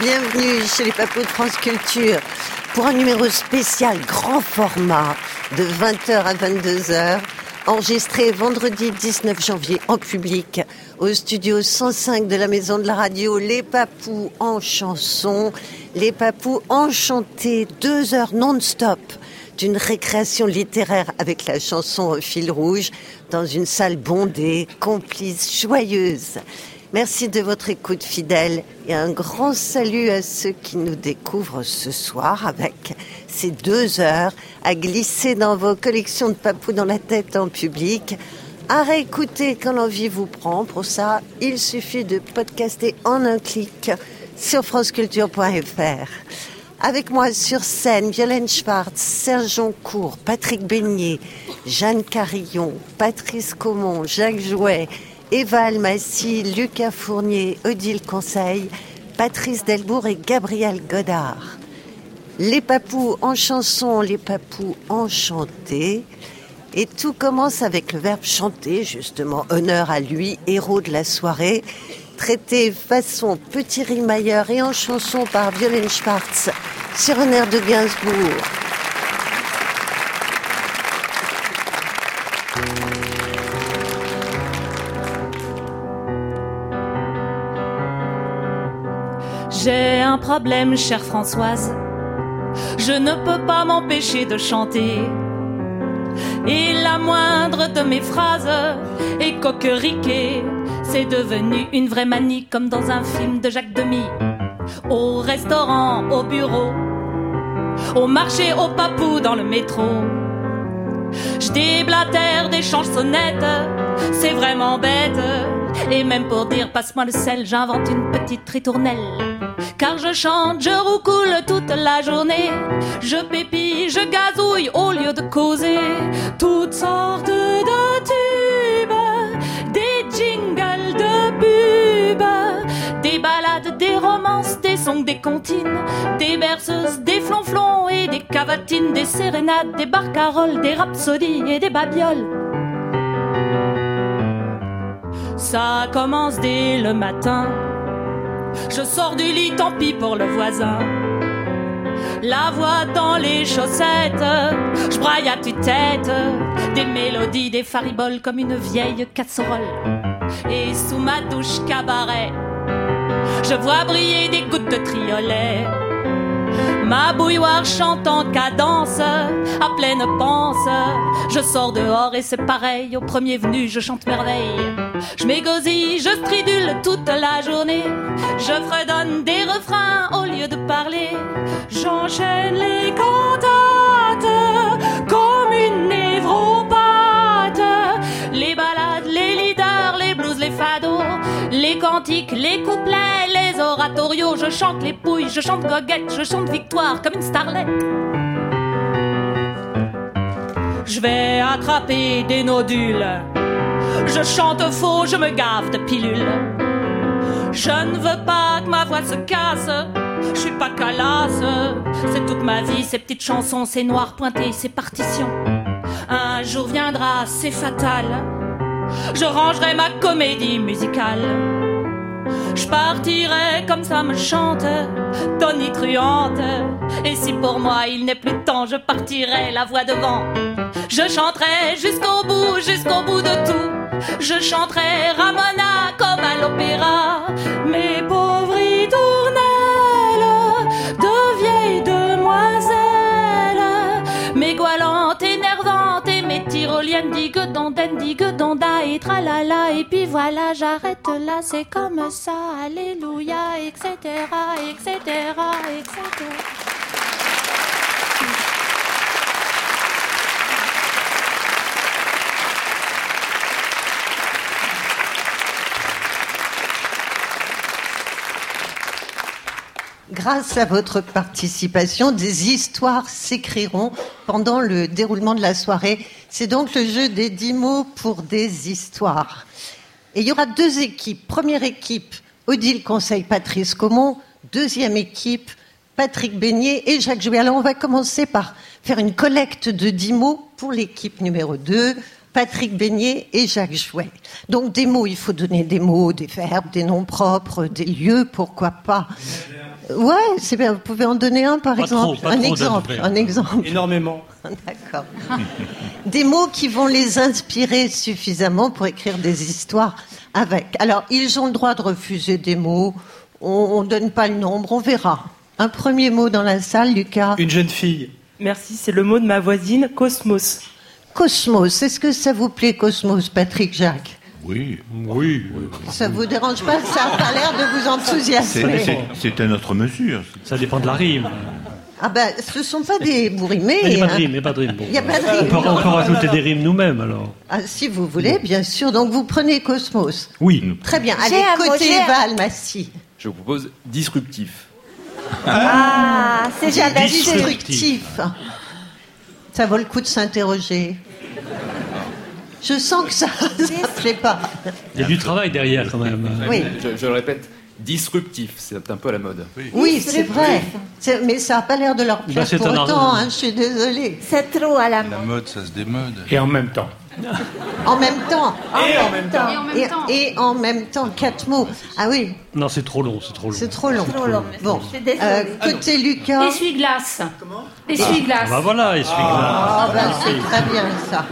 Bienvenue chez les Papous de France Culture pour un numéro spécial grand format de 20h à 22h, enregistré vendredi 19 janvier en public au studio 105 de la Maison de la Radio, les Papous en chanson, les Papous enchantés, deux heures non-stop d'une récréation littéraire avec la chanson au fil rouge dans une salle bondée, complice, joyeuse. Merci de votre écoute fidèle et un grand salut à ceux qui nous découvrent ce soir avec ces deux heures à glisser dans vos collections de papous dans la tête en public. À réécouter quand l'envie vous prend. Pour ça, il suffit de podcaster en un clic sur franceculture.fr. Avec moi sur scène, Violaine Schwartz, Serge Joncourt, Patrick Beignet, Jeanne Carillon, Patrice Caumont, Jacques Jouet, Eva Almassi, Lucas Fournier, Odile Conseil, Patrice Delbourg et Gabriel Godard. Les papous en chanson, les papous enchantés. Et tout commence avec le verbe chanter, justement, honneur à lui, héros de la soirée, traité façon petit rimailleur et en chanson par Violaine Schwartz sur un air de Gainsbourg. J'ai un problème, chère Françoise. Je ne peux pas m'empêcher de chanter. Et la moindre de mes phrases est coqueriquée. C'est devenu une vraie manie comme dans un film de Jacques Demy. Au restaurant, au bureau, au marché, au papou, dans le métro. Je déblatère des chansonnettes, c'est vraiment bête. Et même pour dire passe-moi le sel, j'invente une petite ritournelle. Car je chante, je roucoule toute la journée. Je pépille, je gazouille au lieu de causer. Toutes sortes de tubes, des jingles de pubs, des balades, des comptines, des berceuses, des flonflons et des cavatines, des sérénades, des barcaroles, des rhapsodies et des babioles. Ça commence dès le matin je sors du lit, tant pis pour le voisin. La voix dans les chaussettes, je braille à tue-tête des mélodies, des fariboles comme une vieille casserole. Et sous ma douche cabaret, je vois briller des gouttes de triolet. Ma bouilloire chante en cadence, à pleine panse. Je sors dehors et c'est pareil, au premier venu je chante merveille. Je m'égosille, je stridule toute la journée. Je fredonne des refrains au lieu de parler. J'enchaîne les cantates les cantiques, les couplets, les oratorios. Je chante les pouilles, je chante goguette, je chante victoire comme une starlette. Je vais attraper des nodules. Je chante faux, je me gave de pilules. Je ne veux pas que ma voix se casse. Je suis pas calasse. C'est toute ma vie, ces petites chansons, ces noirs pointés, ces partitions. Un jour viendra, c'est fatal. Je rangerai ma comédie musicale. Je partirai comme ça me chante, tonitruante. Et si pour moi il n'est plus temps, je partirai la voix devant. Je chanterai jusqu'au bout, jusqu'au bout de tout. Je chanterai Ramona comme à l'opéra. Pauvres mes tyroliennes digue dondaine, digue donda et tralala. Et puis voilà, j'arrête là, c'est comme ça. Alléluia, etc., etc., etc. Grâce à votre participation, des histoires s'écriront pendant le déroulement de la soirée. C'est donc le jeu des dix mots pour des histoires. Et il y aura deux équipes. Première équipe, Odile Conseil, Patrice Caumont. Deuxième équipe, Patrick Beignet et Jacques Jouet. Alors on va commencer par faire une collecte de dix mots pour l'équipe numéro 2. Patrick Beignet et Jacques Jouet. Donc des mots, il faut donner des mots, des verbes, des noms propres, des lieux, pourquoi pas. Ouais, c'est bien. Vous pouvez en donner un par Pas exemple. trop, pas un trop, exemple, un exemple. Énormément. D'accord. Des mots qui vont les inspirer suffisamment pour écrire des histoires avec. Alors, ils ont le droit de refuser des mots. On ne donne pas le nombre, on verra. Un premier mot dans la salle, Lucas. Une jeune fille. Merci, c'est le mot de ma voisine, cosmos. Cosmos. Est-ce que ça vous plaît, Cosmos, Patrick Jacques? Oui. Oui, Ça vous dérange pas Ça n'a pas l'air de vous enthousiasmer. c'est- à notre mesure. ça dépend de la rime. Ah ben, ce sont pas des bourrimés. Il n'y a pas de hein. rime, il n'y a pas de rime. Bon. A pas de On rime. peut, on peut rajouter des rimes nous-mêmes alors. Ah, si vous voulez, bien sûr. Donc, vous prenez Cosmos. Oui. Très bien. Allez, côté Almassi. Je vous propose disruptif. Ah, c'est jamais su. Destructif. Ça vaut le coup de s'interroger. Je sens que ça ne plaît pas. Il y a du travail derrière quand même. Oui, Je, je le répète, disruptif, c'est un peu à la mode. oui c'est vrai. Mais ça n'a pas l'air de leur plaire Bah, c'est pour un autant, hein, je suis désolée. C'est trop à la La mode. mode, ça se démode. Et en même temps. En même temps. Et en même temps. Et en même Et, temps. et en même temps, quatre mots. Ah oui, Non, c'est trop long, c'est trop long. c'est trop long. Trop long. Bon, Je suis désolée. euh, côté Lucas. Essuie-glace. Essuie-glace. Ah bah voilà, essuie-glace. Ah ben c'est très bien ça.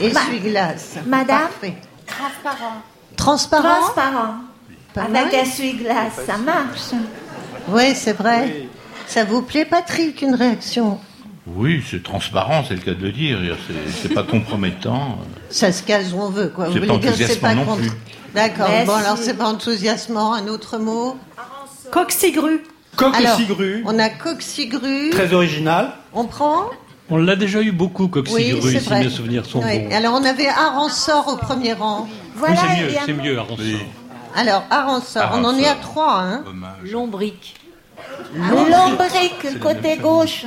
Essuie-glace. Madame Parfait. Transparent. Transparent. Transparent. Pas Avec essuie-glace, ça marche. Oui, c'est vrai. Ça vous plaît, Patrick, une réaction Oui, c'est transparent, c'est le cas de le dire. C'est- pas compromettant. Ça se case où on veut, quoi. Vous C'est voulez pas dire que c'est enthousiasmant pas non contre. plus. D'accord. Bon, alors c'est pas enthousiasmant. Un autre mot. Coxigru. Cigru. on a coxigru. Très original. On prend On l'a déjà eu beaucoup, Oui, Coxigru, c'est si vrai. mes souvenirs sont Oui. bons. Alors on avait Aransor au premier rang. Oui, Voilà, c'est mieux, c'est mieux, Arançon. Alors Aransor, on en est à trois. Hein. Lombric. Lombric, côté gauche.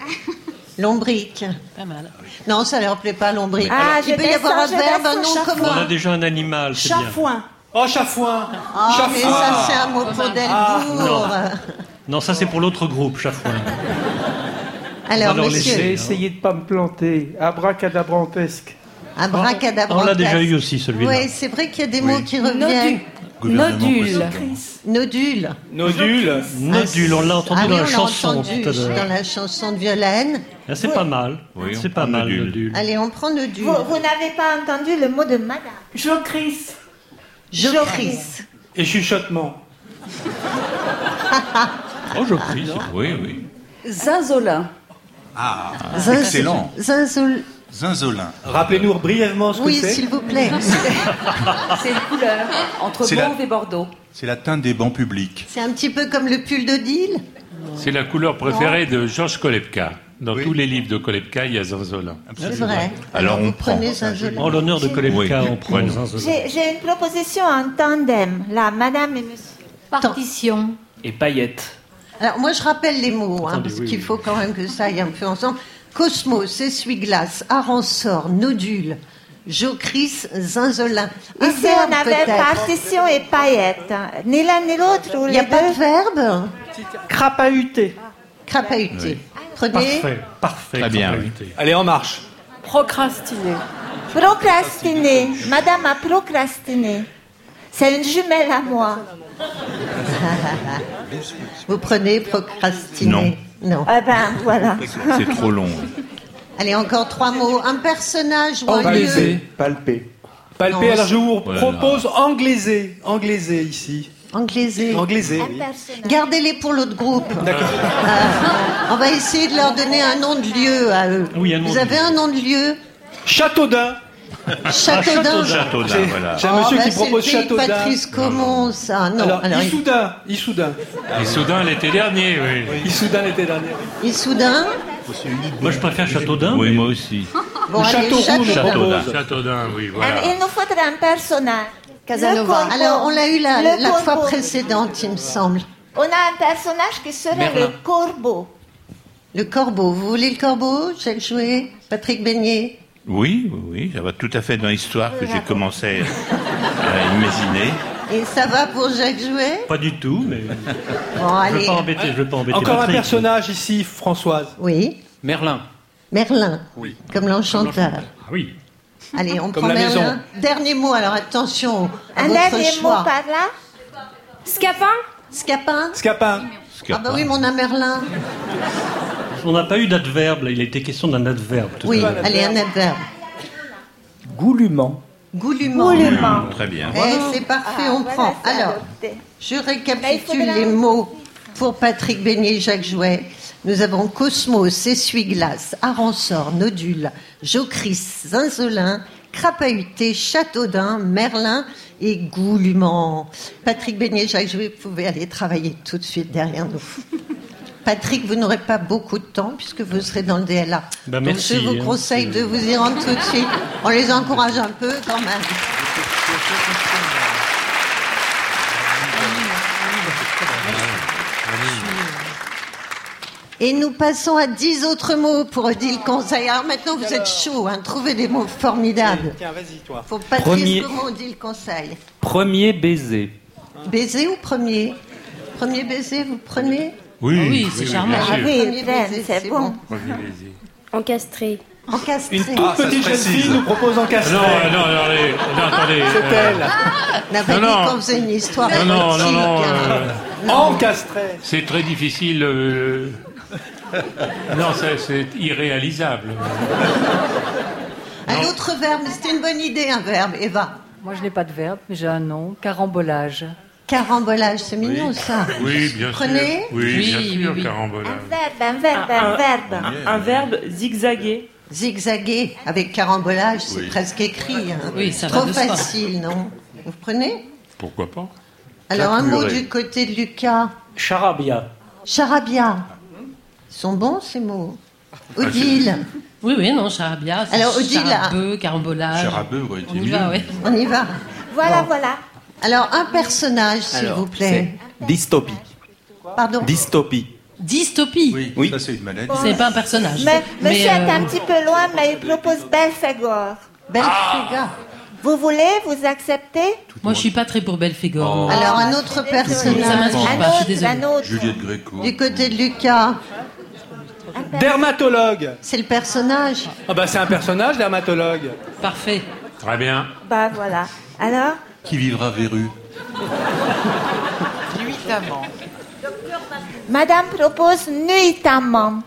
Lombric. Pas mal. Non, ça leur plaît pas, lombric. Ah, Alors, il je peut y avoir un descends, je verbe, un descends, nom chaque On a déjà un animal, c'est bien. Chafouin. Oh, chafouin. Ah, mais ça, c'est un mot pour Delbourg. Non, ça c'est pour l'autre groupe, Chafouin. Alors, Alors, les monsieur, J'ai essayé de pas me planter. Abracadabrantesque. abracadabrantesque. On l'a déjà eu aussi, celui-là. Oui, c'est vrai qu'il y a des mots qui reviennent. Nodule. Nodule. Nodule. Nodule, on l'a entendu Ah oui, dans on la chanson entendu tout à l'heure. dans la chanson de Violaine. Ah, c'est pas mal. Oui, c'est pas mal, Nodule. Nodule. Allez, on prend Nodule. Vous, vous n'avez pas entendu le mot de madame. Jocris. Jocris. Et chuchotement. Oh, c'est Oui, oui. Zinzolin. Ah, excellent. Zinzol- Zinzolin. Rappelez-nous brièvement ce que Oui, c'est. s'il vous plaît. C'est une couleur entre C'est la- mauve et bordeaux. C'est la teinte des bancs publics. C'est un petit peu comme le pull d'Odile. C'est la couleur préférée de Georges Kolebka. Dans Oui. tous les livres de Kolebka, il y a Zinzolin. C'est vrai. Alors, on prend. En l'honneur de Kolebka, Oui. on prend. Zinzolin. J'ai j'ai une proposition en tandem, là, madame et monsieur. Partition. Et paillettes. Alors, moi, je rappelle les mots, hein, Attendez, parce oui, qu'il oui. faut quand même que ça aille un peu ensemble. Cosmos, essuie-glace, Aransor, Nodule, Jocris, Zinzolin. Ici, on avait partition et paillettes. Ni l'un ni l'autre, Il n'y a pas de verbe Crapahuté. Crapahuté. Prenez. Parfait, parfait. Très bien, Crapahuté. Allez, en marche. Procrastiner. Procrastiner. Madame a procrastiné. C'est une jumelle à moi. Vous prenez procrastiner. Non. Eh ben, voilà. C'est trop long. Allez, encore trois mots. Un personnage ou un lieu. Palpé. Palpé, Non, alors je vous Voilà. propose anglaiser. Anglaiser ici. Oui. personnage. Gardez-les pour l'autre groupe. D'accord. Euh, on va essayer de leur donner un nom de lieu à eux. Oui, un nom Vous de avez lieu. un nom de lieu Châteaudun. Châteaudun. Châteaudun, voilà. J'ai un Oh, monsieur bah, qui c'est propose le Châteaudun. Patrice Comon, ça. Non, Alors, alors, Issoudun. Issoudun. Et Soudain, l'été dernier, oui. Issoudun l'été dernier. Issoudun. Moi, je préfère Châteaudun. Oui, mais- moi aussi. Bon, allez, Châteauroux, Châteaudun. je Châteaudun. Châteaudun, oui, Ah, voilà. Il nous faudrait un personnage. Casanova. Le corbeau. Alors, on l'a eu la, Le la fois précédente, il me semble. On a un personnage qui serait Merlin. le corbeau. Le corbeau. Vous voulez le corbeau? Jacques Jouet Patrick Beignet Oui, oui, oui, ça va tout à fait dans l'histoire que j'ai commencé à imaginer. Et ça va pour Jacques Jouet? Pas du tout, mais Bon, je ne vais pas embêter, je vais pas embêter Encore un personnage ici, Françoise. Oui. Merlin. Merlin. Comme l'enchanteur. Ah oui. Allez, on Comme prend la maison. Merlin. Dernier mot, alors attention. à Un votre dernier choix. mot par là? Scapin? Scapin? Scapin. Ah bah oui, mon Merlin. On n'a pas eu d'adverbe, là. Il a été question d'un adverbe. tout à Oui, allez, un adverbe. Goulûment. Goulûment. Très bien. Eh, c'est parfait, on voilà, prend. Alors, adopté. je il récapitule les mots pour Patrick Beignet et Jacques Jouet. Nous avons Cosmos, Essuie-Glace, Aransor, Nodule, Jocris, Zinzolin, Crapahuté, Châteaudun, Merlin et Goulûment. Patrick Beignet et Jacques Jouet, vous pouvez aller travailler tout de suite derrière nous. Patrick, vous n'aurez pas beaucoup de temps puisque vous serez dans le DLA. Bah, Donc je vous hein, conseille de vous y rendre tout de suite. On les encourage un peu quand même. Et nous passons à 10 autres mots pour Odile Conseil. Alors maintenant, vous êtes chaud, hein, trouvez des mots formidables. Tiens, vas-y, toi. Pour Patrice, Premier. comment Odile Conseil Premier baiser. Baiser ou premier? Premier baiser, vous prenez? Oui, oui, c'est charmant. Ah oui, c'est bon. Encastré. Encastré. Une toute Ah, petite jeune fille nous propose en Non, euh, non, non, allez, non, attendez. C'est euh, elle. On n'a pas Non, dit non. qu'on faisait une histoire Non, non, non, non. hein. euh, En castré. c'est très difficile. euh, Non, c'est- c'est irréalisable. Un autre verbe, c'était une bonne idée, un verbe. Eva. Moi, je n'ai pas de verbe, mais j'ai un nom. Carambolage. Carambolage, c'est mignon ça. Oui, bien Prenez. sûr. Oui, Oui, bien oui, sûr, oui. carambolage. Un verbe, un verbe, un verbe. Un, un verbe zigzaguer. Zigzaguer avec carambolage, c'est Oui. presque écrit. hein. Oui, ça va Trop soi. facile, non? Vous prenez? Pourquoi pas? Alors un mot du côté de Lucas. Charabia. Charabia. Ils sont bons ces mots. Odile, Oui, oui, non, charabia. Alors, Odile. Charabeu, carambolage. Charabeu été On y mieux. va, oui. on y va. Voilà, Bon. voilà. Alors un personnage, s'il vous plaît. Dystopie. Pardon. Dystopie. Dystopie. Oui, Oui. ça c'est une maladie. C'est pas un personnage. Mais, monsieur est euh, un petit peu loin, mais il propose Belphégor. Belphégor. Vous voulez, vous acceptez Moi, je suis pas très pour Belphégor. moi. Alors un autre Ça personnage. m'inspire Un pas, je suis autre, désolée. un autre. Juliette Gréco. Du côté de Lucas, Dermatologue. c'est le personnage. Ah bah c'est un personnage, dermatologue. Parfait. Très bien. Bah voilà. Alors Qui vivra verru Madame propose nuitamment.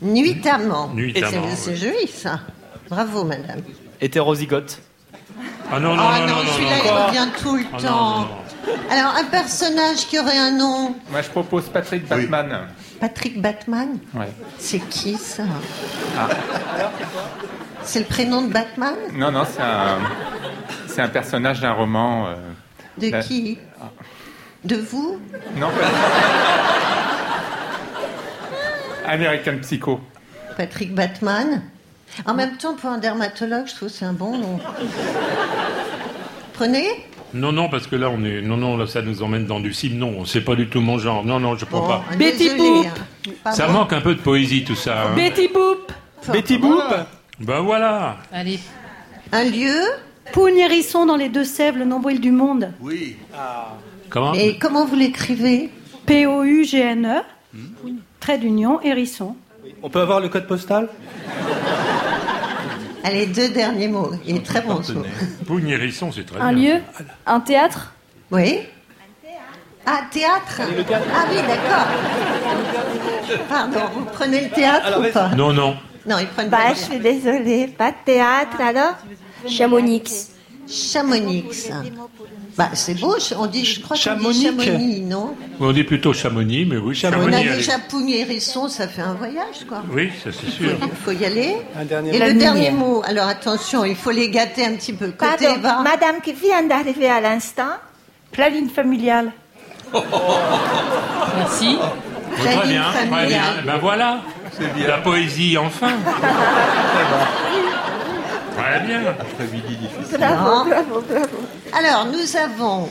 Nuitamment. Nuitamment, C'est- C'est oui. joli ça. Bravo madame. Hétérozygote. Ah non, non, Ah non, non, non, non, celui-là non. il revient tout le Ah non, temps. non, non. Alors un personnage qui aurait un nom. Moi, je propose Patrick Batman. Patrick Batman Ouais. C'est qui ça Ah. C'est le prénom de Batman Non, non, c'est un, c'est un personnage d'un roman. euh, De la- qui? De vous? Non, pas... American Psycho. Patrick Batman En même temps, pour un dermatologue, je trouve que c'est un bon nom. Prenez? Non, non, parce que là, on est. Non, non, là, ça nous emmène dans du sim. Non, c'est pas du tout mon genre. Non, non, je prends Bon, pas. Betty Boop. hein. Ça manque un peu de poésie, tout ça. hein. Betty Boop. Betty Boop. Ben voilà. Allez. Un lieu? Pougne hérisson dans les deux sèvres, le nombril du monde. Oui. Comment Et comment vous l'écrivez P-O-U-G-N-E. Trait d'union, hérisson. On peut avoir le code postal? Allez, deux derniers mots. Il est très bon ce mot. Pougne hérisson, c'est très Un bien. lieu, un théâtre? Oui Ah, théâtre? Ah oui, d'accord. Pardon, vous prenez le théâtre Alors, ou pas? Non, non. Non, ils prennent Bah, pas le je suis désolée. Pas de théâtre, alors? Chamonix. Chamonix. Bah, c'est beau, on dit, je crois qu'on dit Chamonix. Chamonix, non? On dit plutôt Chamonix, mais oui, On Chamonix. a allez. déjà Pougne et Hérisson, ça fait un voyage, quoi. Oui, ça c'est sûr. Il faut y aller. Un dernier Et mot. le dernier mot, alors attention, il faut les gâter un petit peu. Côté Pardon, Eva, madame qui vient d'arriver à l'instant. Planning familiale. Merci. Très Planning bien, très bien. familial. Eh Ben voilà. La poésie, enfin. Très bien. Après-midi difficile. Bravo, bravo, bravo. Alors, nous avons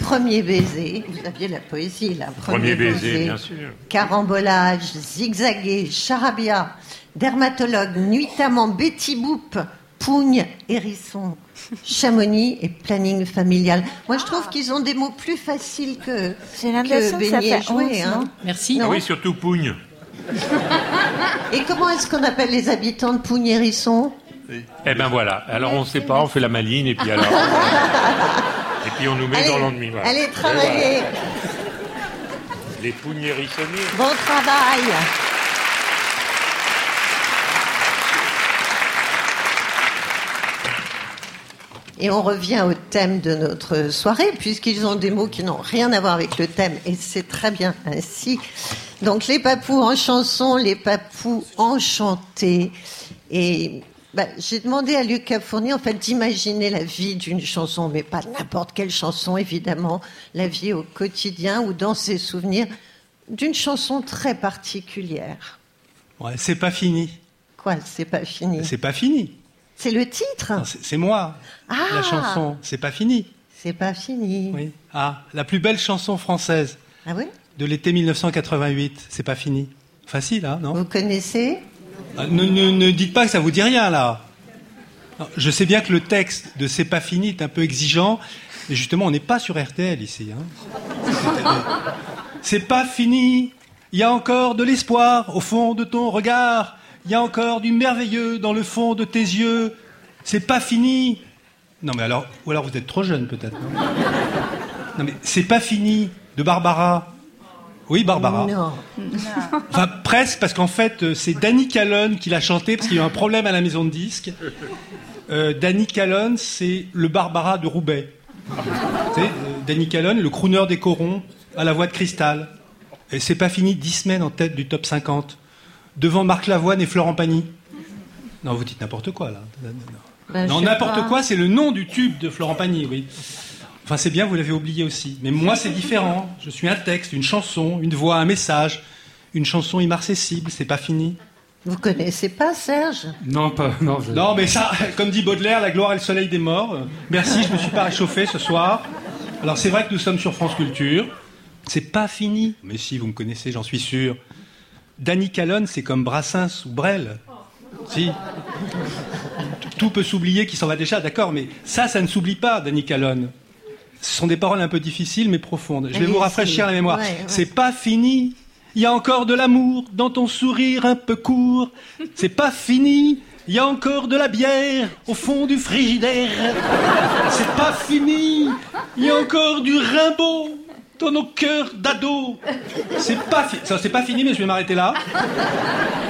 premier baiser. Vous aviez la poésie, là. Premier baiser, bien sûr. Carambolage, zigzagué, charabia, dermatologue, nuitamment, Betty Boop, pougne, hérisson, chamonix et planning familial. Moi, je trouve qu'ils ont des mots plus faciles que, que joué. 11, Hein. non Merci. Ah Non. oui, surtout Pougne. Et comment est-ce qu'on appelle les habitants de Pougne-Hérisson? Eh ben voilà. Alors on ne sait pas, on fait la maline et puis alors. et puis on nous met Allez, dans l'ennui. voilà. allez, voilà. Les pougnes hérissonnées. Bon travail. Et on revient au thème de notre soirée, puisqu'ils ont des mots qui n'ont rien à voir avec le thème, et c'est très bien ainsi. Donc les papous en chanson, les papous enchantés. Et bah, j'ai demandé à Lucas Fournier, en fait, d'imaginer la vie d'une chanson, mais pas n'importe quelle chanson, évidemment, la vie au quotidien ou dans ses souvenirs, d'une chanson très particulière. Ouais, c'est pas fini. Quoi, c'est pas fini? C'est pas fini. C'est le titre? C'est moi, Ah la chanson. C'est pas fini. C'est pas fini. Oui. Ah, la plus belle chanson française Ah oui? De l'été 1988. C'est pas fini. Facile, hein, non? Vous connaissez? Ne, ne- dites pas que ça vous dit rien, là. Je sais bien que le texte de C'est pas fini est un peu exigeant, mais justement, on n'est pas sur RTL ici. hein. C'est pas fini. Il y a encore de l'espoir au fond de ton regard. Il y a encore du merveilleux dans le fond de tes yeux. C'est pas fini. Non, mais alors, ou alors vous êtes trop jeune peut-être. Non, mais c'est pas fini de Barbara. Oui, Barbara. Non. Enfin, presque, parce qu'en fait, euh, c'est Danny Callon qui l'a chanté, parce qu'il y a eu un problème à la maison de disques. Euh, Danny Callon, c'est le Barbara de Roubaix. Sais, euh, Danny Callon, le crooner des corons, à la voix de cristal. Et c'est pas fini, 10 semaines en tête du top 50. Devant Marc Lavoine et Florent Pagny. Non, vous dites n'importe quoi, là. Ben, non, n'importe quoi, c'est le nom du tube de Florent Pagny, oui. Enfin, c'est bien, vous l'avez oublié aussi. Mais moi, c'est différent. Je suis un texte, une chanson, une voix, un message. Une chanson immarcessible, c'est pas fini. Vous connaissez pas Serge? Non, pas. Non, je- Non, mais ça, comme dit Baudelaire, la gloire et le soleil des morts. Merci, je me suis pas réchauffé ce soir. Alors, c'est vrai que nous sommes sur France Culture. C'est pas fini. Mais si, vous me connaissez, j'en suis sûr. Danny Callon, c'est comme Brassens ou Brel. Si. Tout peut s'oublier qui s'en va déjà, d'accord, mais ça, ça ne s'oublie pas, Danny Callon. Ce sont des paroles un peu difficiles mais profondes. Je vais vous rafraîchir la mémoire. Ouais, ouais. C'est pas fini. Il y a encore de l'amour dans ton sourire un peu court. C'est pas fini. Il y a encore de la bière au fond du frigidaire. C'est pas fini. Il y a encore du Rimbaud dans nos cœurs d'ado. C'est pas fini. Ça, c'est pas fini, mais je vais m'arrêter là.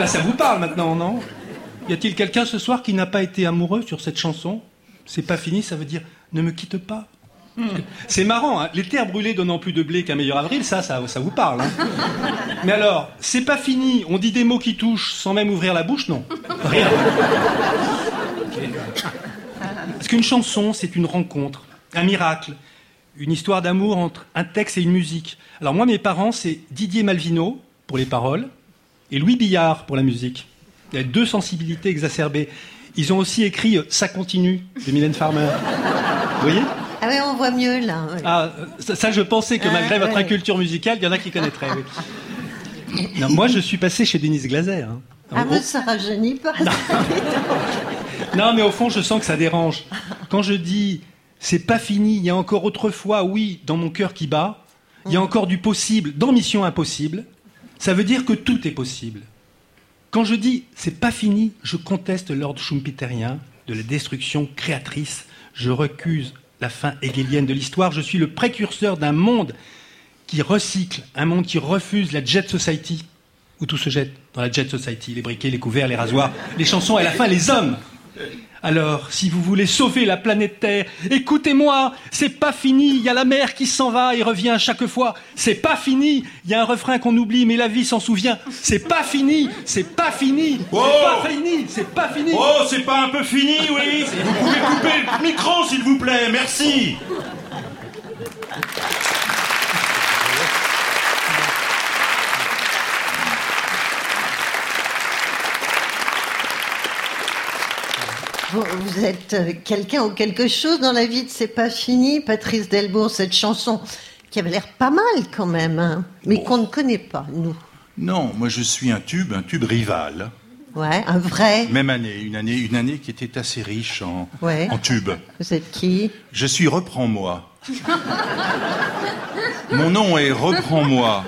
Là, ça vous parle maintenant, non? Y a-t-il quelqu'un ce soir qui n'a pas été amoureux sur cette chanson? C'est pas fini, ça veut dire ne me quitte pas. C'est marrant, hein les terres brûlées donnant plus de blé qu'un meilleur avril, ça, ça, ça vous parle. hein Mais alors, c'est pas fini, on dit des mots qui touchent sans même ouvrir la bouche, non Rien. Parce qu'une chanson, c'est une rencontre, un miracle, une histoire d'amour entre un texte et une musique. Alors moi, mes parents, c'est Didier Malvino pour les paroles et Louis Billard pour la musique. Il y a deux sensibilités exacerbées. Ils ont aussi écrit Ça continue de Mylène Farmer. Vous voyez? Ah oui, on voit mieux là. ah, ça, ça, je pensais que Ah, malgré votre ouais. inculture musicale, il y en a qui connaîtraient. oui. Non, moi, je suis passé chez Denise Glaser. hein. Ah, mais ça rajeunit pas. Non, mais au fond, je sens que ça dérange. Quand je dis c'est pas fini, il y a encore autrefois, oui, dans mon cœur qui bat, il y a encore du possible dans Mission Impossible, ça veut dire que tout est possible. Quand je dis c'est pas fini, je conteste l'ordre schumpeterien de la destruction créatrice, je recuse la fin hegelienne de l'histoire, je suis le précurseur d'un monde qui recycle, un monde qui refuse la jet society, où tout se jette dans la jet society, les briquets, les couverts, les rasoirs, les chansons et à la fin les hommes. Alors, si vous voulez sauver la planète Terre, écoutez-moi, c'est pas fini, il y a la mer qui s'en va et revient à chaque fois. C'est pas fini, il y a un refrain qu'on oublie, mais la vie s'en souvient. C'est pas fini, c'est pas fini, c'est pas fini, c'est pas fini. Oh, c'est pas un peu fini, oui Vous pouvez couper le micro, s'il vous plaît, merci Vous, êtes euh, quelqu'un ou quelque chose dans la vie de C'est pas fini, Patrice Delbourg, cette chanson qui avait l'air pas mal quand même, hein, mais qu'on ne connaît pas, nous. Non, moi je suis un tube, un tube rival. Ouais, un vrai. Même année, une année, une année qui était assez riche en, Ouais. en tubes. Vous êtes qui? Je suis Reprends-moi. Mon nom est Reprends-moi.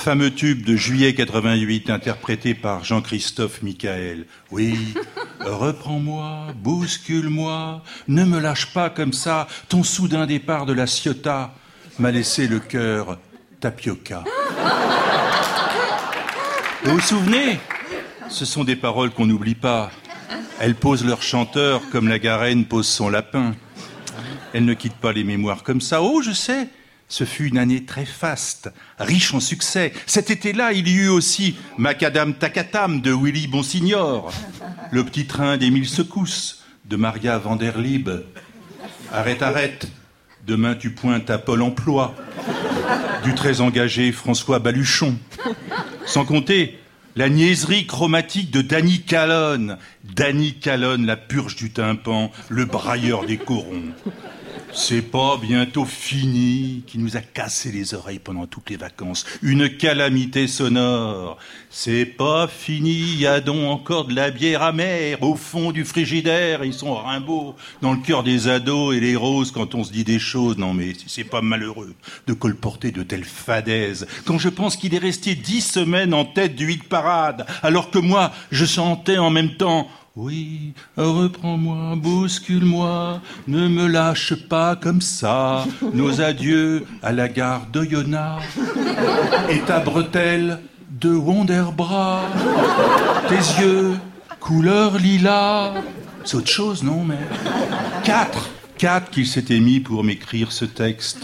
Fameux tube de juillet 88 interprété par Jean-Christophe Michael. Oui, Reprends-moi, bouscule-moi, ne me lâche pas comme ça. Ton soudain départ de la Ciotat m'a laissé le cœur tapioca. Vous vous souvenez? Ce sont des paroles qu'on n'oublie pas. Elles posent leur chanteur comme la garenne pose son lapin. Elles ne quittent pas les mémoires comme ça. Oh, je sais, ce fut une année très faste, riche en succès. Cet été-là, il y eut aussi Macadam Takatam de Willy Bonsignor, le petit train d'Émile Secousse de Maria Vanderlib. Arrête, arrête, demain tu pointes à Pôle emploi, du très engagé François Baluchon. Sans compter la niaiserie chromatique de Danny Calonne. Danny Calonne, la purge du tympan, le brailleur des corons. C'est pas bientôt fini qui nous a cassé les oreilles pendant toutes les vacances. Une calamité sonore. C'est pas fini, y a donc encore de la bière amère au fond du frigidaire. Ils sont Rimbaud dans le cœur des ados et les roses quand on se dit des choses. Non mais c'est pas malheureux de colporter de telles fadaises. Quand je pense qu'il est resté dix semaines en tête du hit parade, alors que moi, je sentais en même temps oui, reprends-moi, bouscule-moi, ne me lâche pas comme ça. Nos adieux à la gare d'Oyonnax et ta bretelle de Wonderbra. Tes yeux, couleur lilas. C'est autre chose, non, mais. Quatre, quatre qu'il s'était mis pour m'écrire ce texte.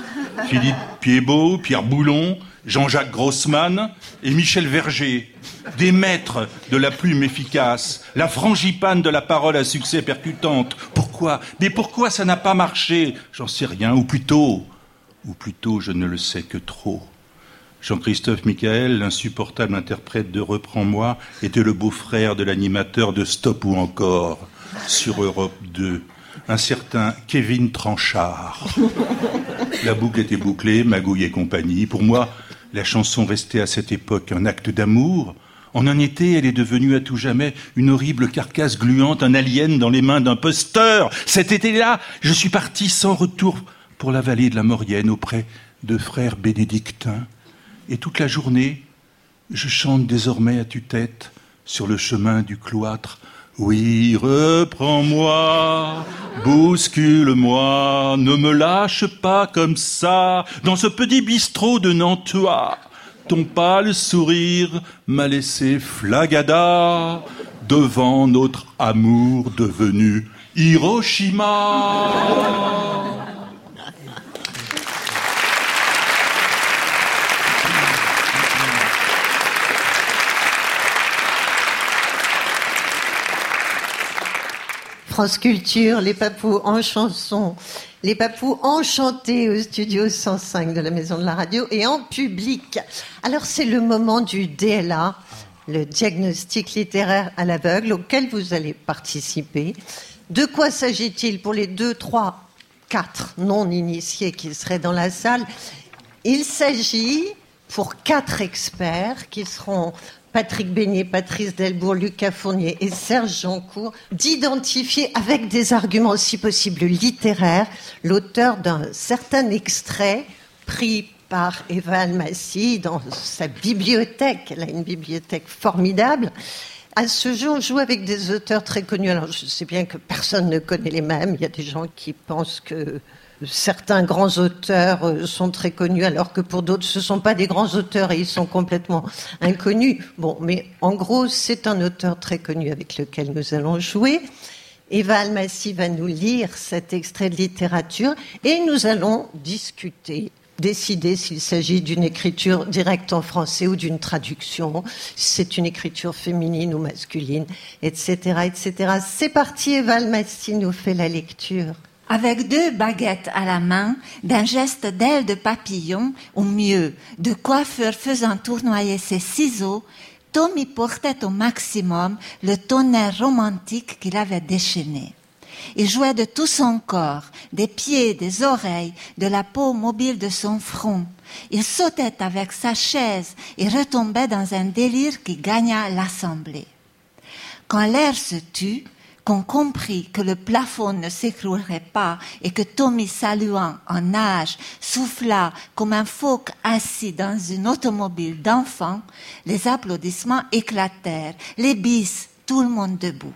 Philippe Piedbeau, Pierre Boulon, Jean-Jacques Grossman et Michel Verger, des maîtres de la plume efficace, la frangipane de la parole à succès percutante. Pourquoi? Mais pourquoi ça n'a pas marché? J'en sais rien, ou plutôt, ou plutôt je ne le sais que trop. Jean-Christophe Michael, l'insupportable interprète de Reprends-moi, était le beau-frère de l'animateur de Stop ou encore sur Europe 2 un certain Kevin Tranchard. La boucle était bouclée, Magouille et compagnie. Pour moi, la chanson restait à cette époque un acte d'amour. En un été, elle est devenue à tout jamais une horrible carcasse gluante, un alien dans les mains d'un posteur. Cet été-là, je suis parti sans retour pour la vallée de la Maurienne auprès de frères bénédictins. Et toute la journée, je chante désormais à tue-tête sur le chemin du cloître oui, reprends-moi, bouscule-moi, ne me lâche pas comme ça, dans ce petit bistrot de Nantua. Ton pâle sourire m'a laissé flagada devant notre amour devenu Hiroshima. France Culture, les papous en chanson, les papous enchantés au studio 105 de la Maison de la Radio et en public. Alors c'est le moment du DLA, le diagnostic littéraire à l'aveugle auquel vous allez participer. De quoi s'agit-il pour les deux, trois, quatre non-initiés qui seraient dans la salle? Il s'agit pour quatre experts qui seront Patrick Beignet, Patrice Delbourg, Lucas Fournier et Serge Jancourt, d'identifier avec des arguments si possible littéraires l'auteur d'un certain extrait pris par Eva Almassi dans sa bibliothèque. Elle a une bibliothèque formidable. À ce jour, on joue avec des auteurs très connus. Alors, je sais bien que personne ne connaît les mêmes. Il y a des gens qui pensent que certains grands auteurs euh, sont très connus, alors que pour d'autres, ce ne sont pas des grands auteurs et ils sont complètement inconnus. Bon, mais en gros, c'est un auteur très connu avec lequel nous allons jouer. Eva Almassi va nous lire cet extrait de littérature et nous allons discuter décider s'il s'agit d'une écriture directe en français ou d'une traduction, si c'est une écriture féminine ou masculine, etc., etc. C'est parti, Eva Almassi nous fait la lecture. Avec deux baguettes à la main, d'un geste d'aile de papillon, ou mieux, de coiffeur faisant tournoyer ses ciseaux, Tommy portait au maximum le tonnerre romantique qu'il avait déchaîné. Il jouait de tout son corps, des pieds, des oreilles, de la peau mobile de son front. Il sautait avec sa chaise et retombait dans un délire qui gagna l'assemblée. Quand l'air se tut, qu'on comprit que le plafond ne s'écroulerait pas et que Tommy saluant en nage souffla comme un phoque assis dans une automobile d'enfant, les applaudissements éclatèrent, les bis, tout le monde debout.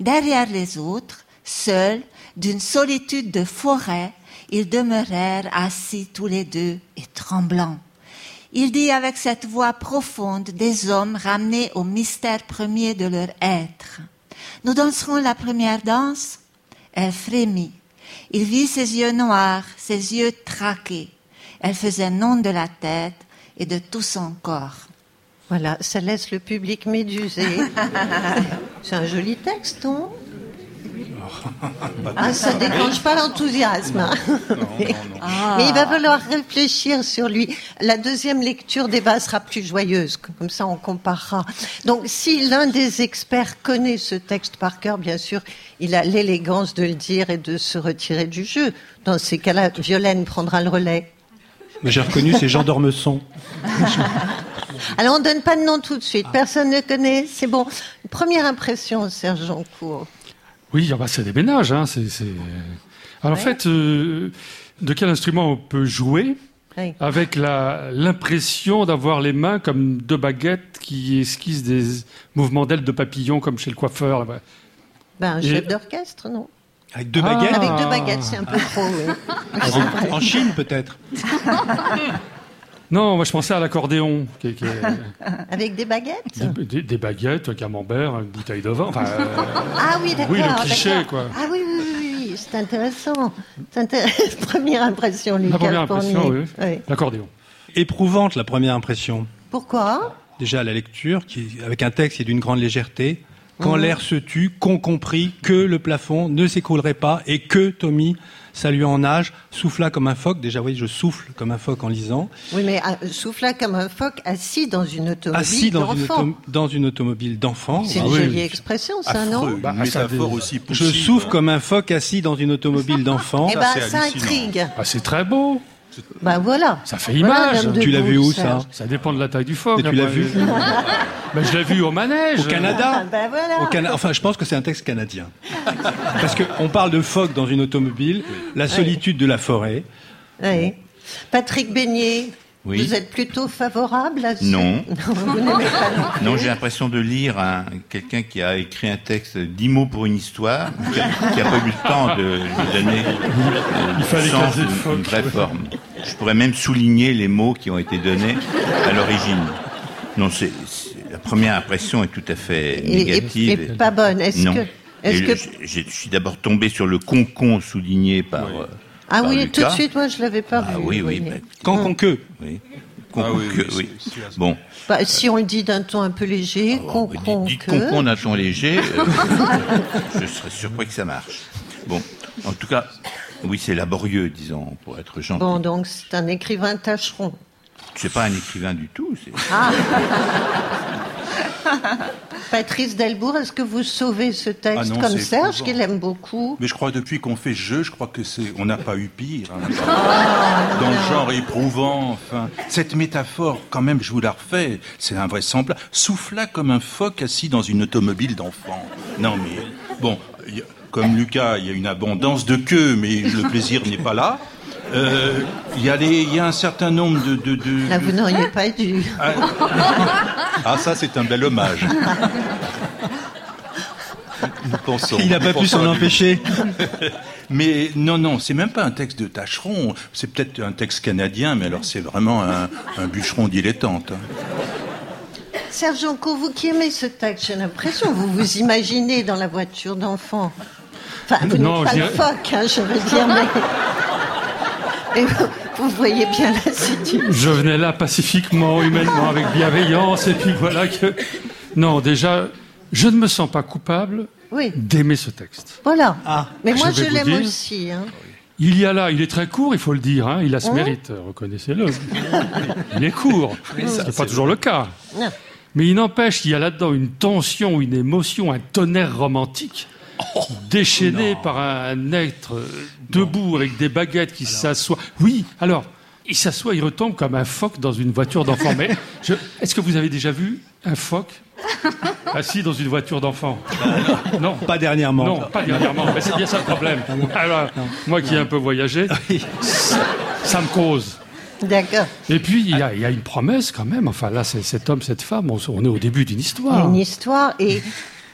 Derrière les autres, seuls, d'une solitude de forêt, ils demeurèrent assis tous les deux et tremblants. Il dit avec cette voix profonde des hommes ramenés au mystère premier de leur être. Nous danserons la première danse. Elle frémit. Il vit ses yeux noirs, ses yeux traqués. Elle faisait non de la tête et de tout son corps. Voilà, ça laisse le public médusé. C'est un joli texte, non ah, ça déclenche pas l'enthousiasme. hein. Mais, Ah. mais il va falloir réfléchir sur lui. La deuxième lecture débat sera plus joyeuse, comme ça on comparera. Donc si l'un des experts connaît ce texte par cœur, bien sûr, il a l'élégance de le dire et de se retirer du jeu. Dans ces cas-là, Violaine prendra le relais. Mais j'ai reconnu, c'est Jean d'Ormesson. Alors on donne pas de nom tout de suite, personne ne connaît, c'est bon. Première impression, Serge Joncourt. Oui, ah bah, c'est des ménages. Hein, c'est, c'est- Alors en fait, euh, de quel instrument on peut jouer Oui. avec la, l'impression d'avoir les mains comme deux baguettes qui esquissent des mouvements d'ailes de papillon comme chez le coiffeur. là-bas? Ben, un Et- chef d'orchestre, non? Avec deux Ah. baguettes Avec deux baguettes, c'est un peu trop. oui. En, en Chine, peut-être Non, moi je pensais à l'accordéon, qui est- qui est- Avec des baguettes des, des- des baguettes, un camembert, une bouteille de vin. Enfin, euh, Ah oui, d'accord. Oui, le cliché, quoi. Ah oui, oui, oui, oui, c'est intéressant. C'est intéressant. Première impression, Lucas la première impression, oui. Oui. L'accordéon. Éprouvante, la première impression. Pourquoi Déjà, la lecture, qui, avec un texte qui est d'une grande légèreté. Quand Mhm. l'air se tue, qu'ont compris que le plafond ne s'écroulerait pas et que Tommy, saluant en âge, souffla comme un phoque. Déjà, oui, je souffle comme un phoque en lisant. Oui, mais euh, souffla comme un phoque assis dans une automobile Assis dans une, d'enfant. auto- dans une automobile d'enfant. C'est Ah une oui. jolie expression, ça, non Bah, métaphore Je souffle comme un phoque assis dans une automobile d'enfant. Eh ben, ça intrigue. Ah, c'est très beau. Ben voilà. Ça fait image. de Tu l'as vu où, ça. Ça dépend de la taille du phoque. Et tu hein, l'as moi, vu je- Ben, je l'ai vu au manège. Au Canada Ah, ben voilà. Au Cana- Enfin, je pense que c'est un texte canadien. Parce qu'on parle de phoque dans une automobile, la solitude de la forêt. Oui. Patrick Beignet, Oui. vous êtes plutôt favorable à ce... Non. vous n'aimez pas non plus Non, j'ai l'impression de lire un- quelqu'un qui a écrit un texte dix mots pour une histoire, qui n'a pas eu le temps de lui donner euh, Il fallait sens, une, phoque. une vraie forme. Je pourrais même souligner les mots qui ont été donnés à l'origine. Non, c'est c'est- la première impression est tout à fait Et- et- négative. et pas bonne. Est-ce non. que- est-ce Et que- je, suis d'abord tombé sur le concon souligné par. euh, Ah par oui, Lucas. tout de suite, moi, je l'avais pas Ah vu. oui, oui. bah, qu'on que. oui. Ah Concon oui, que, oui, oui. c'est- c'est- Bon. Bah, si on le dit d'un ton un peu léger, con, bah, con, dites que... concon d'un ton léger, euh, je serais surpris que ça marche. Bon, en tout cas, oui, c'est laborieux, disons, pour être gentil. Bon, donc c'est un écrivain tâcheron. C'est pas un écrivain du tout. c'est- Ah Patrice Delbourg, est-ce que vous sauvez ce texte Ah non, comme Serge, épouvant. qu'il aime beaucoup? Mais je crois depuis qu'on fait jeu, je crois que c'est, on n'a pas eu pire. hein. Ah, Dans le genre éprouvant, enfin. Cette métaphore, quand même, je vous la refais, c'est invraisemblable. Souffla comme un phoque assis dans une automobile d'enfant. Non, mais, bon, il y a- comme Lucas, il y a une abondance de queues, mais le plaisir n'est pas là. Euh, Il y, a y un certain nombre de... de, de- Là, vous n'auriez pas dû. Ah, ça, c'est un bel hommage. Nous pensons. Il n'a pas pu s'en empêcher. Mais non, non, c'est même pas un texte de tâcheron. C'est peut-être un texte canadien, mais alors c'est vraiment un, un bûcheron dilettante. Serge Jonco, vous qui aimez ce texte, j'ai l'impression, vous vous imaginez dans la voiture d'enfant. Enfin, vous Non, n'êtes pas je le phoque, hein, je veux dire, mais... Et vous, vous voyez bien la situation. Je venais là pacifiquement, humainement, avec bienveillance, et puis voilà que. Non, déjà, je ne me sens pas coupable Oui, d'aimer ce texte. voilà. Mais moi, Je l'aime aussi. Hein. Il y a là, il est très court, il faut le dire, hein, il a ce Hein mérite, reconnaissez-le. Il est court, ce n'est pas toujours le cas. Non. Mais il n'empêche qu'il y a là-dedans une tension, une émotion, un tonnerre romantique, déchaîné par un être debout avec des baguettes qui s'assoit. Oui, alors, il s'assoit, il retombe comme un phoque dans une voiture d'enfant. Mais je- est-ce que vous avez déjà vu un phoque assis dans une voiture d'enfant? Non. Pas dernièrement. Non, pas dernièrement. Mais c'est bien ça le problème. Alors, moi qui ai un peu voyagé, ça, ça me cause. D'accord. Et puis, il y, a, il y a une promesse quand même. Enfin, là, c'est cet homme, cette femme, on, on est au début d'une histoire. Une histoire et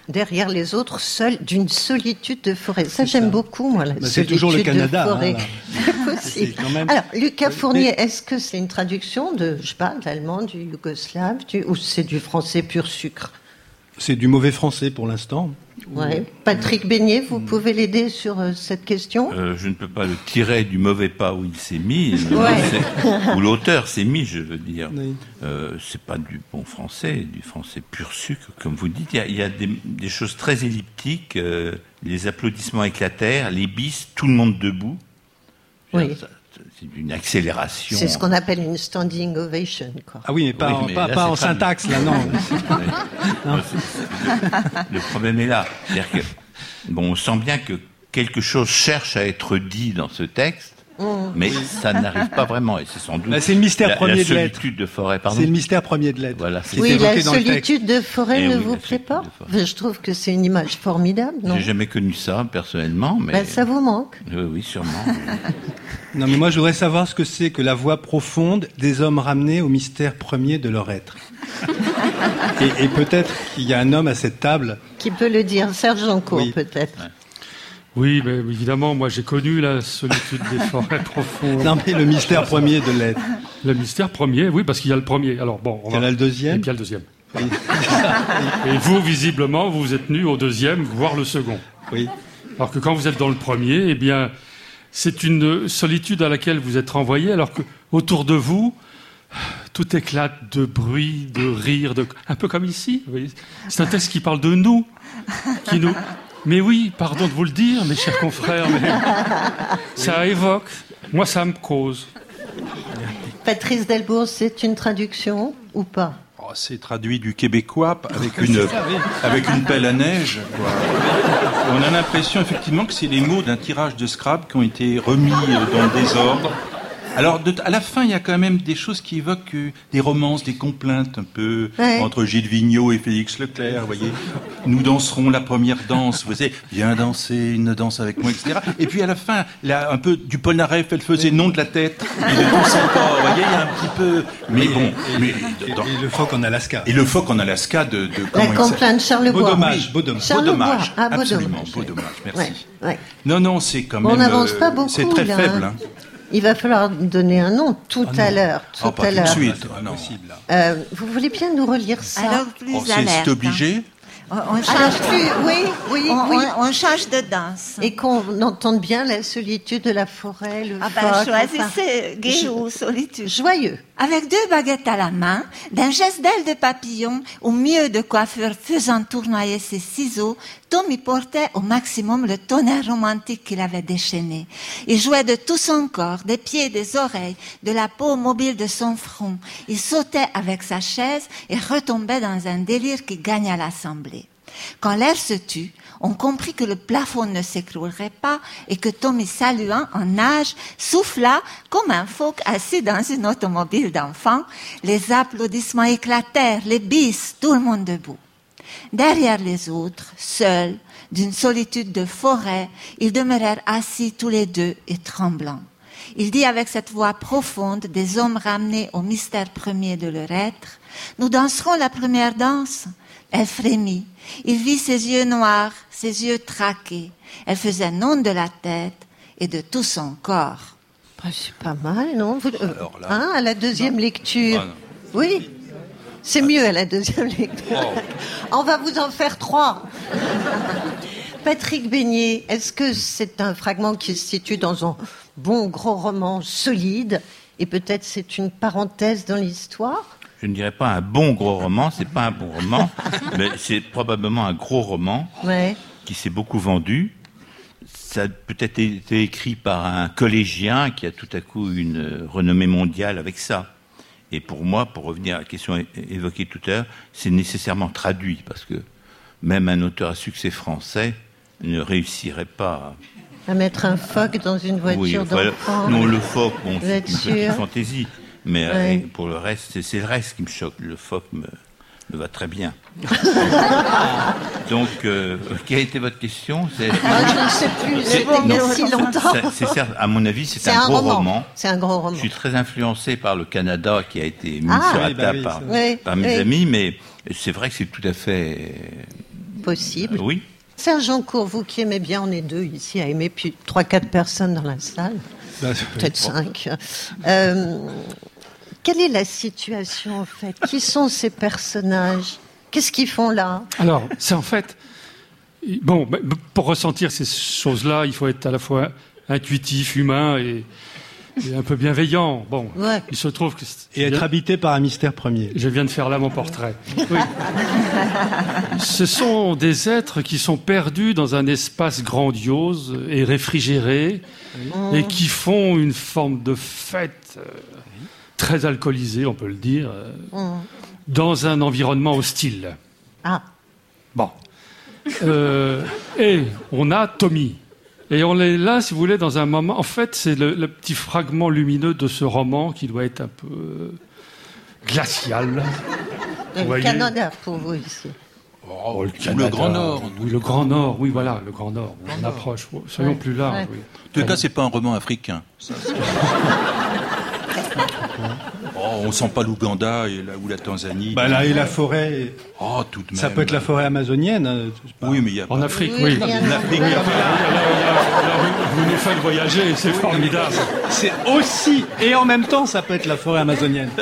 derrière les autres, seul, d'une solitude de forêt. Ça, j'aime beaucoup, moi, la c'est solitude toujours le Canada, de forêt. hein, possible. Même- Alors, Lucas Mais- Fournier, est-ce que c'est une traduction de, je sais pas, de l'allemand, du yougoslave, du- ou c'est du français pur sucre? C'est du mauvais français pour l'instant. ouais. Patrick Beignet, vous pouvez l'aider sur euh, cette question? Euh, je ne peux pas le tirer du mauvais pas où il s'est mis, Ouais. où l'auteur s'est mis, je veux dire. Oui. Euh, c'est pas du bon français, du français pur sucre, comme vous dites. Il y a, il y a des, des choses très elliptiques. euh, les applaudissements éclatèrent, les bis, tout le monde debout. Oui. Ça- une accélération. C'est ce qu'on appelle une standing ovation, quoi. Ah oui, mais pas, Oui, en, mais pas, là, pas c'est en traduit. syntaxe, là, non. Non, c'est- c'est- le, le problème est là. C'est-à-dire que, bon, on sent bien que quelque chose cherche à être dit dans ce texte, Mmh. mais ça n'arrive pas vraiment. Et c'est sans doute. Bah, c'est le mystère la, premier la de l'être. solitude de forêt, pardon. C'est le mystère premier de l'être. Voilà, c'est Oui, la solitude de forêt Eh ne oui, vous la plaît pas. Je trouve que c'est une image formidable, J'ai jamais connu ça personnellement, mais Ben, Ça vous manque oui, oui, sûrement. Non, mais moi, je voudrais savoir ce que c'est que la voix profonde des hommes ramenés au mystère premier de leur être. Et, et peut-être qu'il y a un homme à cette table. Qui peut le dire Serge Jancourt, Oui. peut-être. Oui, mais évidemment, moi j'ai connu la solitude des forêts profondes. Non, mais le mystère premier de l'être. Le mystère premier, oui, parce qu'il y a le premier. Alors bon, on Il y en va- a le Et deuxième. puis il y a le deuxième. Et vous, visiblement, vous êtes tenu au deuxième, voire le second. Oui. Alors que quand vous êtes dans le premier, eh bien, c'est une solitude à laquelle vous êtes renvoyé, alors que autour de vous, tout éclate de bruit, de rire, de... un peu comme ici. C'est un texte qui parle de nous, qui nous. Mais oui, pardon de vous le dire, mes chers confrères, mais ça évoque. Moi, ça me cause. Patrice Delbourg, c'est une traduction ou pas? Oh, c'est traduit du québécois avec une, avec une pelle à neige. quoi. On a l'impression effectivement que c'est les mots d'un tirage de Scrabble qui ont été remis dans le désordre. Alors, de- à la fin, il y a quand même des choses qui évoquent euh, des romances, des complaintes un peu Ouais. entre Gilles Vigneault et Félix Leclerc. Vous voyez, nous danserons la première danse. Vous savez, viens danser une danse avec moi, etc. Et puis à la fin, là, un peu du Polnareff, elle faisait non de la tête et de tout son corps. Vous voyez, il y a un petit peu. Mais bon, mais Et, dans- et le phoque en Alaska. et le phoque en Alaska de, de La complainte Charlebois. Beau dommage, beau dommage. Charlebois. Beau dommage, Ah, absolument, dommage. beau dommage, merci. Ouais, ouais. Non, non, c'est quand On même. n'avance euh, pas beaucoup. C'est très là, faible. hein. Hein. Il va falloir donner un nom tout Ah à l'heure. Tout Ah, pas à tout de l'heure. suite. Ah. Euh, vous voulez bien nous relire ça Alors plus Oh, c'est obligé. On, on Alors, change, plus, oui, oui, on, oui. on- on change de danse. Et qu'on entende bien la solitude de la forêt, le ah ben, choisissez gai je- ou solitude. Joyeux. Avec deux baguettes à la main, d'un geste d'aile de papillon, au mieux de coiffure faisant tournoyer ses ciseaux, Tommy portait au maximum le tonnerre romantique qu'il avait déchaîné. Il jouait de tout son corps, des pieds, des oreilles, de la peau mobile de son front. Il sautait avec sa chaise et retombait dans un délire qui gagna l'assemblée. Quand l'air se tut, on comprit que le plafond ne s'écroulerait pas et que Tommy saluant en nage souffla comme un phoque assis dans une automobile d'enfants. Les applaudissements éclatèrent, les bis, tout le monde debout. Derrière les autres, seuls, d'une solitude de forêt, ils demeurèrent assis tous les deux et tremblants. Il dit avec cette voix profonde des hommes ramenés au mystère premier de leur être, Nous danserons la première danse. Elle frémit. Il vit ses yeux noirs, ses yeux traqués. Elle faisait non de la tête et de tout son corps. Bah, c'est pas mal, non? Vous- euh, Alors là- hein, à la deuxième lecture. Ah, oui, c'est mieux à la deuxième lecture. On va vous en faire trois. Patrick Beignet, est-ce que c'est un fragment qui se situe dans un bon gros roman solide et peut-être c'est une parenthèse dans l'histoire? Je ne dirais pas un bon gros roman, c'est pas un bon roman, mais c'est probablement un gros roman Ouais. qui s'est beaucoup vendu. Ça a peut-être été écrit par un collégien qui a tout à coup une renommée mondiale avec ça. Et pour moi, pour revenir à la question évoquée tout à l'heure, c'est nécessairement traduit, parce que même un auteur à succès français ne réussirait pas À mettre un phoque dans une voiture oui, d'enfant. Non, le phoque, bon, c'est une petite fantaisie. Mais euh, Ouais. pour le reste, c'est- c'est le reste qui me choque. Le phoque me, me va très bien. Donc, euh, quelle a été votre question C'est- Ah, je ne sais plus, C'est- c'était il y a non, si longtemps. c'est- c'est certes, à mon avis, c'est C'est un, un gros roman. roman. C'est un gros roman. Je suis très influencé par le Canada qui a été mis Ah. sur la Oui, bah table oui, par, mes Oui, amis, mais c'est vrai que c'est tout à fait possible. Oui. Serge Jancourt, vous qui aimez bien, on est deux ici à aimer, puis trois, quatre personnes dans la salle, Bah, peut-être cinq. Euh, quelle est la situation en fait? Qui sont ces personnages? Qu'est-ce qu'ils font là Alors, c'est en fait. Bon, bah, pour ressentir ces choses-là, il faut être à la fois intuitif, humain et, et un peu bienveillant. Bon, Ouais. il se trouve que. Et être habité par un mystère premier. Je viens de faire là mon portrait. Oui. Ce sont des êtres qui sont perdus dans un espace grandiose et réfrigéré et qui font une forme de fête euh, très alcoolisée, on peut le dire, Hum. Dans un environnement hostile. Ah, Bon. Euh, et on a Tommy. Et on est là, si vous voulez, dans un moment. En fait, c'est le, le petit fragment lumineux de ce roman qui doit être un peu euh, glacial. le voyez Canada pour vous ici. Oh, le, le Grand Nord. Oui, le Grand Nord, oui, voilà, le Grand Nord. On approche. Soyons Ouais. plus larges. Ouais. oui. En tout cas, c'est pas un roman africain. Ça, on sent pas l'Ouganda et la, ou la Tanzanie. Bah là, et la forêt. Oh, tout de même. Ça peut être la forêt amazonienne. hein, pas. Oui, mais il y a En pas- Afrique, Oui, En Afrique, Vous nous faites voyager, c'est formidable. C'est aussi, et en même temps, ça peut être la forêt amazonienne.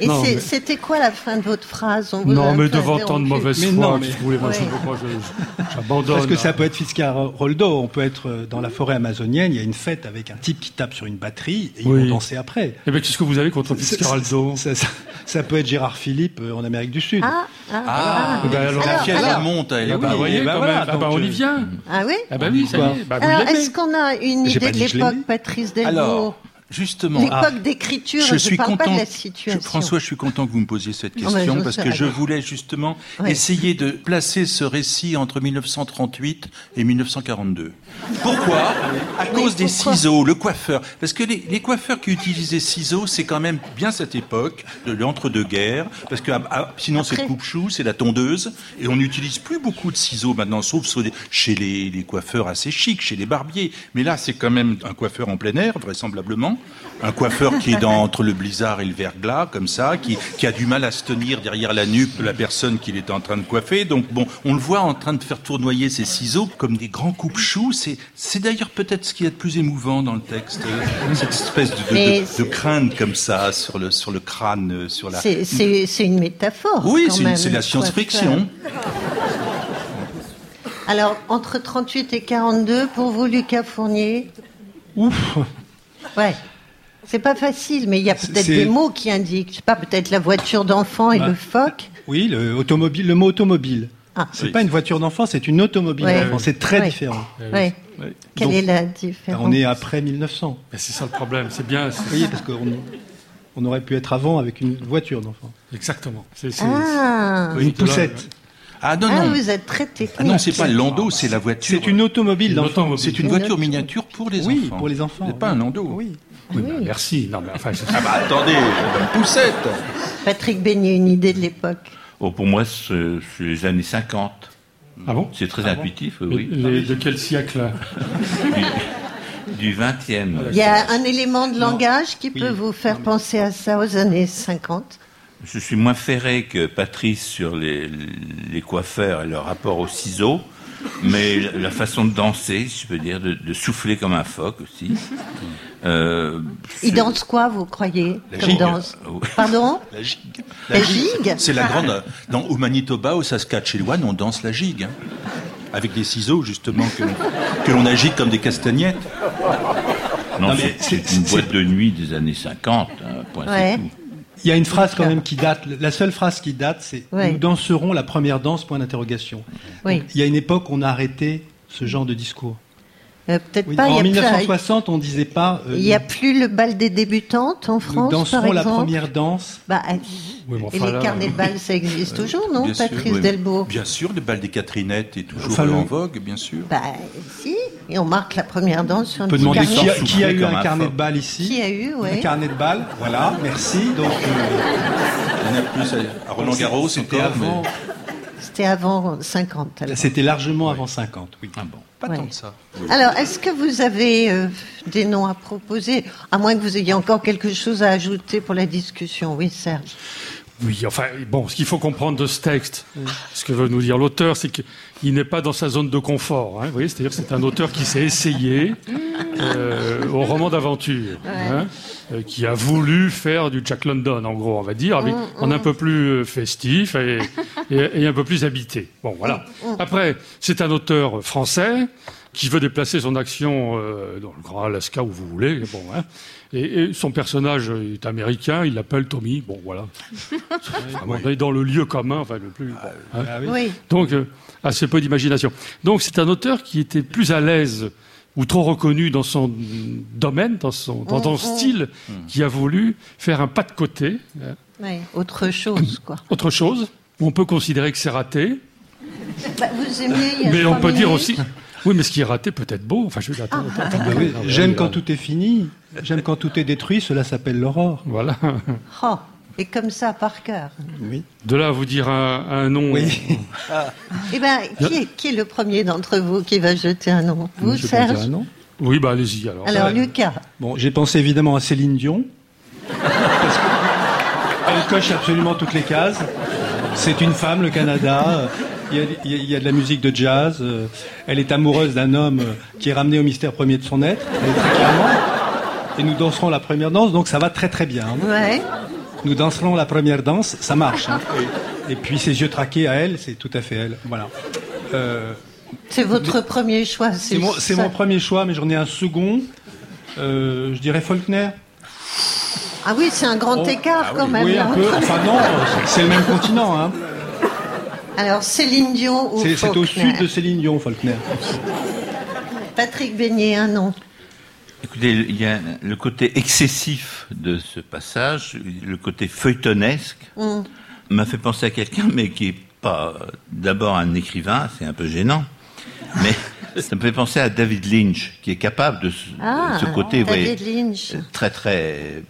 Et Non, mais- c'était quoi la fin de votre phrase On Non, mais devant tant de mauvaise Mais foi, non, mais- si vous voulez, moi, je- Ouais. moi, je- j'abandonne. Parce que ça peut être Fitzcarraldo. On peut être euh, dans la forêt amazonienne, il y a une fête avec un type qui tape sur une batterie et ils Oui. vont danser après. Eh bien, qu'est-ce que vous avez contre Fitzcarraldo Ça, ça- ça peut être Gérard Philippe euh, en Amérique du Sud. Ah, ah, Ah, Eh ben, alors- la fièvre alors- monte, elle. Ah bah, oui, vous voyez, bah quand voilà, même. Ah bah, donc, on y euh, vient. ah oui Ah bah oui, ça y est. Bah, Alors, est-ce qu'on a une idée de l'époque. Patrice Delvaux justement, L'époque d'écriture, je suis parle content. pas de la je- situation. François, je suis content que vous me posiez cette question parce que je voulais justement Ouais. essayer de placer ce récit entre 1938 et 1942. Pourquoi? À cause des ciseaux, le coiffeur. Parce que les, les coiffeurs qui utilisaient ciseaux, c'est quand même bien cette époque de l'entre-deux-guerres. Parce que ah, ah, sinon, c'est le coupe-chou, c'est la tondeuse. Et on n'utilise plus beaucoup de ciseaux maintenant, sauf chez les, les coiffeurs assez chics, chez les barbiers. Mais là, c'est quand même un coiffeur en plein air, vraisemblablement. Un coiffeur qui est dans, entre le blizzard et le verglas, comme ça, qui, qui a du mal à se tenir derrière la nuque de la personne qu'il est en train de coiffer. Donc bon, on le voit en train de faire tournoyer ses ciseaux comme des grands coupe-choux. C'est, c'est d'ailleurs peut-être ce qu'il y a de plus émouvant dans le texte. Cette espèce de, de, crainte comme ça sur le, sur le crâne, sur la... C'est- C'est c'est une métaphore. Oui, quand c'est, même, c'est la le science-fiction. Alors, entre 38 et 42, pour vous, Lucas Fournier? Ouf Ouais. C'est pas facile, mais il y a peut-être des mots qui indiquent. Je sais pas, peut-être la voiture d'enfant et Bah. le phoque. Oui, le, automobile, le mot automobile. Ah. C'est pas une voiture d'enfant, c'est une automobile Ouais. d'enfant. C'est très Ouais. différent. Ouais. Quelle Donc, est la différence On est après 1900. Mais c'est ça le problème, c'est bien. Vous voyez, parce qu'on on aurait pu être avant avec une voiture d'enfant. Exactement. C'est- Ah, Une poussette. Ah non, Ah, non. vous êtes très technique. Ah non, c'est pas le landau, c'est la voiture. C'est une automobile d'enfant. C'est une voiture miniature pour les Oui, enfants. pour les enfants. C'est pas un landau. Oui. Oui, bah, merci. Non, mais enfin, Ah bah attendez, une poussette. Patrick Beignet, une idée de l'époque. Oh, pour moi, c'est les années 50. Ah bon? C'est très intuitif, oui. Les- de quel siècle Du 20e. Il y a un élément de langage qui Oui. peut vous faire penser à ça aux années 50. Je suis moins ferré que Patrice sur les, les coiffeurs et leur rapport aux ciseaux, mais la- façon de danser, si je peux dire, de, de souffler comme un phoque aussi. Euh, Il danse quoi, vous croyez, La comme gigue. danse Oui. Pardon La gigue. La gigue C'est la grande. Dans, au Manitoba, au Saskatchewan, on danse la gigue. hein. Avec des ciseaux, justement, que, que l'on agite comme des castagnettes. non, Non, mais c'est c'est- c'est une c'est- boîte de nuit des années 50. hein, point, c'est Ouais. tout. Il y a une phrase quand même qui date. La seule phrase qui date, c'est Ouais. Nous danserons la première danse, point d'interrogation. Oui. Il y a une époque où on a arrêté ce genre de discours. Euh, Peut-être Oui, pas. en il y a plus- 1960, on disait pas euh, Il n'y a plus le bal des débutantes en nous France, par danserons la exemple première danse. Bah, euh, Oui, mais Et enfin, les là- carnets de balles, ça existe toujours, non, Bien sûr, Patrice oui. Delbo Bien sûr, le bal des Catherinettes est toujours Enfin, en vogue, bien sûr. Bah, si. Et on marque la première danse sur un On peut demander qui a, Souffler qui a eu un un carnet de balles ici Qui a eu, Un ouais. carnet de balles, voilà, merci. Donc, euh, Il y en a plus à, à Roland Garros c'était avant, C'était avant 50. alors. c'était largement avant 50. Oui. Ah bon. pas Ouais. tant que ça. Alors, est-ce que vous avez euh, des noms à proposer À moins que vous ayez encore quelque chose à ajouter pour la discussion? Oui, Serge. Oui, enfin, bon, ce qu'il faut comprendre de ce texte, ce que veut nous dire l'auteur, c'est qu'il n'est pas dans sa zone de confort. hein, vous voyez, c'est-à-dire que c'est un auteur qui s'est essayé euh, au roman d'aventure, hein, euh, qui a voulu faire du Jack London, en gros, on va dire, avec, Mm, en un mm. peu plus euh, festif et, et- et un peu plus habité. Bon, voilà. Après, c'est un auteur français qui veut déplacer son action euh, dans le Grand Alaska où vous voulez. Bon, hein. Et, et son personnage est américain, il l'appelle Tommy. Bon, voilà. On est dans le lieu commun, enfin le plus. bon, hein. Oui. Donc, euh, assez peu d'imagination. Donc, c'est un auteur qui était plus à l'aise ou trop reconnu dans son domaine, dans son, dans son Mm, mm. style, qui a voulu faire un pas de côté, euh, Oui, autre chose, quoi. autre chose. On peut considérer que c'est raté, Bah, vous aimiez il y a mais on peut dire aussi. Oui, mais ce qui est raté peut être beau. Enfin, je veux dire, attends, attends, attends. Ah oui, Ah, J'aime oui, quand ah. tout est fini, j'aime quand tout est détruit, cela s'appelle l'aurore. Voilà. Oh, et comme ça, par cœur. Oui. De là à vous dire un, un nom. Eh ben, qui est, qui est le premier d'entre vous qui va jeter un nom? Vous, Je Serge? un nom. Oui, bah allez-y alors. Alors, Lucas. Bon, j'ai pensé évidemment à Céline Dion. Parce qu'elle coche absolument toutes les cases. C'est une femme, le Canada. Il y, a, il y a- il y a de la musique de jazz. euh, Elle est amoureuse d'un homme euh, qui est ramené au mystère premier de son être. Et nous danserons la première danse, donc ça va très très bien. hein. Ouais. Nous danserons la première danse, ça marche. hein. Et, et puis ses yeux traqués à elle, c'est tout à fait elle. Voilà. Euh, C'est votre premier choix. c'est mon, mon premier choix, mais j'en ai un second. Euh, je dirais Faulkner. Ah oui, c'est un grand écart quand même. Oh. Oui, un peu. Enfin non, c'est- c'est le même continent. Hein. Alors, Céline Dion ou C'est c'est au sud de Céline Dion, Faulkner. Patrick Beignet, un nom. Écoutez, il y a le côté excessif de ce passage, le côté feuilletonesque, Mm. m'a fait penser à quelqu'un, mais qui est pas d'abord un écrivain, c'est un peu gênant, mais ça me fait penser à David Lynch, qui est capable de ce, Ah, ce côté vous voyez, David Lynch. très très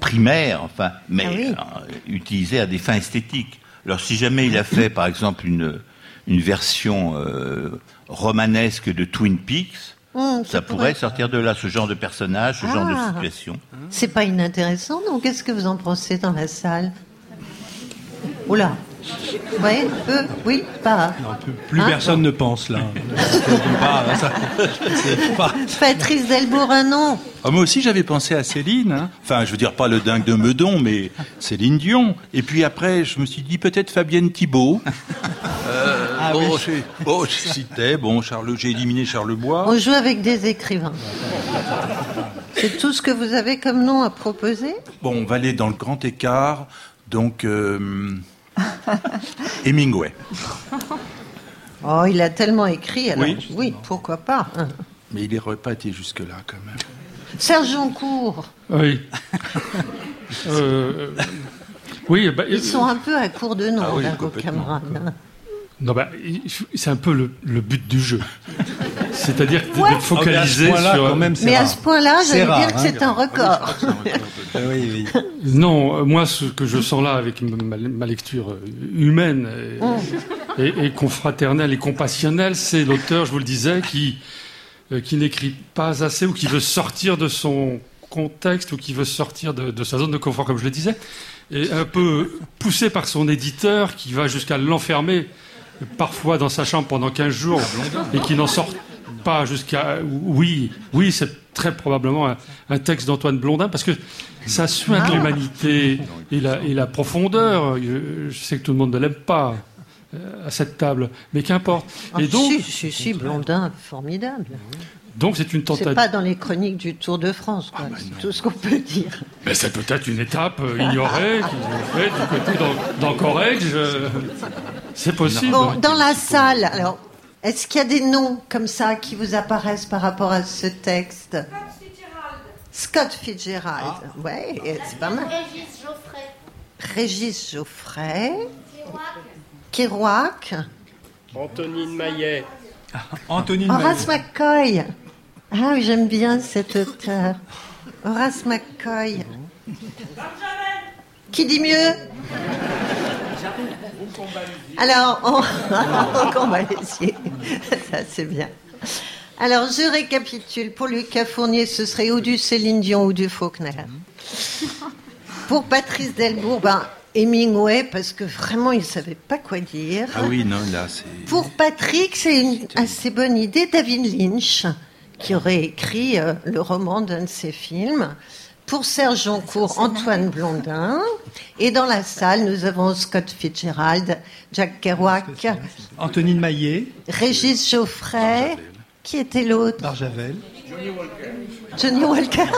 primaire, enfin, mais Ah oui. euh, utilisé à des fins esthétiques. Alors, si jamais il a fait, par exemple, une une version euh, romanesque de Twin Peaks, Hum, ça pourrait sortir de là, ce genre de personnage, ce genre de Ah. situation. C'est pas inintéressant, non? Qu'est-ce que vous en pensez dans la salle? Oula. Oui, peu, oui, pas. Plus Hein personne ne pense là. Pas, ça- c'est pas- Patrice Delbourg, un nom. Ah, moi aussi, j'avais pensé à Céline. hein. Enfin, je veux dire, pas le dingue de Meudon, mais Céline Dion. Et puis après, je me suis dit peut-être Fabienne Thibault. Euh, bon, j'ai- bon, je citais, bon, Charles, j'ai éliminé Charles Bois. On joue avec des écrivains. C'est tout ce que vous avez comme nom à proposer? Bon, on va aller dans le grand écart. Donc, euh, Hemingway. Oh, il a tellement écrit, alors Oui. oui, pourquoi pas. Mais il n'aurait pas été jusque-là, quand même. Serge Joncourt, Oui. Euh, oui, bah, ils sont un peu à court de nom, Ah oui, là, vos camarades. Non, bah, c'est un peu le, le but du jeu. C'est-à-dire d'être Ouais. focalisé Ah, mais point-là, sur. quand même, Mais à ce point-là, j'allais dire que hein. c'est un record. oui, oui. Non, euh, moi, ce que je sens là avec ma, ma lecture euh, humaine et, et- et confraternelle et compassionnelle, c'est l'auteur, je vous le disais, qui, euh, qui n'écrit pas assez ou qui veut sortir de son contexte ou qui veut sortir de, de sa zone de confort, comme je le disais, et un peu poussé par son éditeur qui va jusqu'à l'enfermer parfois dans sa chambre pendant 15 jours et qui n'en sort pas jusqu'à... Oui, oui, c'est très probablement un, un texte d'Antoine Blondin parce que ça soigne l'humanité et la, et la profondeur. Je, je sais que tout le monde ne l'aime pas euh, à cette table, mais qu'importe. Ah, Et donc, si, si, si, Blondin, formidable. Donc c'est une C'est tentative. pas dans les chroniques du Tour de France, quoi. c'est tout ce qu'on peut dire. Mais c'est peut-être une étape euh, ignorée qu'ils ont fait du côté d'An- d'Anchorage. euh, C'est possible. Bon, dans la salle, alors, est-ce qu'il y a des noms comme ça qui vous apparaissent par rapport à ce texte? Scott Fitzgerald. Ouais, et c'est pas mal. Régis Geoffrey. Régis Geoffrey. Kerouac. Antonine Maillet. Antonine Horace McCoy. Ah oui, j'aime bien cet auteur. Horace McCoy. Qui dit mieux? Alors, on, on. Ça, c'est bien. Alors, je récapitule. Pour Lucas Fournier, ce serait ou du Céline Dion ou du Faulkner. Pour Patrice Delbourg, ben, Hemingway, parce que vraiment, il ne savait pas quoi dire. Ah oui, non, là, c'est. Pour Patrick, c'est une assez bonne idée. David Lynch, qui aurait écrit euh, le roman d'un de ses films. Pour Serge Joncourt, Antoine Blondin. Et dans la salle, nous avons Scott Fitzgerald, Jack Kerouac, Antonine Maillet, Régis Geoffrey. Qui était l'autre? Barjavel. Johnny Walker.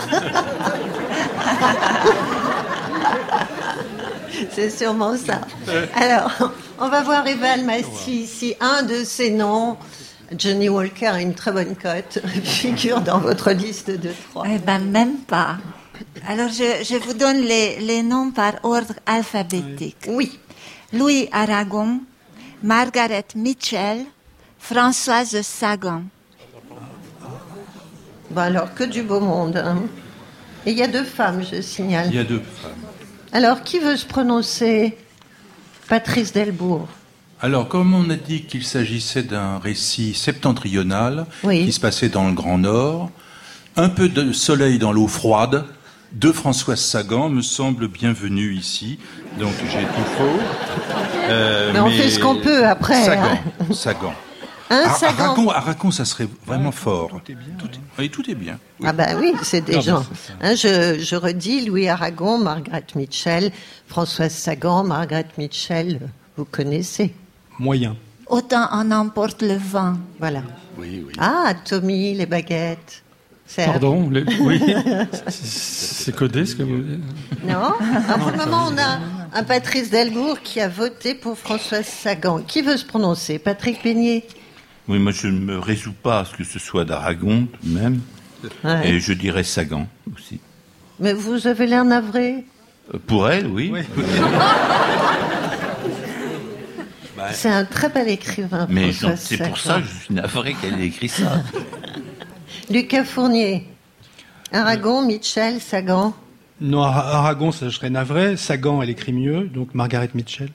C'est sûrement ça. Alors, on va voir Eva Almassi ici. Un de ces noms, Johnny Walker a une très bonne cote, figure dans votre liste de trois. Eh ben, même pas. Alors, je, je vous donne les, les noms par ordre alphabétique. Oui. Louis Aragon, Margaret Mitchell, Françoise Sagan. Bon, alors, que du beau monde. hein. Et il y a deux femmes, je signale. Il y a deux femmes. Alors, qui veut se prononcer? Patrice Delbourg. Alors, comme on a dit qu'il s'agissait d'un récit septentrional Oui. qui se passait dans le Grand Nord, un peu de soleil dans l'eau froide de Françoise Sagan me semble bienvenu ici. Donc j'ai tout faux. Euh, Mais on fait ce qu'on peut après, Sagan. hein. Sagan. Hein, Ar- Sagan Aragon, Aragon, ça serait vraiment fort. Tout est bien. oui, tout est bien. Ah ben oui, c'est des Non, gens. Hein, je, je redis, Louis Aragon, Margaret Mitchell, Françoise Sagan, Margaret Mitchell, vous connaissez. Moyen. Autant en emporte le vent. Voilà. Oui, oui. Ah, Tommy, les baguettes. Serge. Pardon, les- oui. C'est codé ce que vous dites Non Ah, Pour le moment, on a un Patrice Delbourg qui a voté pour Françoise Sagan. Qui veut se prononcer? Patrick Peignet Oui, moi je ne me résous pas à ce que ce soit d'Aragon, tout de même. Ouais. Et je dirais Sagan aussi. Mais vous avez l'air navré. Euh, Pour elle, oui. C'est un très bel écrivain, mais c'est pour ça que je suis navré qu'elle ait écrit ça. Lucas Fournier. Aragon, Mitchell, Sagan. Non, Ara- Aragon, ça je serais navré. Sagan, elle écrit mieux, donc Margaret Mitchell.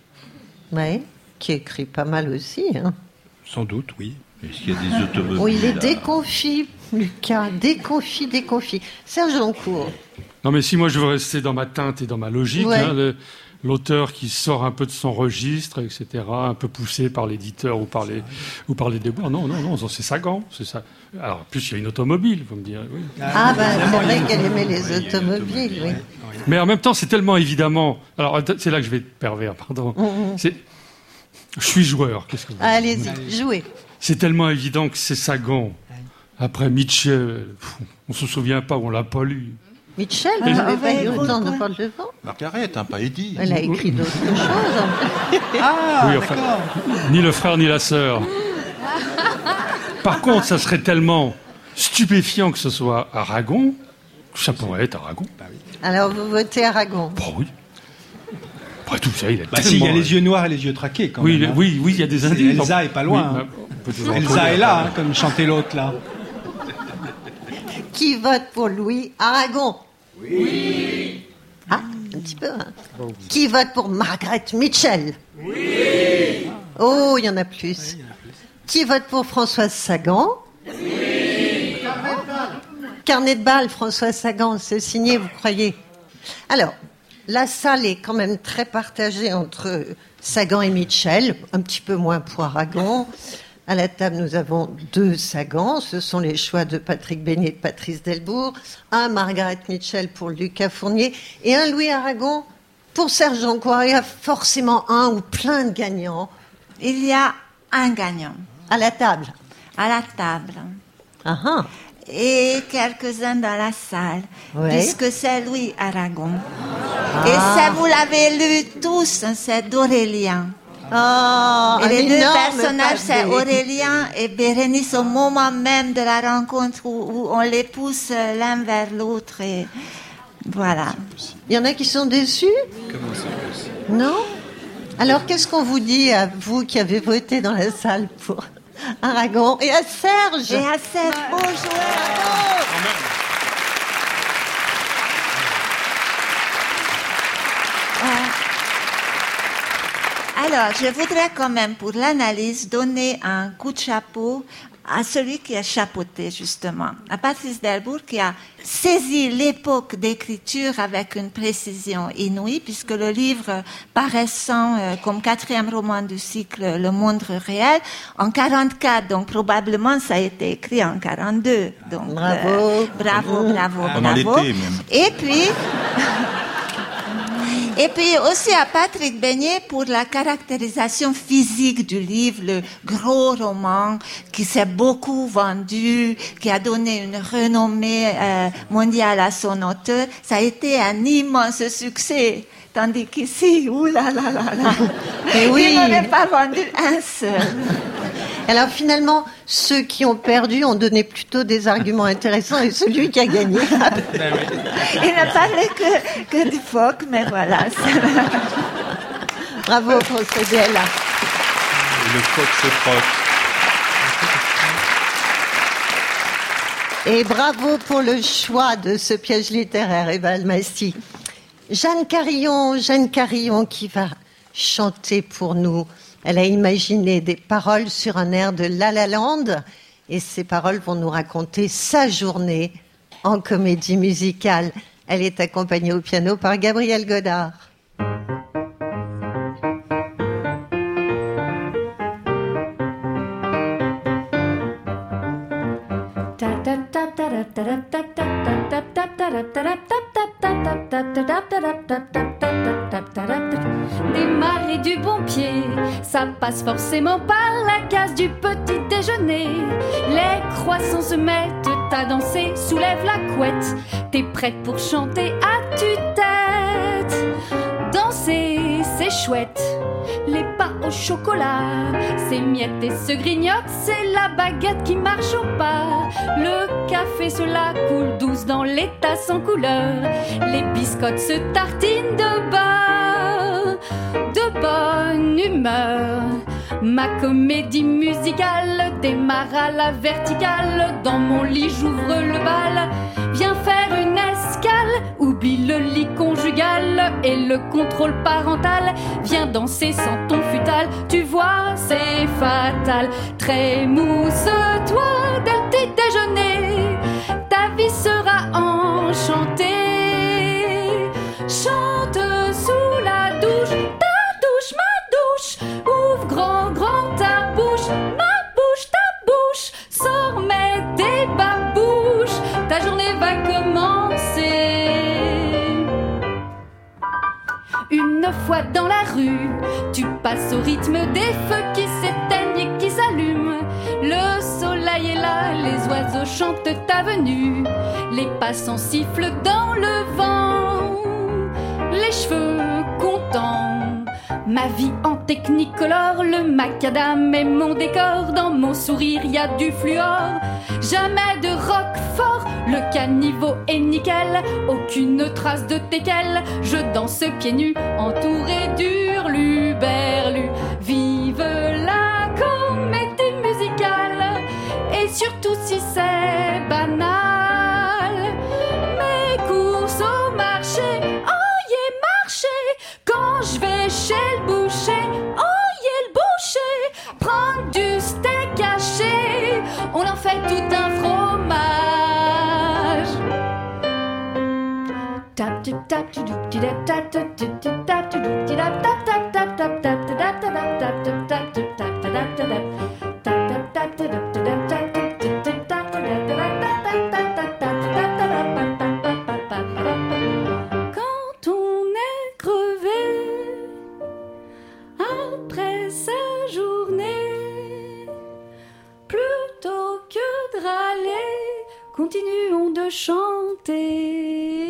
Oui, qui écrit pas mal aussi. Hein. Sans doute, oui. Est-ce qu'il y a des automobiles Oh, il est déconfit, Lucas. Déconfit, déconfit. Serge Joncourt. Non, mais si moi je veux rester dans ma teinte et dans ma logique, Ouais. hein, le- l'auteur qui sort un peu de son registre, etc., un peu poussé par l'éditeur ou par les ou par les déboires. Non, non, non, c'est Sagan, c'est ça. Alors, en plus, il y a une automobile, vous me direz. Oui. Ah, ben, c'est vrai qu'elle aimait les automobiles, oui. Mais en même temps, c'est tellement évidemment. Alors, c'est là que je vais être pervers, pardon. Mhm. C'est- Je suis joueur. Qu'est-ce que vous Allez-y, jouez. C'est tellement évident que c'est Sagan. Après Mitchell, on se souvient pas, on l'a pas lu. Mitchell, Mais- vous n'avez pas Ah, eu autant de pourquoi porte devant Margaret, hein, pas Eddie. Elle a écrit d'autres choses. Ah, Oui, enfin, ni le frère ni la sœur. Par contre, ça serait tellement stupéfiant que ce soit Aragon. Ça pourrait être Aragon. Alors, vous votez Aragon. Bah oui. Après tout ça, il a Bah si, tellement... il y a les yeux noirs et les yeux traqués quand Oui, même. hein. oui, oui, il y a des indices. Elsa est pas loin. Oui, hein. bah, toujours Elsa est là, hein, comme chantait l'autre là. Qui vote pour Louis Aragon Oui. Ah, un petit peu. hein. Qui vote pour Margaret Mitchell Oui. Oh, il y en a plus. Qui vote pour Françoise Sagan Oui. Carnet de balles, Françoise Sagan, c'est signé, vous croyez Alors, la salle est quand même très partagée entre Sagan et Mitchell, un petit peu moins pour Aragon. À la table, nous avons deux Sagans. Ce sont les choix de Patrick Beignet et de Patrice Delbourg. Un Margaret Mitchell pour Lucas Fournier et un Louis Aragon pour Serge Joncourt. Il y a forcément un ou plein de gagnants. Il y a un gagnant. À la table À la table. Ah ah. Et quelques-uns dans la salle. Ouais. Puisque c'est Louis Aragon. Ah. Et ça, vous l'avez lu tous, hein, c'est d'Aurélien. Oh, et les deux personnages, c'est. Aurélien et Bérénice au moment même de la rencontre où, où on les pousse euh, l'un vers l'autre. Et voilà. Il y en a qui sont déçus? Comment c'est possible Non? Alors, qu'est-ce qu'on vous dit à vous qui avez voté dans la salle pour Aragon et à Serge? Et à Serge, beau joueur. Alors, je voudrais quand même, pour l'analyse, donner un coup de chapeau à celui qui a chapeauté justement, à Patrice Delbourg qui a saisi l'époque d'écriture avec une précision inouïe puisque le livre paraissant euh, comme quatrième roman du cycle Le Monde réel en 44, donc probablement ça a été écrit en 42. Donc, Bravo. euh, bravo, bravo, bravo. même. Et puis, et puis aussi à Patrick Beignet pour la caractérisation physique du livre, le gros roman qui s'est beaucoup vendu, qui a donné une renommée euh, mondiale à son auteur. Ça a été un immense succès. Tandis qu'ici, oulala, là, là, là, Mais oui. il n'en pas vendu un seul. Alors finalement, ceux qui ont perdu ont donné plutôt des arguments intéressants et celui qui a gagné. Il ne parlait que, que du phoque, mais voilà. Bravo pour ce duel-là. Et le coq se frotte. Et bravo pour le choix de ce piège littéraire, Eva Almasti. Jeanne Carillon, Jeanne Carillon qui va chanter pour nous. Elle a imaginé des paroles sur un air de La La Land et ces paroles vont nous raconter sa journée en comédie musicale. Elle est accompagnée au piano par Gabriel Godard. Démarrer du bon pied, ça passe forcément par la case du petit déjeuner. Les croissants se mettent à danser, soulève la couette. T'es prête pour chanter à tue-tête. Danser, c'est chouette. Chocolat, c'est miettes et se grignote, c'est la baguette qui marche au pas. Le café se la coule douce dans les tasses en couleur. Les biscottes se tartinent de beurre, de bonne humeur. Ma comédie musicale démarre à la verticale. Dans mon lit, j'ouvre le bal. Et le contrôle parental. Viens danser sans ton futal. Tu vois, c'est fatal. Trémousse-toi dès Dans la rue, tu passes au rythme des feux qui s'éteignent et qui s'allument. Le soleil est là, les oiseaux chantent ta venue. Les passants sifflent dans le vent. Les cheveux contents. Ma vie en technicolore, le macadam est mon décor. Dans mon sourire, y a du fluor. Jamais de rock fort, le caniveau est nickel. Aucune trace de teckel. Je danse pieds nus, entouré d'hurluberlus. Vive la comédie musicale, et surtout si c'est banal. Mes courses au marché, oh yeah, marché. Quand je vais le boucher, oh yeah, le boucher. Prendre du steak haché, on en fait tout un fromage. Tap, tap, tap, tap, tap, tap, tap, tap, tap, tap, tap, tap, tap, continuons de chanter.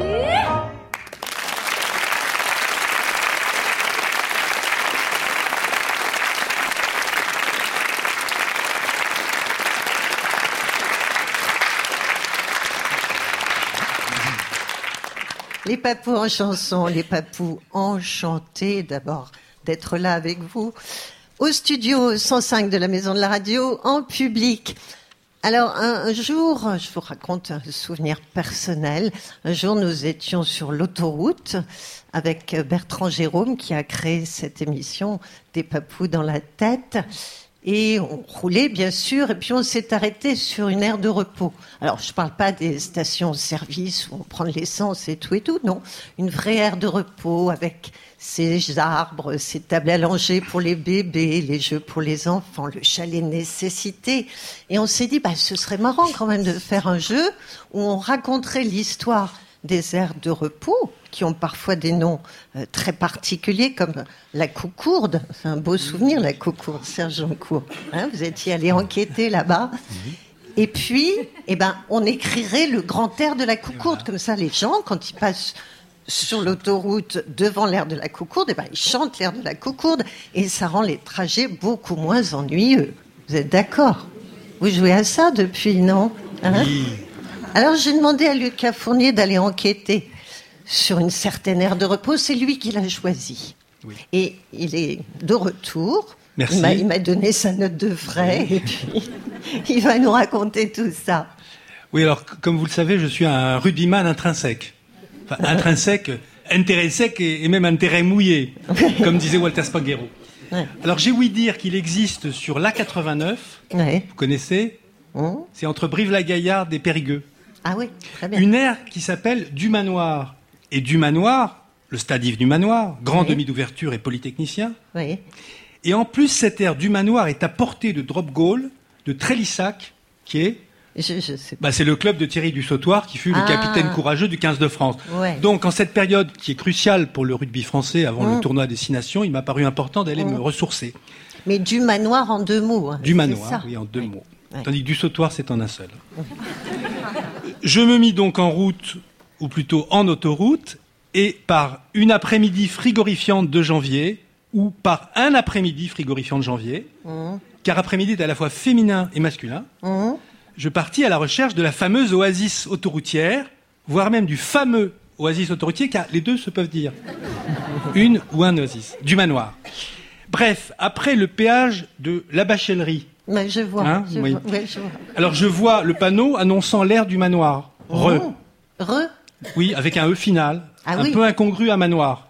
Les papous en chanson, les papous enchantés d'abord d'être là avec vous au studio 105 de la Maison de la Radio en public. Alors un, jour, je vous raconte un souvenir personnel. Un jour, nous étions sur l'autoroute avec Bertrand Jérôme qui a créé cette émission des papous dans la tête. Et on roulait, bien sûr, et puis on s'est arrêté sur une aire de repos. Alors, je ne parle pas des stations-service où on prend de l'essence et tout et tout, non. Une vraie aire de repos avec ses arbres, ses tables allongées pour les bébés, les jeux pour les enfants, le chalet nécessité. Et on s'est dit, bah, ce serait marrant quand même de faire un jeu où on raconterait l'histoire des aires de repos qui ont parfois des noms euh, très particuliers comme la Coucourde. C'est un beau souvenir, la Coucourde, Serge Joncourt. Hein, vous étiez allé enquêter là-bas. Et puis, eh ben, on écrirait le grand air de la Coucourde. Comme ça, les gens, quand ils passent sur l'autoroute devant l'air de la Coucourde, eh ben, ils chantent l'air de la Coucourde et ça rend les trajets beaucoup moins ennuyeux. Vous êtes d'accord? Vous jouez à ça depuis, non? Hein? Alors j'ai demandé à Lucas Fournier d'aller enquêter sur une certaine aire de repos. C'est lui qui l'a choisi. Et il est de retour. Merci. Il m'a- donné sa note de frais et puis il va nous raconter tout ça. Oui, alors, comme vous le savez, je suis un rugbyman intrinsèque. Enfin, intrinsèque, intérêt sec et, et même intérêt mouillé, comme disait Walter Spaghetti. Ouais. Alors, j'ai ouï dire qu'il existe sur l'A89, Ouais. vous connaissez C'est entre Brive-la-Gaillarde et Périgueux. Ah oui, très bien. Une aire qui s'appelle du Manoir. Et du Manoir, le stade Yves du Manoir, grand Oui. demi d'ouverture et polytechnicien. Oui. Et en plus, cette aire du Manoir est à portée de drop goal de Trélissac, qui est Je, je sais pas. bah, c'est le club de Thierry Dussautoir qui fut Ah. le capitaine courageux du 15 de France. Ouais. Donc, en cette période qui est cruciale pour le rugby français avant Mm. le tournoi des Six Nations, il m'a paru important d'aller Mm. me ressourcer. Mais du manoir en deux mots. hein, Du manoir, oui, en deux mots. Ouais. Tandis que du sautoir, c'est en un seul. Je me mis donc en route, ou plutôt en autoroute, et par une après-midi frigorifiante de janvier, ou par un après-midi frigorifiant de janvier, Mmh. car après-midi est à la fois féminin et masculin. Je partis à la recherche de la fameuse oasis autoroutière, voire même du fameux oasis autoroutier, car les deux se peuvent dire. Une ou un oasis, du manoir. Bref, après le péage de la Bachellerie, Mais je vois. Hein, je, oui. vois ouais, je vois. alors je vois le panneau annonçant l'air du manoir. Re. Oh. Re Oui, avec un E final, Ah un oui. peu incongru à manoir.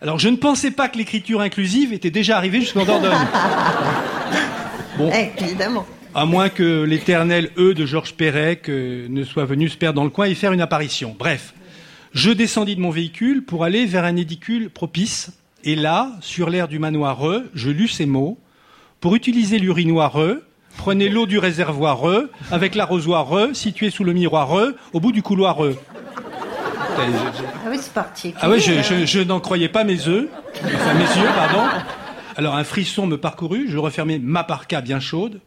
Alors je ne pensais pas que l'écriture inclusive était déjà arrivée jusqu'en Dordogne. Bon. Eh, évidemment. À moins que l'éternel E de Georges Perec euh, ne soit venu se perdre dans le coin et faire une apparition. Bref, je descendis de mon véhicule pour aller vers un édicule propice. Et là, sur l'air du manoir E, je lus ces mots. Pour utiliser l'urinoir E, prenez l'eau du réservoir E avec l'arrosoir E situé sous le miroir E au bout du couloir E. Ah oui, c'est parti. Ah oui, je, je- je n'en croyais pas mes œufs, enfin mes yeux, pardon. Alors un frisson me parcourut, je refermai ma parka bien chaude,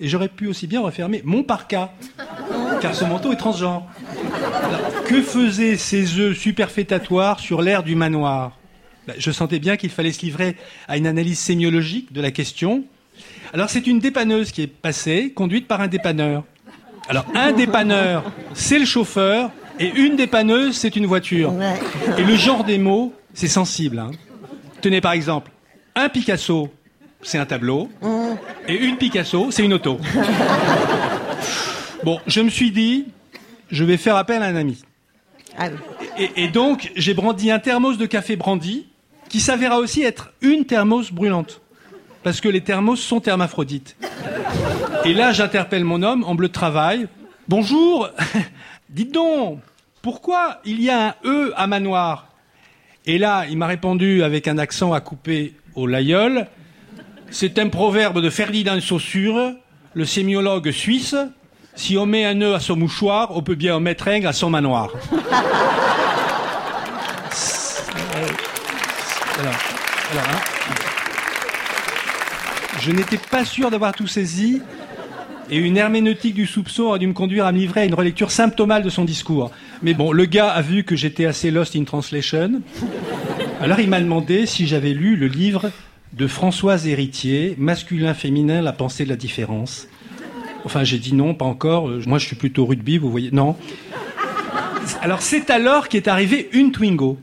et j'aurais pu aussi bien refermer mon parka, car ce manteau est transgenre. Alors, que faisaient ces œufs superfétatoires sur l'air du manoir? Ben, Je sentais bien qu'il fallait se livrer à une analyse sémiologique de la question. Alors c'est une dépanneuse qui est passée, conduite par un dépanneur. Alors un dépanneur, c'est le chauffeur, et une dépanneuse, c'est une voiture. Et le genre des mots, c'est sensible. hein. Tenez par exemple, un Picasso, c'est un tableau, et une Picasso, c'est une auto. Bon, je me suis dit, je vais faire appel à un ami. Ah oui. Et, et donc, j'ai brandi un thermos de café brandy, qui s'avéra aussi être une thermos brûlante. Parce que les thermos sont hermaphrodites. Et là, j'interpelle mon homme en bleu de travail. Bonjour, dites donc, pourquoi il y a un E à manoir? Et là, il m'a répondu avec un accent à couper au laïeul. C'est un proverbe de Ferdinand Saussure, le sémiologue suisse. Si on met un nœud à son mouchoir, on peut bien en mettre un à son manoir. Hein. Je n'étais pas sûr d'avoir tout saisi, et une herméneutique du soupçon a dû me conduire à me livrer à une relecture symptomale de son discours. Mais bon, le gars a vu que j'étais assez lost in translation. Alors il m'a demandé si j'avais lu le livre de Françoise Héritier, Masculin-féminin, la pensée de la différence. Enfin, j'ai dit non, pas encore. Euh, Moi, je suis plutôt rugby, vous voyez. Non. Alors, c'est alors qu'est arrivée une Twingo.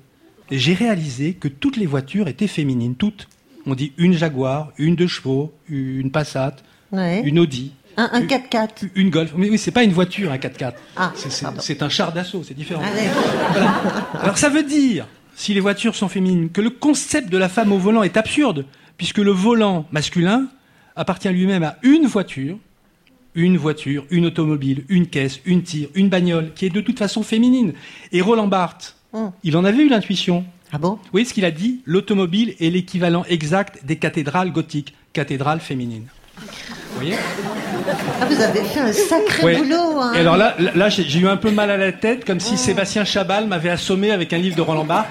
Et j'ai réalisé que toutes les voitures étaient féminines, toutes. On dit une Jaguar, une deux chevaux, une Passat, Ouais. une Audi, Un, un 4x4. une Golf. Mais oui, c'est pas une voiture, un 4x4. Ah, C'est- un char d'assaut, c'est différent. Allez. Alors ça veut dire, si les voitures sont féminines, que le concept de la femme au volant est absurde, puisque le volant masculin appartient lui-même à une voiture, une voiture, une automobile, une caisse, une tire, une bagnole, qui est de toute façon féminine. Et Roland Barthes, il en avait eu l'intuition. Ah bon? Oui, ce qu'il a dit, l'automobile est l'équivalent exact des cathédrales gothiques, cathédrales féminines. Vous voyez Ah, vous avez fait un sacré Ouais. boulot. Hein. Et alors là, là j'ai eu un peu mal à la tête, comme si Sébastien Chabal m'avait assommé avec un livre de Roland Barthes.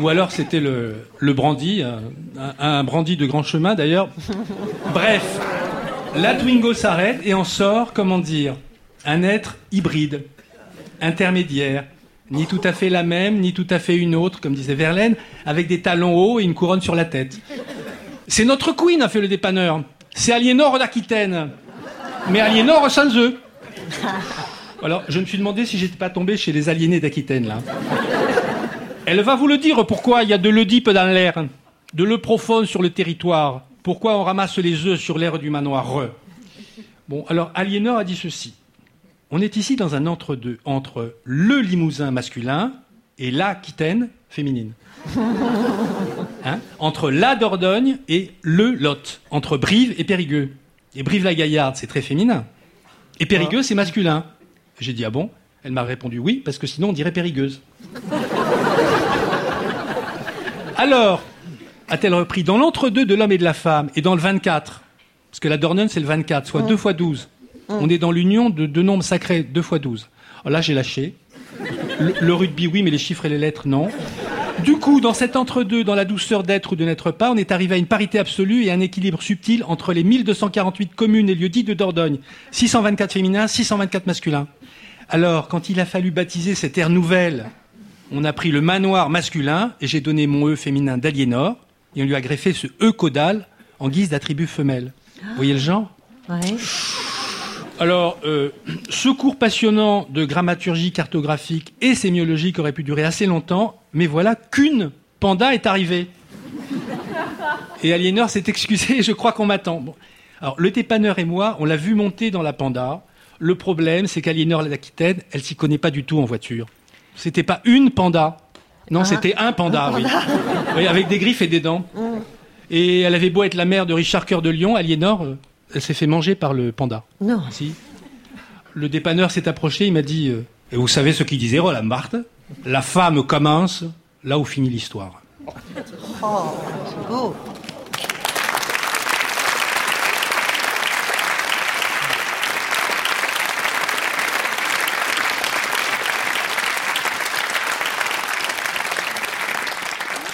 Ou alors c'était le, le brandy, un, un- un brandy de grand chemin d'ailleurs. Bref, la Twingo s'arrête et en sort, comment dire, un être hybride, intermédiaire, ni tout à fait la même, ni tout à fait une autre, comme disait Verlaine, avec des talons hauts et une couronne sur la tête. C'est notre queen, a fait le dépanneur. C'est Aliénor d'Aquitaine. Mais Aliénor sans eux. Alors, je me suis demandé si j'étais pas tombé chez les aliénés d'Aquitaine, là. Elle va vous le dire pourquoi il y a de l'Oedipe dans l'air, de le profond sur le territoire, pourquoi on ramasse les œufs sur l'air du manoir. Bon, alors Aliénor a dit ceci. On est ici dans un entre-deux, entre le Limousin masculin et l'Aquitaine féminine. Hein? Entre la Dordogne et le Lot, entre Brive et Périgueux. Et Brive-la-Gaillarde, c'est très féminin. Et Périgueux, c'est masculin. J'ai dit, ah bon? Elle m'a répondu oui, parce que sinon on dirait Périgueuse. Alors, a-t-elle repris, dans l'entre-deux de l'homme et de la femme, et dans le 24, parce que la Dordogne, c'est le 24, soit 2 fois 12, on est dans l'union de deux nombres sacrés, 2 fois 12. Alors là, j'ai lâché. Le, rugby, oui, mais les chiffres et les lettres, non. Du coup, dans cet entre-deux, dans la douceur d'être ou de n'être pas, on est arrivé à une parité absolue et un équilibre subtil entre les 1248 communes et lieux-dits de Dordogne. 624 féminins, 624 masculins. Alors, quand il a fallu baptiser cette ère nouvelle, on a pris le manoir masculin et j'ai donné mon E féminin d'Aliénor et on lui a greffé ce E caudal en guise d'attribut femelle. Vous voyez le genre? Alors, euh, ce cours passionnant de grammaturgie cartographique et sémiologique aurait pu durer assez longtemps, mais voilà qu'une panda est arrivée. Et Aliénor s'est excusé et je crois qu'on m'attend. Bon. Alors, le dépanneur et moi, on l'a vu monter dans la panda. Le problème, c'est qu'Aliénor l'Aquitaine, elle s'y connaît pas du tout en voiture. C'était pas une panda. Non, Ah. c'était un panda, Un oui. panda. Oui, Avec des griffes et des dents. Mm. Et elle avait beau être la mère de Richard Cœur de Lion, Aliénor, euh, elle s'est fait manger par le panda. Non. Si. Le dépanneur s'est approché, il m'a dit euh, Et vous savez ce qu'il disait, Roland Barthes? La femme commence là où finit l'histoire. Oh, c'est beau.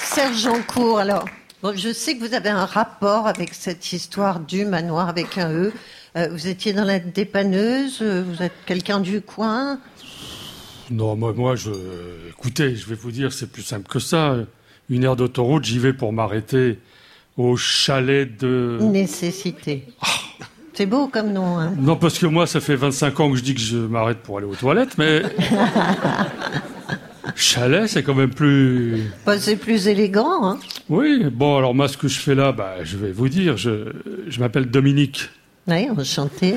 Serge Jancourt, alors, bon, je sais que vous avez un rapport avec cette histoire du manoir avec un E. Euh, vous étiez dans la dépanneuse, euh, vous êtes quelqu'un du coin. Non, moi, moi, je. Écoutez, je vais vous dire, c'est plus simple que ça. Une aire d'autoroute, j'y vais pour m'arrêter au chalet de. Nécessité. C'est beau comme nom. Hein. Non, parce que moi, ça fait 25 ans que je dis que je m'arrête pour aller aux toilettes, mais. chalet, c'est quand même plus. Bah, c'est plus élégant. Hein. Oui, bon, alors moi, ce que je fais là, bah, je vais vous dire, je, je m'appelle Dominique. Oui, enchanté.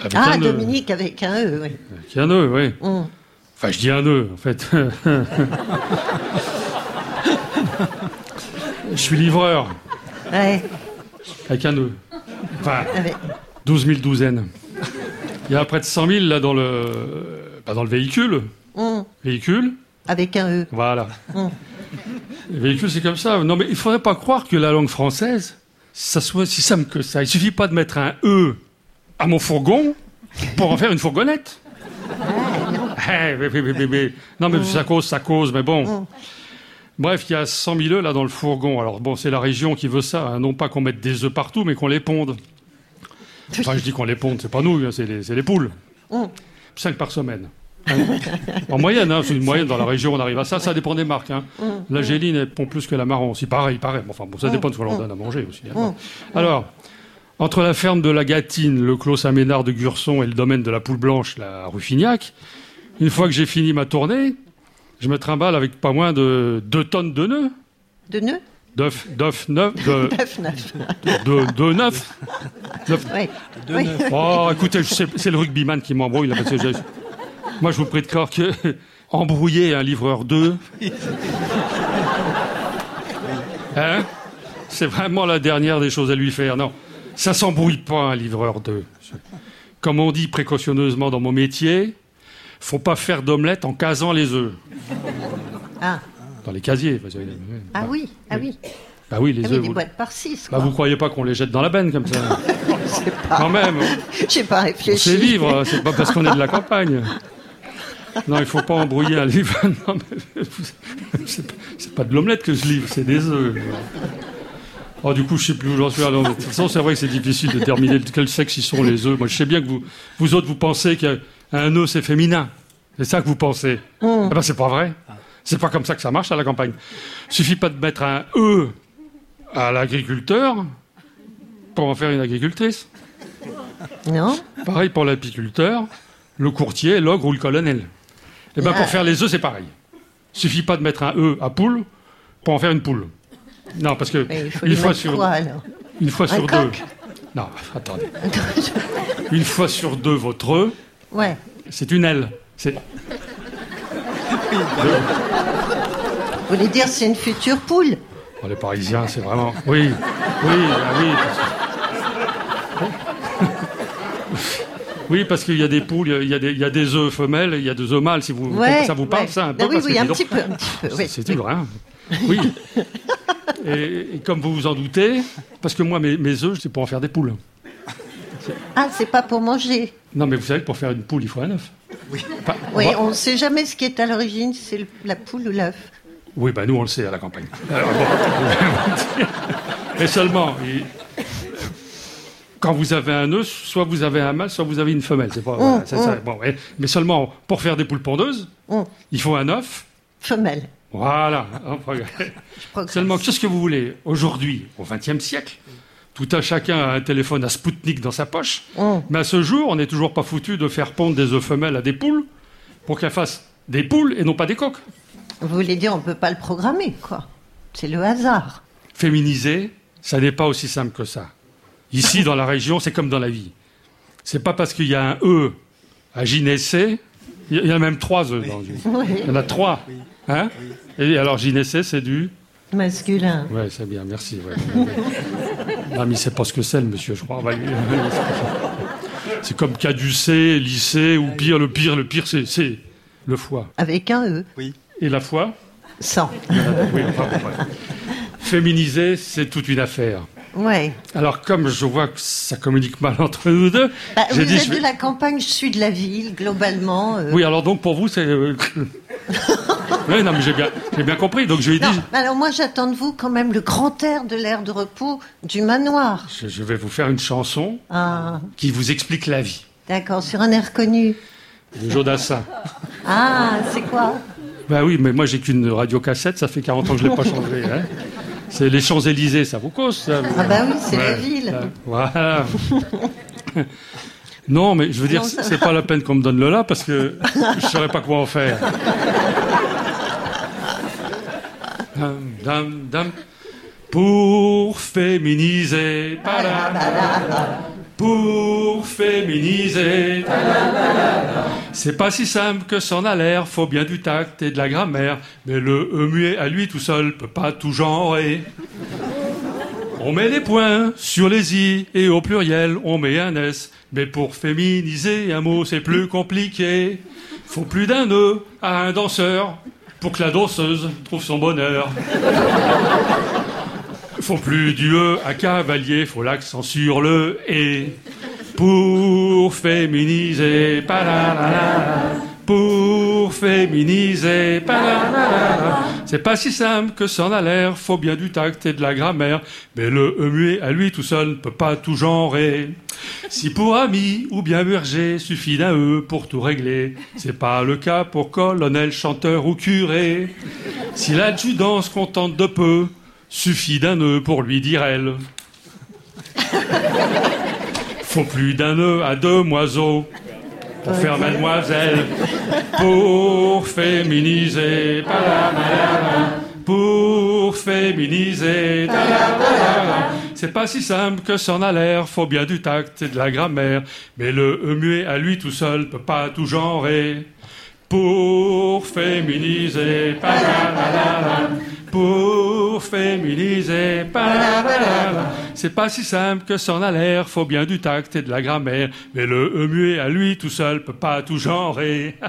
Avec Ah, E. Dominique avec un E, oui. Avec un E, oui. Mm. Enfin, je dis un E, en fait. je suis livreur, Ouais. avec un E. Enfin, Avec- 12 000 douzaines. Il y a près de 100 000 là dans le, bah, dans le véhicule. Mm. Véhicule, Avec un E. voilà. Mm. Le véhicule, c'est comme ça. Non, mais il faudrait pas croire que la langue française, ça soit si simple que ça. Il suffit pas de mettre un E à mon fourgon pour en faire une fourgonnette. Eh, mais- mais- mais- mais- mais- Non, mais ça cause, ça cause, mais bon. Bref, il y a 100 000 œufs là dans le fourgon. Alors bon, c'est la région qui veut ça. hein. Non pas qu'on mette des œufs partout, mais qu'on les ponde. Enfin, je dis qu'on les ponde, c'est pas nous, hein, c'est les, les poules. 5 par semaine. En moyenne, hein, c'est une moyenne dans la région, on arrive à ça. Ça dépend des marques. Hein. Mm. La Géline, elle pond plus que la marron aussi. Pareil, pareil. Enfin, bon, ça Mm. dépend de ce qu'on leur Mm. donne à manger aussi. hein. Alors, entre la ferme de la Gâtine, le clos Saint-Ménard de Gurson et le domaine de la Poule Blanche, la rue Fignac, une fois que j'ai fini ma tournée, je me trimballe avec pas moins de 2 tonnes de nœuds. De nœuds? D'œufs, d'œufs de, Neuf, neuf. de, de neuf. Neuf. Oui. Oui. Oh, écoutez, c'est le rugbyman qui m'embrouille. là, parce que Moi, je vous prie de croire que embrouiller un livreur 2, hein, c'est vraiment la dernière des choses à lui faire. Non. Ça s'embrouille pas, un livreur d'œufs. Comme on dit précautionneusement dans mon métier, faut pas faire d'omelette en casant les œufs. Ah, Dans les casiers. ah oui, ah oui. Bah oui, les Ah oui, œufs. des vous... boîtes par six. Bah, vous croyez pas qu'on les jette dans la benne comme ça pas. Quand même. J'ai pas réfléchi. sait vivre, hein, c'est pas parce qu'on est de la campagne. Non, il faut pas embrouiller un livre. Non, mais c'est pas- c'est pas de l'omelette que je livre, c'est des œufs. Oh, du coup, je sais plus où j'en suis. Alors, de toute façon, c'est vrai que c'est difficile de terminer de quel sexe ils sont les œufs. Moi, je sais bien que vous, vous autres, vous pensez qu'un œuf, c'est féminin. C'est ça que vous pensez. Mm. Eh ben, c'est pas vrai. C'est pas comme ça que ça marche à la campagne. Suffit pas de mettre un E à l'agriculteur pour en faire une agricultrice. Non Pareil pour l'apiculteur, le courtier, l'ogre ou le colonel. Et ben Ah. pour faire les œufs, c'est pareil. Suffit pas de mettre un E à poule pour en faire une poule. Non, parce que Mais il faut une fois sur quoi, une fois Un sur deux. Non, attendez. Une fois sur deux, votre E, Ouais. c'est une aile. C'est Vous voulez dire c'est une future poule Oh, les Parisiens, c'est vraiment. Oui, oui, ah oui. parce- Oui, parce qu'il y a des poules, il y a des, il y a des œufs femelles, il y a des œufs mâles. Si vous, Ouais, ça vous parle, ouais. ça un peu Ah oui, parce oui, que un donc- petit peu, un petit peu, oui. C'est dur, hein Oui. Et, et comme vous vous en doutez, parce que moi, mes, mes œufs, c'est pour en faire des poules. Ah, c'est pas pour manger. Non, mais vous savez que pour faire une poule, il faut un œuf. Oui. Oui, on ne sait jamais ce qui est à l'origine, c'est la poule ou l'œuf. Oui, ben nous, on le sait à la campagne. Alors, bon. Mais seulement, il- quand vous avez un œuf, soit vous avez un mâle, soit vous avez une femelle. C'est pas, voilà, c'est ça. Bon, ouais. Mais seulement, pour faire des poules pondeuses, Mm. il faut un œuf. Femelle. Voilà. on progresse. Seulement, qu'est-ce que vous voulez? Aujourd'hui, au XXe siècle, tout un chacun a un téléphone à Spoutnik dans sa poche. Mais à ce jour, on n'est toujours pas foutu de faire pondre des œufs femelles à des poules pour qu'elles fassent des poules et non pas des coques. Vous voulez dire on ne peut pas le programmer, quoi. C'est le hasard. Féminiser, ça n'est pas aussi simple que ça. Ici, dans la région, c'est comme dans la vie. C'est pas parce qu'il y a un E à gynécée, il y en a même trois E dans. Oui. Il y en a trois. Hein Et alors, gynécée, c'est du. Masculin. Ouais, c'est bien, merci. ouais. non, mais il sait pas ce que c'est, le monsieur, je crois. C'est comme caducé, lycée, ou pire, le pire, le pire, c'est- c'est le foie. Avec un E. Oui. Et la foi Sans. Oui, enfin. Féminiser, c'est toute une affaire. Ouais. Alors, comme je vois que ça communique mal entre nous deux, Bah, j'ai vous dit. êtes je de la campagne, je suis de la ville, globalement. euh. Oui, alors donc pour vous, c'est. euh, oui, non, mais j'ai bien, j'ai bien compris. Donc je lui ai Non, dit, mais alors moi j'attends de vous quand même le grand air de l'air de repos du manoir. je, je vais vous faire une chanson Ah, qui vous explique la vie. d'accord, sur un air connu. De Jodassin. Ah, c'est quoi? Ben oui, mais moi j'ai qu'une radiocassette, ça fait 40 ans que je ne l'ai pas changée. hein. C'est les Champs-Élysées, ça vous cause ça Ah bah oui, c'est la ville. Voilà. non, mais je veux dire, c'est pas la peine qu'on me donne le là parce que je saurais pas quoi en faire. Dam, dam, dam. Pour féminiser, padam, pour féminiser, c'est pas si simple que s'en a l'air, faut bien du tact et de la grammaire, mais le E muet à lui tout seul peut pas tout genrer. On met les points sur les i et au pluriel on met un s. Mais pour féminiser un mot c'est plus compliqué. Faut plus d'un nœud à un danseur pour que la danseuse trouve son bonheur. Faut plus du e à cavalier, faut l'accent sur le et. Pour féminiser, palalala, pour féminiser, palalala. C'est pas si simple que s'en a l'air, faut bien du tact et de la grammaire, mais le e muet à lui tout seul ne peut pas tout genrer. Si pour ami ou bien berger suffit d'un e pour tout régler, c'est pas le cas pour colonel, chanteur ou curé. Si l'adjudant se contente de peu, suffit d'un nœud pour lui dire elle. Faut plus d'un nœud à demoiseaux pour faire mademoiselle, pour féminiser, pour féminiser. C'est pas si simple que s'en a l'air, faut bien du tact et de la grammaire, mais le e muet à lui tout seul peut pas tout genrer. Pour féminiser, pour féminiser. C'est pas si simple que ça en a l'air, faut bien du tact et de la grammaire. Mais le E muet à lui tout seul peut pas tout genrer.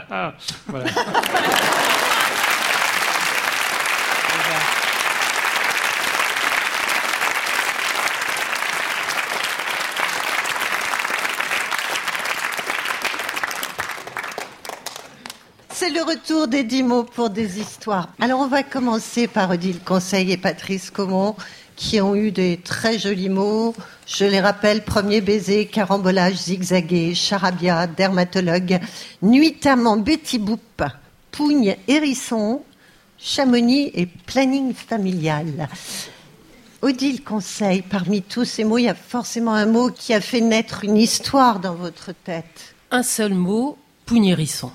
C'est le retour des dix mots pour des histoires. Alors on va commencer par Odile Conseil et Patrice Comon qui ont eu des très jolis mots. Je les rappelle, premier baiser, carambolage, zigzagué, charabia, dermatologue, nuitamment Betty Boop, pougne, hérisson, chamonix et planning familial. Odile Conseil, parmi tous ces mots, il y a forcément un mot qui a fait naître une histoire dans votre tête. Un seul mot, pougne-hérisson.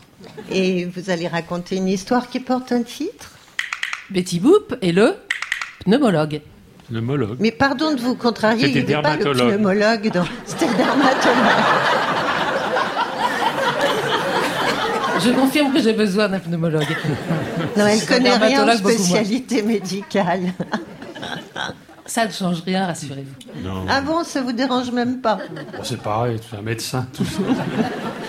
Et vous allez raconter une histoire qui porte un titre Betty Boop est le pneumologue. Pneumologue. Mais pardon de vous contrarier, il avait pas le pneumologue, dans... c'était le dermatologue. Je confirme que j'ai besoin d'un pneumologue. Non, elle connaît rien aux spécialités médicales. Ça ne change rien, rassurez-vous. Non. Ah bon, ça vous dérange même pas Bon, c'est pareil, c'est un médecin, tout ça.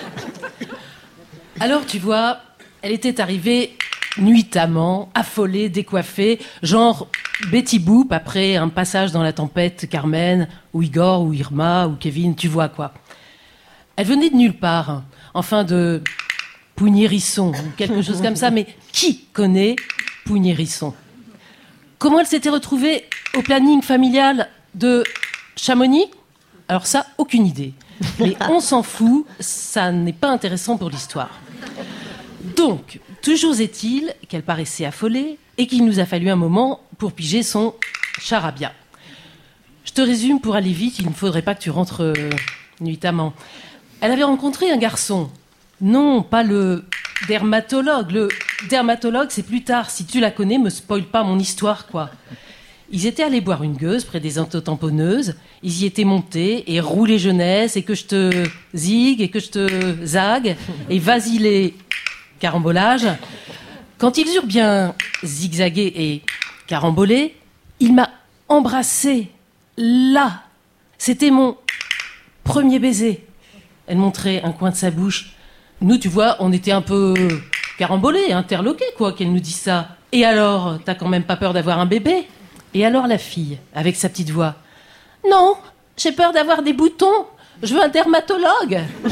Alors, tu vois, elle était arrivée nuitamment, affolée, décoiffée, genre Betty Boop après un passage dans la tempête Carmen, ou Igor, ou Irma, ou Kevin, tu vois quoi. Elle venait de nulle part, hein. enfin de Pougnérisson, ou quelque chose comme ça, mais qui connaît Pougnérisson Comment elle s'était retrouvée au planning familial de Chamonix? Alors ça, aucune idée. Mais on s'en fout, ça n'est pas intéressant pour l'histoire. Donc, toujours est-il qu'elle paraissait affolée et qu'il nous a fallu un moment pour piger son charabia. Je te résume pour aller vite, il ne faudrait pas que tu rentres euh, nuitamment. Elle avait rencontré un garçon. Non, pas le dermatologue. Le dermatologue, c'est plus tard. Si tu la connais, me spoil pas mon histoire, quoi. Ils étaient allés boire une gueuse près des autotamponneuses. Ils y étaient montés et roulés jeunesse et que je te zig et que je te zague et vas-y les carambolages. Quand ils eurent bien zigzagué et carambolé, il m'a embrassé là. C'était mon premier baiser. Elle montrait un coin de sa bouche. Nous, tu vois, on était un peu carambolés, interloqués, quoi, qu'elle nous dise ça. Et alors, t'as quand même pas peur d'avoir un bébé? Et alors la fille, avec sa petite voix. Non, j'ai peur d'avoir des boutons. Je veux un dermatologue.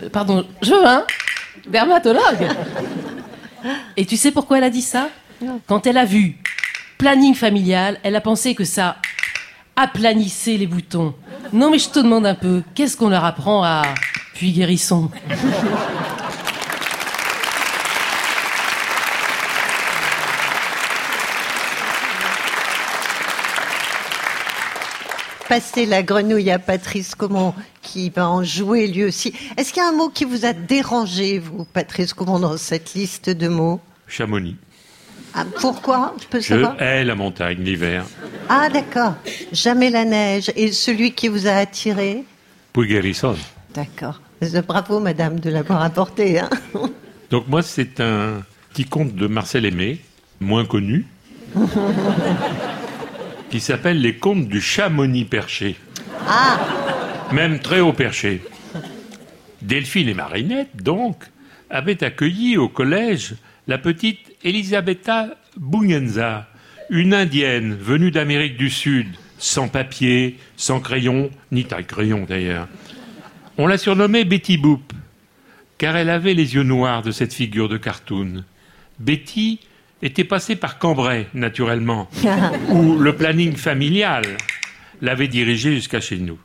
Euh, Pardon, je veux un dermatologue. Et tu sais pourquoi elle a dit ça? Quand elle a vu planning familial, elle a pensé que ça aplanissait les boutons. Non mais je te demande un peu, qu'est-ce qu'on leur apprend à Puy Guérisson? Passer la grenouille à Patrice Comon, qui va en jouer lui aussi. Est-ce qu'il y a un mot qui vous a dérangé, vous, Patrice Comon, dans cette liste de mots? Chamonix. Ah, Pourquoi? Je peux Je savoir? hais la montagne l'hiver. Ah, d'accord. Jamais la neige. Et celui qui vous a attiré? Puigherisson. D'accord. Bravo, madame, de l'avoir apporté. hein. Donc moi, c'est un petit conte de Marcel Aimé, moins connu, qui s'appelle Les contes du Chamonix perché. Ah, Même très haut perché. Delphine et Marinette, donc, avaient accueilli au collège la petite Elisabetta Bungenza, une indienne venue d'Amérique du Sud, sans papier, sans crayon, ni taille-crayon d'ailleurs. On la surnommait Betty Boop, car elle avait les yeux noirs de cette figure de cartoon. Betty était passée par Cambrai, naturellement, où le planning familial l'avait dirigée jusqu'à chez nous.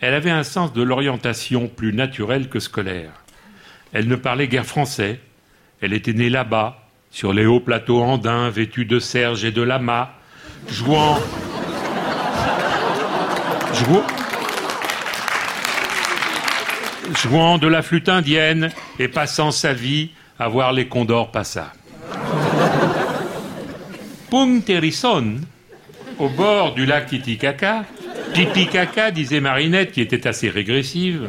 Elle avait un sens de l'orientation plus naturel que scolaire. Elle ne parlait guère français. Elle était née là-bas, sur les hauts plateaux andins vêtus de serge et de lama, jouant. jouant. jouant de la flûte indienne et passant sa vie à voir les condors passer. Punterison, au bord du lac Titicaca, Titicaca, disait Marinette, qui était assez régressive,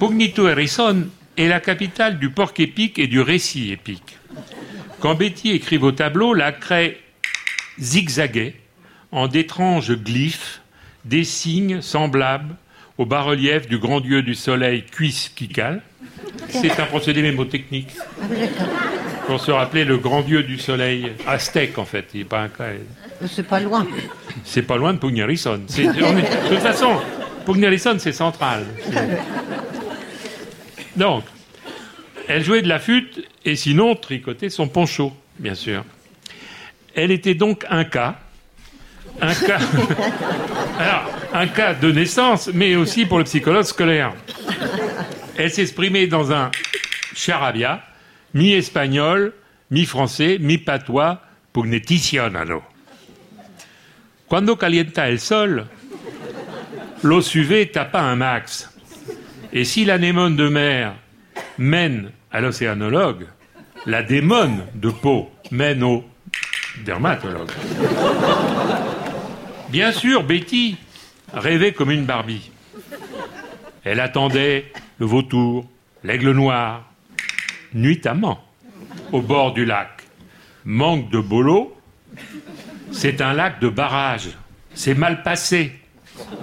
Pugnito Harrison est la capitale du porc épique et du récit épique. Quand Betty écrivait au tableau, la craie zigzaguait en d'étranges glyphes, des signes semblables au bas-relief du grand dieu du soleil Cuisse-Kikal. C'est un procédé mémotechnique. Ah Pour se rappeler le grand dieu du soleil aztèque, en fait. Il est pas un. C'est pas loin. C'est pas loin de Pugnarison. Est- De toute façon, Pugnarison, c'est central. Donc, elle jouait de la flûte et sinon tricotait son poncho, bien sûr. Elle était donc un cas. Un cas. Alors, un cas de naissance, mais aussi pour le psychologue scolaire. Elle s'exprimait dans un charabia, mi-espagnol, mi-français, mi-patois, pugneticionalo. Cuando calienta el sol, l'eau SUV tape un max. Et si l'anémone de mer mène à l'océanologue, la démone de peau mène au dermatologue. Bien sûr, Betty rêvait comme une Barbie. Elle attendait le vautour, l'aigle noir, nuitamment, au bord du lac. Manque de bolo, c'est un lac de barrage. C'est mal passé.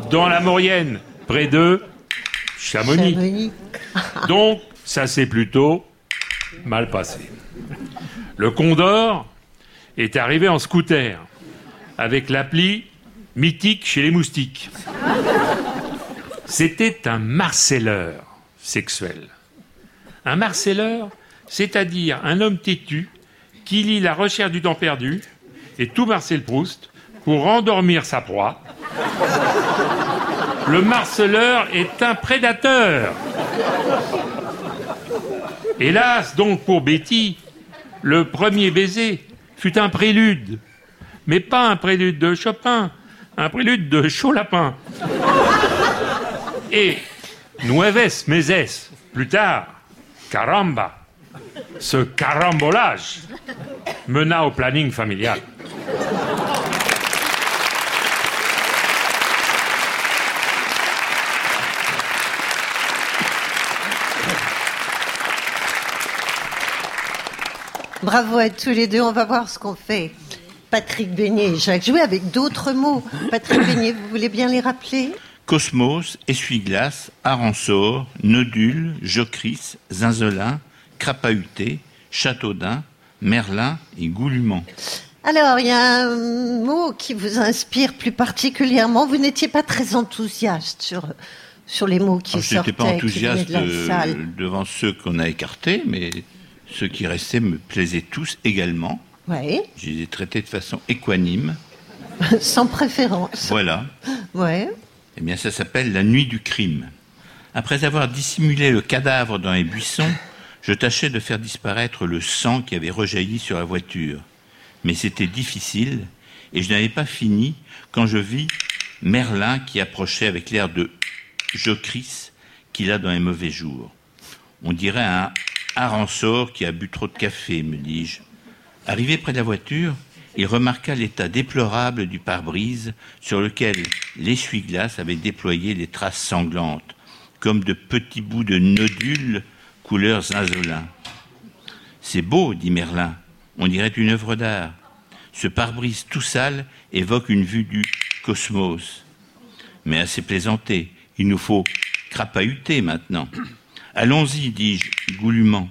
Dans la Maurienne, près de Chamonix. Chamonix. Donc, ça s'est plutôt mal passé. Le Condor est arrivé en scooter avec l'appli mythique chez les moustiques. C'était un marcelleur sexuel. Un marcelleur, c'est-à-dire un homme têtu qui lit La recherche du temps perdu et tout Marcel Proust pour endormir sa proie. Le marceleur est un prédateur. Hélas donc pour Betty, le premier baiser fut un prélude, mais pas un prélude de Chopin, un prélude de chaud lapin. Et nueves meses plus tard, caramba, ce carambolage mena au planning familial. Bravo à tous les deux. On va voir ce qu'on fait. Patrick Beignet et Jacques Jouet avec d'autres mots. Patrick Beignet, vous voulez bien les rappeler? Cosmos, essuie-glace, arançor, nodule, jocris, zinzolin, crapahuté, châteaudun, merlin et goulument. Alors, il y a un mot qui vous inspire plus particulièrement. Vous n'étiez pas très enthousiaste sur, sur les mots qui Alors, je sortaient, n'étais pas enthousiaste de euh, devant ceux qu'on a écartés, mais ceux qui restaient me plaisaient tous également. Oui, Je les ai traités de façon équanime. sans préférence. Voilà. Ouais. Eh bien, ça s'appelle la nuit du crime. Après avoir dissimulé le cadavre dans les buissons, je tâchais de faire disparaître le sang qui avait rejailli sur la voiture. Mais c'était difficile, et je n'avais pas fini quand je vis Merlin qui approchait avec l'air de Jocris qu'il a dans les mauvais jours. On dirait un harançor qui a bu trop de café, me dis-je. Arrivé près de la voiture, il remarqua l'état déplorable du pare-brise sur lequel l'essuie-glace avait déployé des traces sanglantes, comme de petits bouts de nodules couleur zinzolin. C'est beau, dit Merlin, on dirait une œuvre d'art. Ce pare-brise tout sale évoque une vue du cosmos. Mais assez plaisanté, il nous faut crapahuter maintenant. Allons-y, dis-je goulûment.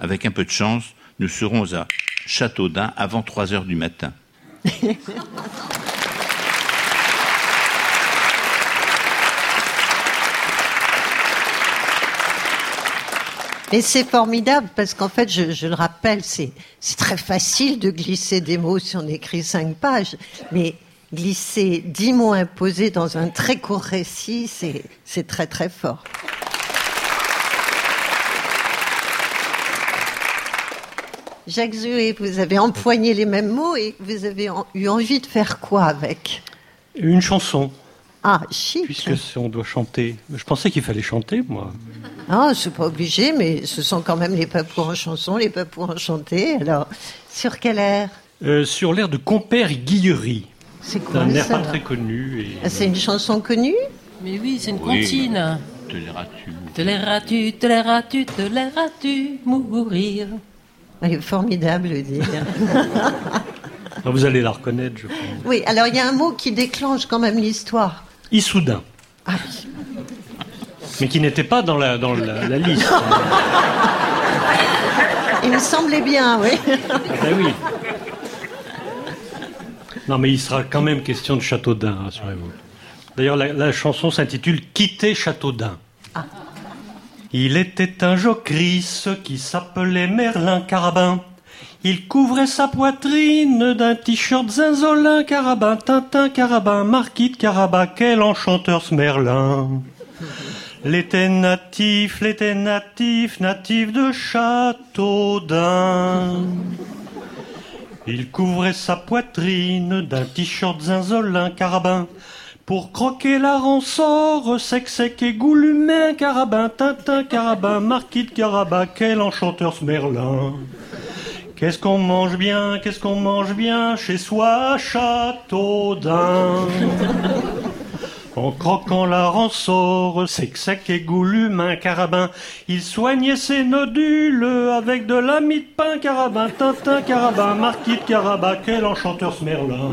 Avec un peu de chance, nous serons à Châteaudun avant 3 heures du matin. Et c'est formidable parce qu'en fait, je, je le rappelle, c'est très facile de glisser des mots si on écrit cinq pages, mais glisser dix mots imposés dans un très court récit, c'est très très fort. Jacques Zuet, vous avez empoigné les mêmes mots et vous avez en- eu envie de faire quoi avec? Une chanson, Ah, chic. puisque si on doit chanter. Je pensais qu'il fallait chanter, moi. Ah, c'est pas obligé, mais ce sont quand même les papous en chanson, les papous en chanté. Alors, sur quel air Euh, sur l'air de Compère Guillery. C'est C'est quoi un air ça pas très connu. Et, Ah, C'est une chanson connue? Mais oui, c'est une Oui. comptine. Te lairas-tu Te lairas-tu, te lairas-tu, te lairas-tu mourir? Elle est formidable, dire. Ah, Vous allez la reconnaître, je pense. Oui, alors il y a un mot qui déclenche quand même l'histoire. Issoudun. Ah oui. Mais qui n'était pas dans la, dans la, la liste. Il me semblait bien, oui. Ah ben oui. Non, mais il sera quand même question de Châteaudun, rassurez-vous. D'ailleurs, la, la chanson s'intitule Quitter Châteaudun. Il était un jocrisse qui s'appelait Merlin Carabin. Il couvrait sa poitrine d'un t-shirt zinzolin, carabin, tintin, carabin, marquis de carabin, quel enchanteur ce Merlin. L'été natif, l'été natif, natif de Châteaudun. Il couvrait sa poitrine d'un t-shirt zinzolin, carabin. Pour croquer la ransort, sec, sec et goulumin, carabin, tintin, carabin, marquis de carabin, quel enchanteur ce Merlin. Qu'est-ce qu'on mange bien, qu'est-ce qu'on mange bien chez soi Châteaudun En croquant la ransort, sec, sec et goulume, un carabin, il soignait ses nodules avec de la mie de pain, carabin, tintin, carabin, marquis de carabin, quel enchanteur ce Merlin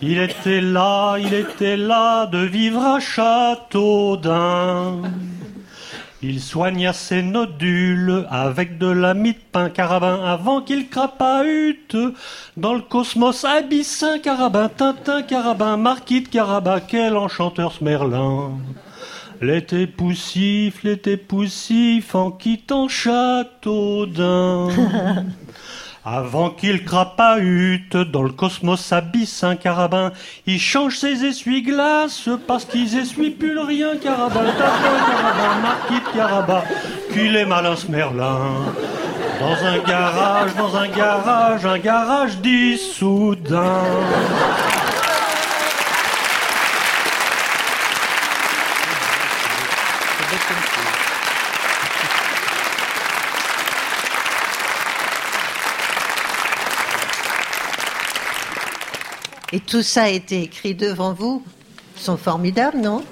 Il était là, il était là de vivre à Châteaudun. Il soigna ses nodules avec de la mie de pain carabin avant qu'il crapahute dans le cosmos abyssin carabin, tintin carabin, marquis de carabin, quel enchanteur ce Merlin. L'été poussif, l'été poussif en quittant Châteaudun. Avant qu'il crapahute dans le cosmos abyssin carabin, il change ses essuie-glaces parce qu'ils essuient plus le rien carabin, tapin carabin, marquis de carabin, qu'il est malin ce Merlin. Dans un garage, dans un garage, un garage d'Issoudun. Et tout ça a été écrit devant vous. Ils sont formidables, non?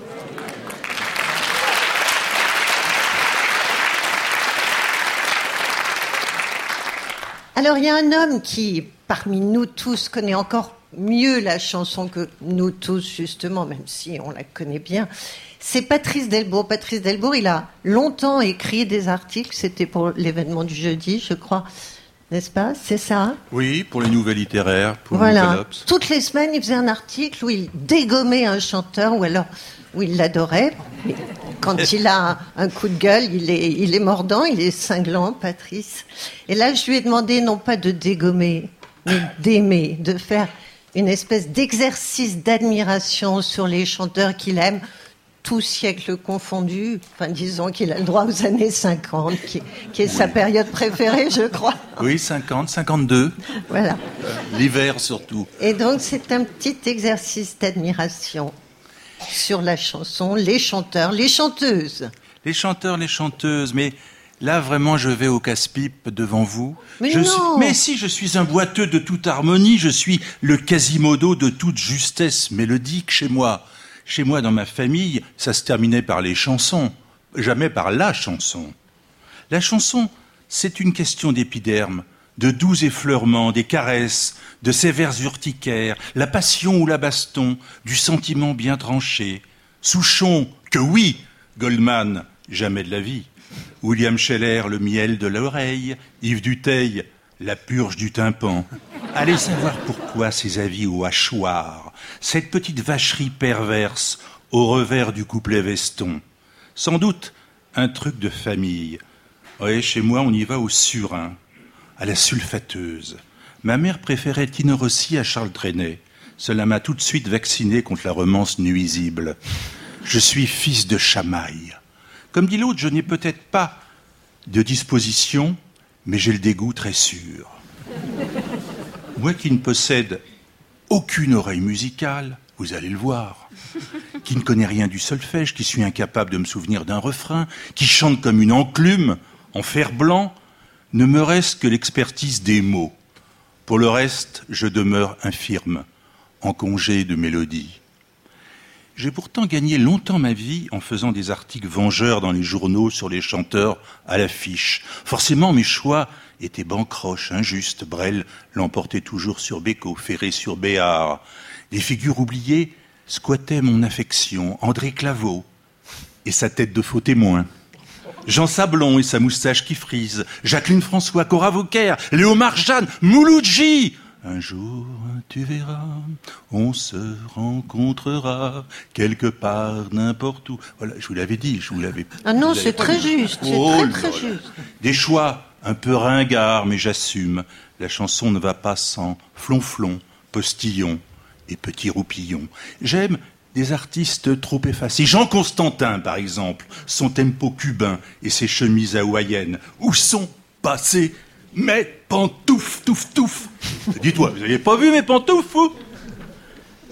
Alors, il y a un homme qui, parmi nous tous, connaît encore mieux la chanson que nous tous, justement, même si on la connaît bien. C'est Patrice Delbourg. Patrice Delbourg, il a longtemps écrit des articles. C'était pour l'événement du jeudi, je crois. N'est-ce pas? C'est ça? Oui, pour les nouvelles littéraires, pour Voilà. Toutes les semaines, il faisait un article où il dégommait un chanteur ou alors où il l'adorait. Quand il a un, un coup de gueule, il est, il est mordant, il est cinglant, Patrice. Et là, je lui ai demandé non pas de dégommer, mais d'aimer, de faire une espèce d'exercice d'admiration sur les chanteurs qu'il aime, tous siècles confondus. Enfin, disons qu'il a le droit aux années 50, qui, qui est sa période préférée, je crois. Oui, 50, 52. Voilà. Euh, L'hiver surtout. Et donc, c'est un petit exercice d'admiration sur la chanson, les chanteurs, les chanteuses. Les chanteurs, les chanteuses, mais là vraiment je vais au casse-pipe devant vous. Mais je non. suis- mais si, je suis un boiteux de toute harmonie, je suis le quasimodo de toute justesse mélodique chez moi. Chez moi, dans ma famille, ça se terminait par les chansons, jamais par la chanson. La chanson, c'est une question d'épiderme, de doux effleurements, des caresses, de sévères urticaires, la passion ou la baston, du sentiment bien tranché. Souchon, que oui, Goldman, jamais de la vie. William Scheller, le miel de l'oreille, Yves Duteil, la purge du tympan. Allez savoir pourquoi ces avis au hachoir, cette petite vacherie perverse au revers du couplet veston. Sans doute un truc de famille. Oui, chez moi, on y va au surin, à la sulfateuse. Ma mère préférait Tino Rossi à Charles Trenet. Cela m'a tout de suite vacciné contre la romance nuisible. Je suis fils de chamaille. Comme dit l'autre, je n'ai peut-être pas de disposition, mais j'ai le dégoût très sûr. Moi qui ne possède aucune oreille musicale, vous allez le voir, qui ne connais rien du solfège, qui suis incapable de me souvenir d'un refrain, qui chante comme une enclume en fer blanc, ne me reste que l'expertise des mots. Pour le reste, je demeure infirme, en congé de mélodie. J'ai pourtant gagné longtemps ma vie en faisant des articles vengeurs dans les journaux sur les chanteurs à l'affiche. Forcément, mes choix étaient bancroches, injustes. Brel l'emportait toujours sur Béco, Ferré sur Béard. Des figures oubliées squattaient mon affection. André Claveau et sa tête de faux témoin. Jean Sablon et sa moustache qui frise, Jacqueline François, Cora Vauquer, Léo Marchane, Mouloudji. Un jour, tu verras, on se rencontrera quelque part, n'importe où. Voilà, je vous l'avais dit, je vous l'avais. Ah non, c'est très juste, c'est Oh très très juste. Des choix un peu ringards, mais j'assume. La chanson ne va pas sans flonflon, postillon et petit roupillon. J'aime des artistes trop effacés. Jean Constantin, par exemple, son tempo cubain et ses chemises hawaïennes. Où sont passées mes pantoufles, touf, touf Dis-toi, vous n'avez pas vu mes pantoufles, vous?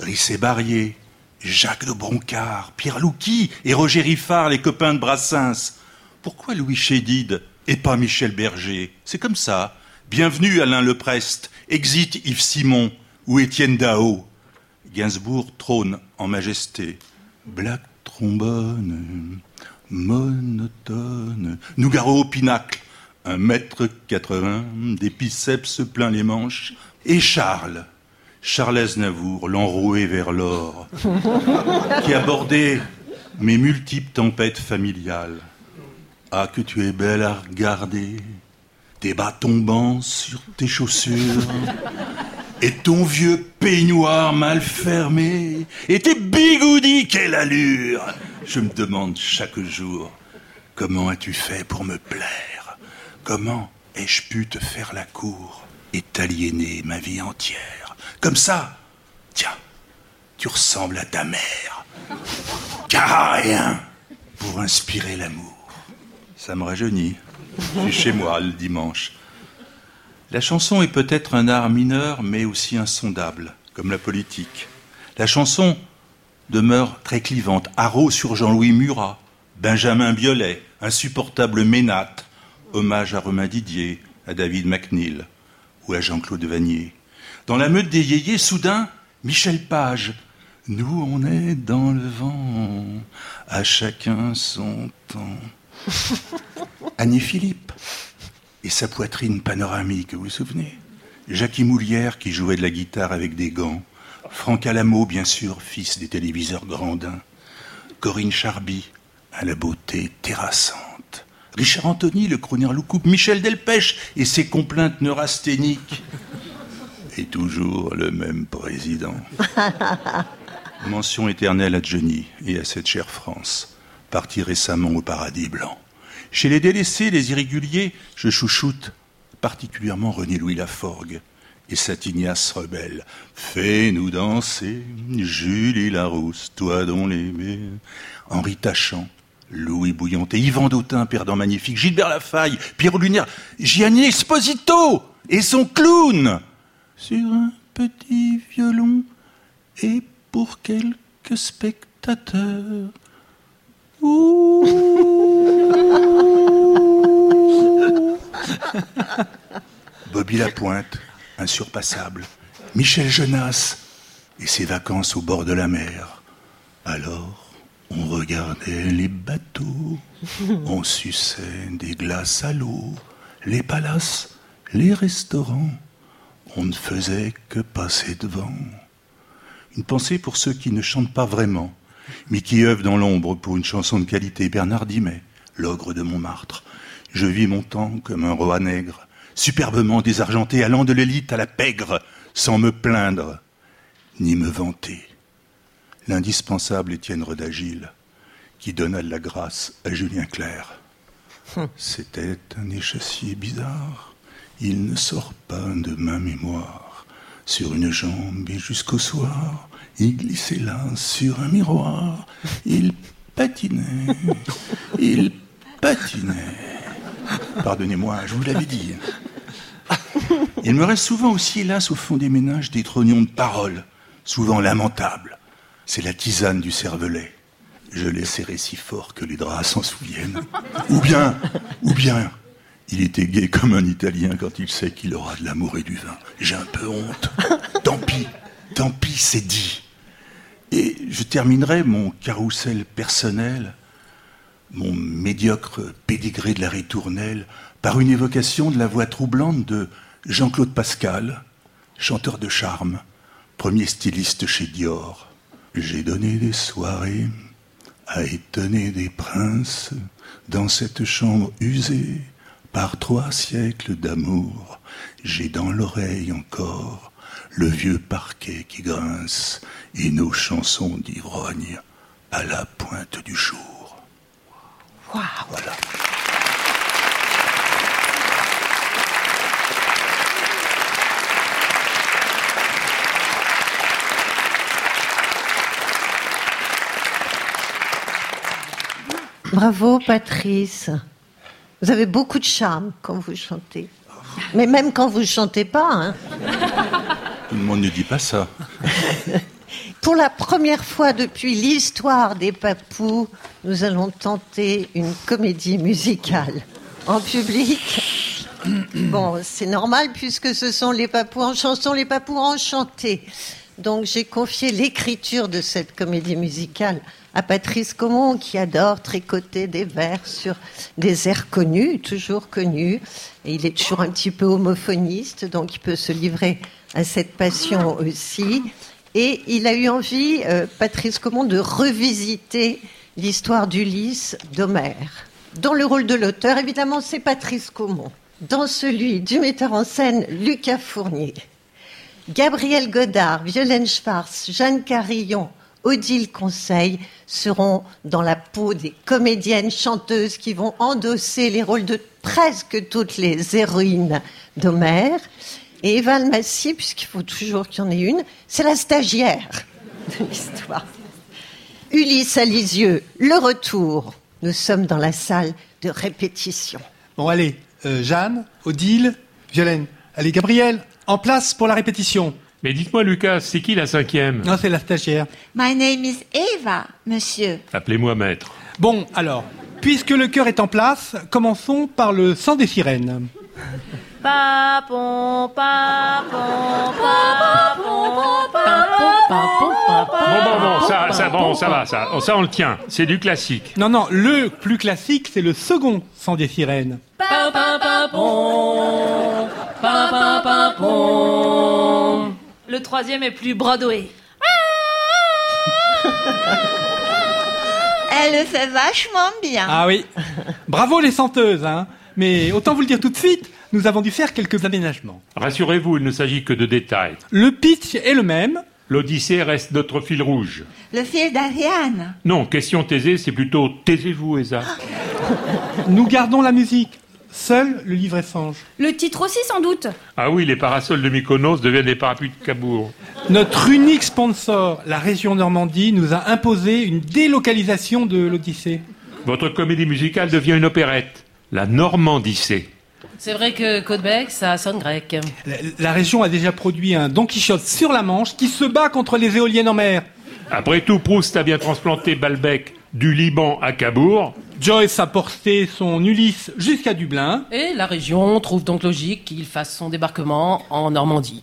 Rissé Barrier, Jacques de Broncard, Pierre Louqui et Roger Riffard, les copains de Brassens. Pourquoi Louis Chédid et pas Michel Berger C'est comme ça. Bienvenue Alain Leprest, exit Yves Simon ou Étienne Dao. Gainsbourg trône en majesté. Black trombone, monotone. Nougaro au pinacle, un mètre quatre-vingts, des biceps plein les manches. Et Charles, Charles Aznavour, l'enroué vers l'or, qui abordait mes multiples tempêtes familiales. Ah, que tu es belle à regarder, tes bas tombants sur tes chaussures, et ton vieux peignoir mal fermé, et tes bigoudis, quelle allure! Je me demande chaque jour, comment as-tu fait pour me plaire? Comment ai-je pu te faire la cour et t'aliéner ma vie entière? Comme ça, tiens, tu ressembles à ta mère, car rien pour inspirer l'amour. Ça me rajeunit. Je suis chez moi le dimanche. La chanson est peut-être un art mineur, mais aussi insondable, comme la politique. La chanson demeure très clivante. Haro sur Jean-Louis Murat, Benjamin Biolay, insupportable Ménate, hommage à Romain Didier, à David McNeil ou à Jean-Claude Vanier. Dans la meute des yéyés, soudain, Michel Page. Nous, on est dans le vent, à chacun son temps. Annie Philippe et sa poitrine panoramique, vous vous souvenez? Jackie Moulière qui jouait de la guitare avec des gants. Franck Alamo, bien sûr, fils des téléviseurs Grandin. Corinne Charby, à la beauté terrassante. Richard Anthony, le crooner loucoupe. Michel Delpech et ses complaintes neurasthéniques. Et toujours le même président. Mention éternelle à Johnny et à cette chère France, partie récemment au paradis blanc. Chez les délaissés, les irréguliers, je chouchoute particulièrement René-Louis Laforgue et Satignas rebelle. Fais-nous danser, Julie Larousse, toi dont les... Henri Tachant, Louis Bouillanté, Yvan Dautin, perdant magnifique, Gilbert Lafaille, Pierre Lunaire, Gianni Esposito et son clown sur un petit violon et pour quelques spectateurs. Bobby Lapointe, insurpassable. Michel Jonas et ses vacances au bord de la mer. Alors, on regardait les bateaux, on suçait des glaces à l'eau, les palaces, les restaurants. On ne faisait que passer devant. Une pensée pour ceux qui ne chantent pas vraiment, mais qui œuvrent dans l'ombre pour une chanson de qualité. Bernard Dimet, l'ogre de Montmartre. Je vis mon temps comme un roi nègre, superbement désargenté, allant de l'élite à la pègre, sans me plaindre, ni me vanter. L'indispensable Étienne Redagile, qui donna de la grâce à Julien Clerc. C'était un échassier bizarre. Il ne sort pas de ma mémoire. Sur une jambe et jusqu'au soir, il glissait là sur un miroir. Il patinait, il patinait. Pardonnez-moi, je vous l'avais dit. Il me reste souvent aussi, hélas, au fond des ménages, des trognons de paroles, souvent lamentables. C'est la tisane du cervelet. Je l'ai serré si fort que les draps s'en souviennent. Ou bien, ou bien, il était gai comme un Italien quand il sait qu'il aura de l'amour et du vin. J'ai un peu honte. Tant pis, tant pis, c'est dit. Et je terminerai mon carrousel personnel, mon médiocre pédigré de la ritournelle, par une évocation de la voix troublante de Jean-Claude Pascal, chanteur de charme, premier styliste chez Dior. J'ai donné des soirées à étonner des princes dans cette chambre usée par trois siècles d'amour. J'ai dans l'oreille encore le vieux parquet qui grince et nos chansons d'ivrogne à la pointe du jour. Voilà. Bravo Patrice. Vous avez beaucoup de charme quand vous chantez. Mais même quand vous ne chantez pas. hein. Tout le monde ne dit pas ça. Pour la première fois depuis l'histoire des papous, nous allons tenter une comédie musicale en public. Bon, c'est normal puisque ce sont les papous en chanson, les papous enchantés. Donc j'ai confié l'écriture de cette comédie musicale à Patrice Comon qui adore tricoter des vers sur des airs connus, toujours connus. Et il est toujours un petit peu homophoniste, donc il peut se livrer à cette passion aussi. Et il a eu envie, euh, Patrice Comon, de revisiter l'histoire d'Ulysse d'Homère. Dans le rôle de l'auteur, évidemment, c'est Patrice Comon. Dans celui du metteur en scène, Lucas Fournier. Gabriel Godard, Violaine Schwartz, Jeanne Carillon, Odile Conseil seront dans la peau des comédiennes chanteuses qui vont endosser les rôles de presque toutes les héroïnes d'Homère. Et Eva Massy, puisqu'il faut toujours qu'il y en ait une, c'est la stagiaire de l'histoire. Ulysse à Lisieux, le retour. Nous sommes dans la salle de répétition. Bon, allez, euh, Jeanne, Odile, Violaine. Allez, Gabriel, en place pour la répétition. Mais dites-moi, Lucas, c'est qui la cinquième? Non, c'est la stagiaire. My name is Eva, monsieur. Appelez-moi maître. Bon, alors, puisque le cœur est en place, commençons par le sang des sirènes. Papon, papon, papon, papon, Bon, bon, bon, ça, ça, bon, ça va, ça, ça on le tient. C'est du classique. Non, non, le plus classique, c'est le second sang des sirènes. papon, papon, papon. Le troisième est plus Broadway. Elle le fait vachement bien. Ah oui. Bravo les chanteuses, hein. Mais autant vous le dire tout de suite, nous avons dû faire quelques aménagements. Rassurez-vous, il ne s'agit que de détails. Le pitch est le même. L'Odyssée reste notre fil rouge. Le fil d'Ariane. Non, question taisée, c'est plutôt taisez-vous, Esa. Nous gardons la musique. Seul le livret songe. Le titre aussi, sans doute. Ah oui, les parasols de Mykonos deviennent des parapluies de Cabourg. Notre unique sponsor, la région Normandie, nous a imposé une délocalisation de l'Odyssée. Votre comédie musicale devient une opérette. La Normandissée. C'est vrai que Caudebec, ça sonne grec. La, la région a déjà produit un Don Quichotte sur la Manche qui se bat contre les éoliennes en mer. Après tout, Proust a bien transplanté Balbec du Liban à Cabourg. Joyce a porté son Ulysse jusqu'à Dublin. Et la région trouve donc logique qu'il fasse son débarquement en Normandie.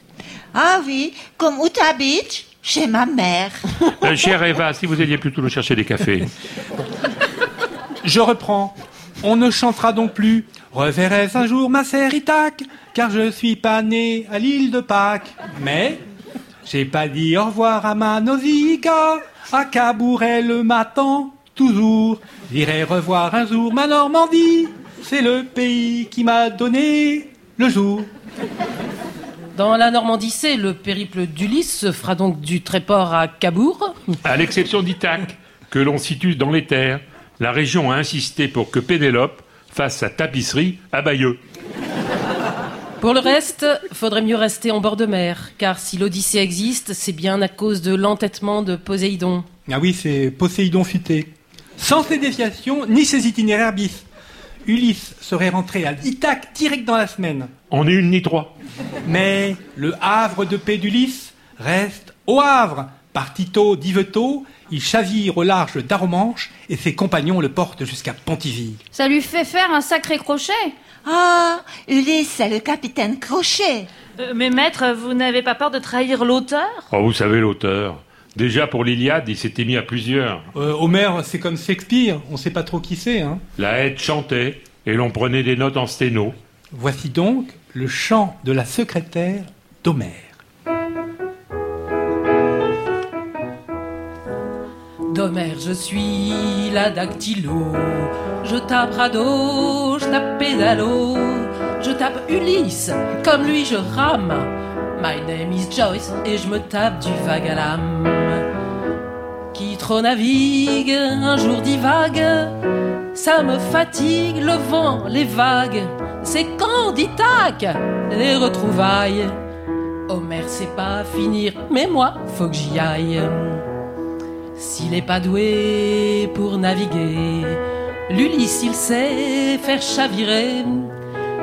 Ah oui, comme où t'habites Chez ma mère. Euh, chère Eva, si vous alliez plutôt nous chercher des cafés. Je reprends. On ne chantera donc plus Reverrai-je un jour ma sœur Ithac, car je suis pas né à l'île de Pâques. Mais j'ai pas dit au revoir à ma Nausicaa, à Cabourg elle m'attend toujours. J'irai revoir un jour ma Normandie, c'est le pays qui m'a donné le jour. Dans la Normandie, le périple d'Ulysse se fera donc du Tréport à Cabourg. À l'exception d'Ithaque, que l'on situe dans les terres, la région a insisté pour que Pénélope fasse sa tapisserie à Bayeux. Pour le reste, faudrait mieux rester en bord de mer, car si l'Odyssée existe, c'est bien à cause de l'entêtement de Poséidon. Ah oui, c'est Poséidon futé. Sans ces déviations, ni ses itinéraires bis. Ulysse serait rentré à Ithaque direct dans la semaine. On est une ni trois. Mais le havre de paix d'Ulysse reste au Havre. Par Tito d'Yvetot, il chavire au large d'Aromanche et ses compagnons le portent jusqu'à Pontivy. Ça lui fait faire un sacré crochet. Ah, Ulysse, c'est le capitaine Crochet. Euh, mais maître, vous n'avez pas peur de trahir l'auteur? Oh, vous savez, l'auteur, Déjà pour l'Iliade, il s'était mis à plusieurs. Euh, Homère, c'est comme Shakespeare, on sait pas trop qui c'est. Hein. La haie chantait et l'on prenait des notes en sténo. Voici donc le chant de la secrétaire d'Homère. D'Homère, je suis la dactylo. Je tape radeau, je tape pédalo. Je tape Ulysse, comme lui je rame. My name is Joyce et je me tape du vague à l'âme. Qui trop navigue, un jour divague. Ça me fatigue, le vent, les vagues. C'est quand dit tac, les retrouvailles. Homère sait pas finir, mais moi, faut que j'y aille. S'il est pas doué pour naviguer, l'Ulysse il sait faire chavirer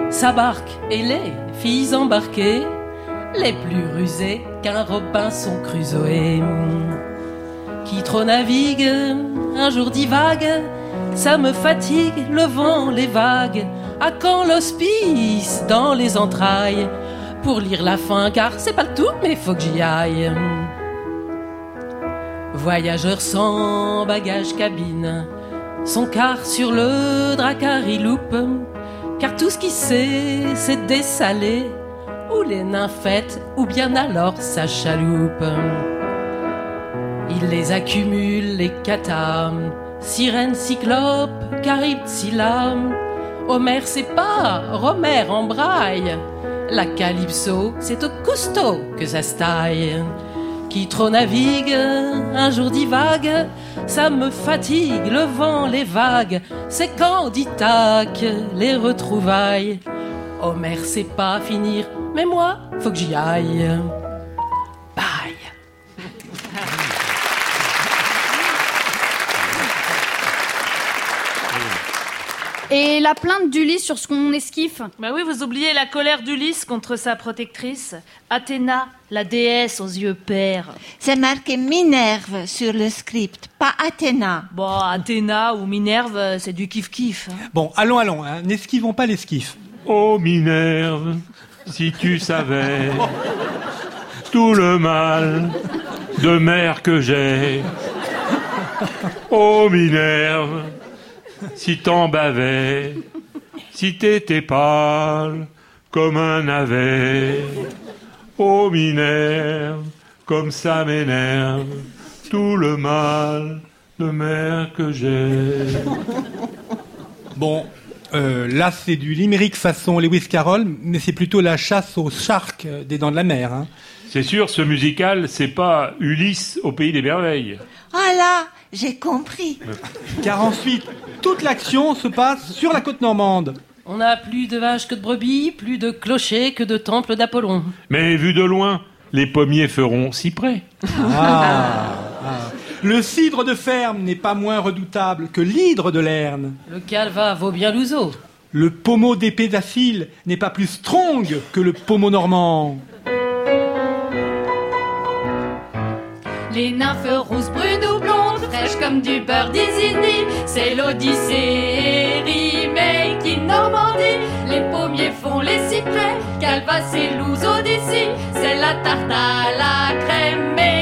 sa barque et les filles embarquées, les plus rusées qu'un Robinson Crusoe. Qui trop navigue, un jour divague, ça me fatigue, le vent, les vagues. À quand l'hospice dans les entrailles? Pour lire la fin, car c'est pas le tout, mais faut que j'y aille. Voyageur sans bagage cabine, son car sur le dracar il loupe, car tout ce qu'il sait c'est dessaler, ou les nymphètes, ou bien alors sa chaloupe. Il les accumule, les catas, sirènes, cyclopes, caribes, Scylla. Homère c'est pas, Romère en braille. La calypso, c'est au cousteau que ça se taille. Qui trop navigue, un jour divague, ça me fatigue, le vent, les vagues. C'est quand dit tac, les retrouvailles. Homère sait pas finir, mais moi, faut que j'y aille. Et la plainte d'Ulysse sur ce qu'on esquiffe Bah oui, vous oubliez la colère d'Ulysse contre sa protectrice, Athéna, la déesse aux yeux pères. C'est marqué Minerve sur le script, pas Athéna. Bon, Athéna ou Minerve, c'est du kiff-kiff. hein. Bon, allons, allons, hein, n'esquivons pas l'esquif. Oh Minerve, si tu savais tout le mal de mer que j'ai. Oh Minerve, si t'en bavais, si t'étais pâle comme un navet. Oh Minerve, comme ça m'énerve tout le mal de mer que j'ai. Bon, euh, là c'est du limerick façon Lewis Carroll, mais c'est plutôt la chasse aux sharks des dents de la mer. Hein. C'est sûr, ce musical, c'est pas Ulysse au pays des merveilles. Ah là, j'ai compris. Car ensuite, toute l'action se passe sur la côte normande. On a plus de vaches que de brebis, plus de clochers que de temples d'Apollon. Mais vu de loin, les pommiers feront cyprès. Ah, ah. Le cidre de ferme n'est pas moins redoutable que l'hydre de Lerne. Le calva vaut bien l'ouzo. Le pommeau d'épée d'Achille n'est pas plus strong que le pommeau normand. Les nymphes rousses, comme du beurre d'Isigny, c'est l'Odyssée remake in Normandie. Les pommiers font les cyprès, Calvas et l'ouzo d'ici, c'est la tarte à la crème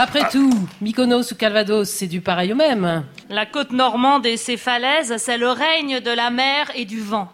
Après tout, Mykonos ou Calvados, c'est du pareil au même. La côte normande et ses falaises, c'est le règne de la mer et du vent.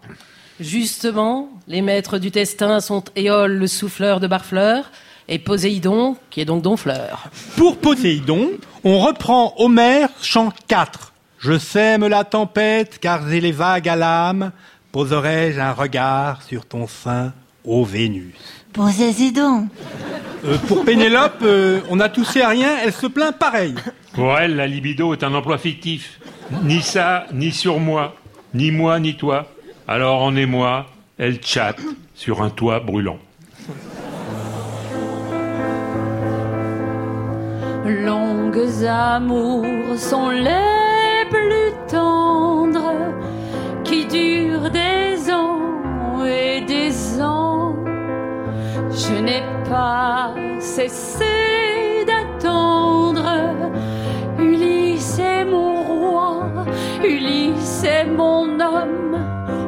Justement, les maîtres du testin sont Éole, le souffleur de Barfleur, et Poséidon, qui est donc Donfleur. Pour Poséidon, on reprend Homère, chant 4. Je sème la tempête, car j'ai les vagues à l'âme. Poserai-je un regard sur ton sein, ô Vénus? Posez-y euh, pour Pénélope, euh, on a toussé à rien, elle se plaint pareil. Pour elle, la libido est un emploi fictif. Ni ça, ni sur moi. Ni moi, ni toi. Alors en émoi, elle chatte sur un toit brûlant. Longues amours sont les plus tendres qui durent des ans et des ans je n'ai pas cessé d'attendre. Ulysse est mon roi, Ulysse est mon homme.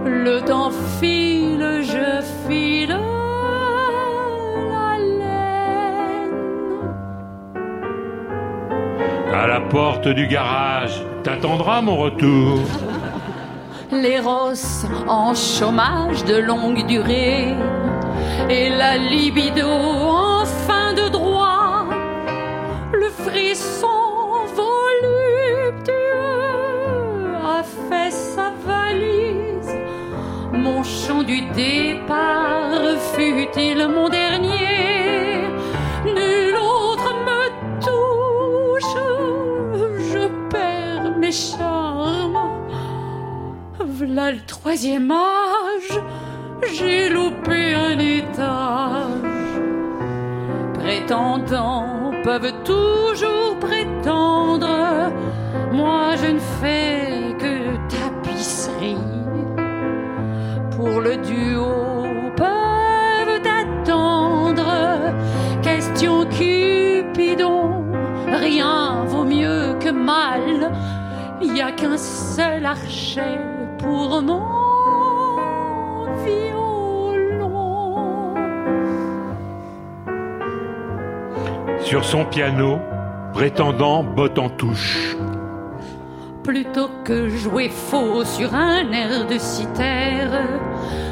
Le temps file, je file la laine. À la porte du garage, t'attendras mon retour. les rosses en chômage de longue durée et la libido en fin de droit, le frisson voluptueux a fait sa valise. Mon chant du départ fut-il mon dernier? Nul autre me touche, je perds mes charmes. V'là le troisième âge, j'ai loupé un étage. Prétendants peuvent toujours prétendre, moi je ne fais que tapisserie. Pour le duo peuvent attendre, question Cupidon, rien vaut mieux que mal. Il n'y a qu'un seul archet pour mon Son piano, prétendant botte en touche. Plutôt que jouer faux sur un air de cithère,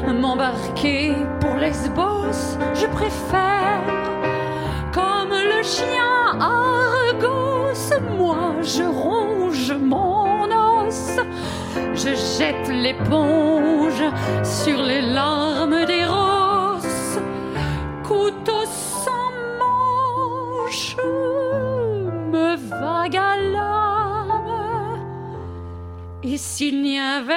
m'embarquer pour Lesbos, je préfère. Comme le chien Argos, moi je ronge mon os, je jette l'éponge sur les larmes des rosses. Couteau Et s'il n'y avait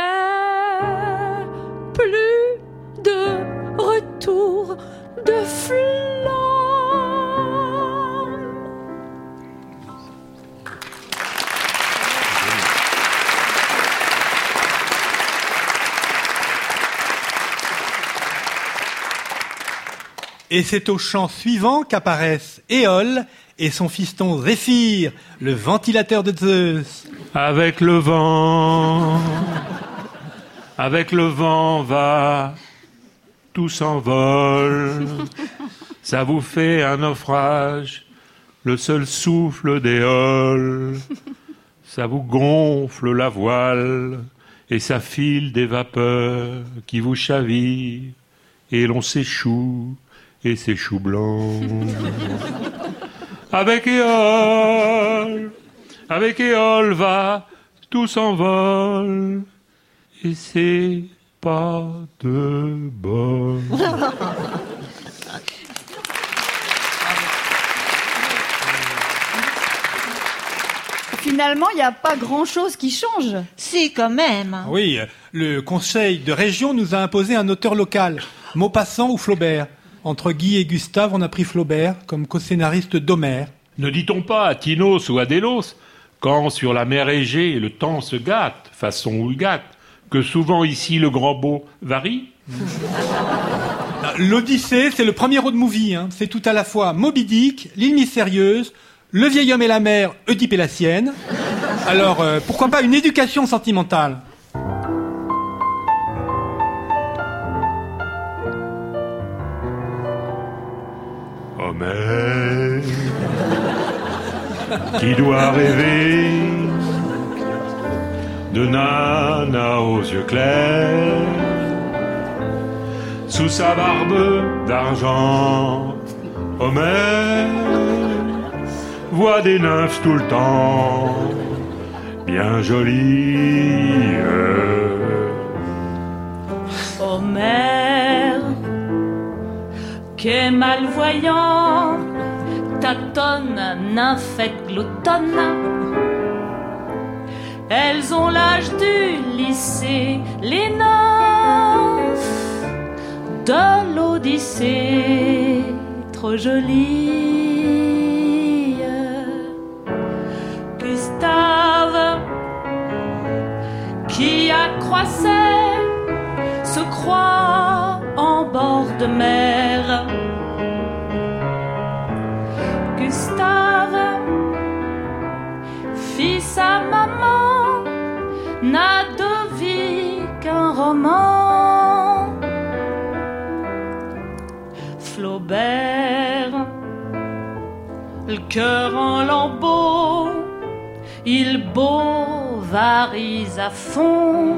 plus de retour de flamme. Et c'est au chant suivant qu'apparaissent Éole et son fiston Zéphyr, le ventilateur de Zeus. Avec le vent, avec le vent va, tout s'envole. Ça vous fait un naufrage, le seul souffle d'Éole. Ça vous gonfle la voile et ça file des vapeurs qui vous chavirent et l'on s'échoue et ses choux blancs. Avec Éole, avec Éole va, tout s'envole, et c'est pas de bol. Finalement, il n'y a pas grand-chose qui change. Si, quand même. Oui, le conseil de région nous a imposé un auteur local, Maupassant ou Flaubert. Entre Guy et Gustave, on a pris Flaubert comme co-scénariste d'Homère. Ne dit-on pas à Tinos ou à Délos, quand sur la mer Égée le temps se gâte, façon où il gâte, que souvent ici le grand beau varie? L'Odyssée, c'est le premier road movie. hein. C'est tout à la fois Moby Dick, l'île mystérieuse, le vieil homme et la mer, Oedipe et la sienne. Alors, euh, pourquoi pas une éducation sentimentale? Homère, qui doit rêver de nana aux yeux clairs, sous sa barbe d'argent. Homère voit des nymphes tout le temps, bien jolies. Homère, Quai malvoyant tâtonne, nymphèque l'automne. Elles ont l'âge du lycée, les nymphes de l'Odyssée, trop jolie. Gustave, qui accroissait, se croit de mer. Gustave, fils à maman, n'a de vie qu'un roman. Flaubert, le cœur en lambeaux, il bovarise à fond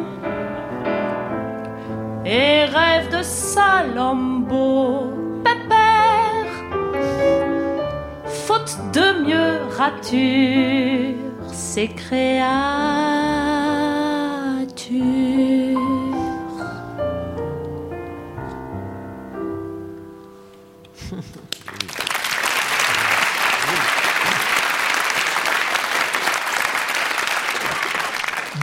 et rêve de Salambo. Pépère, faute de mieux rature, ses créatures.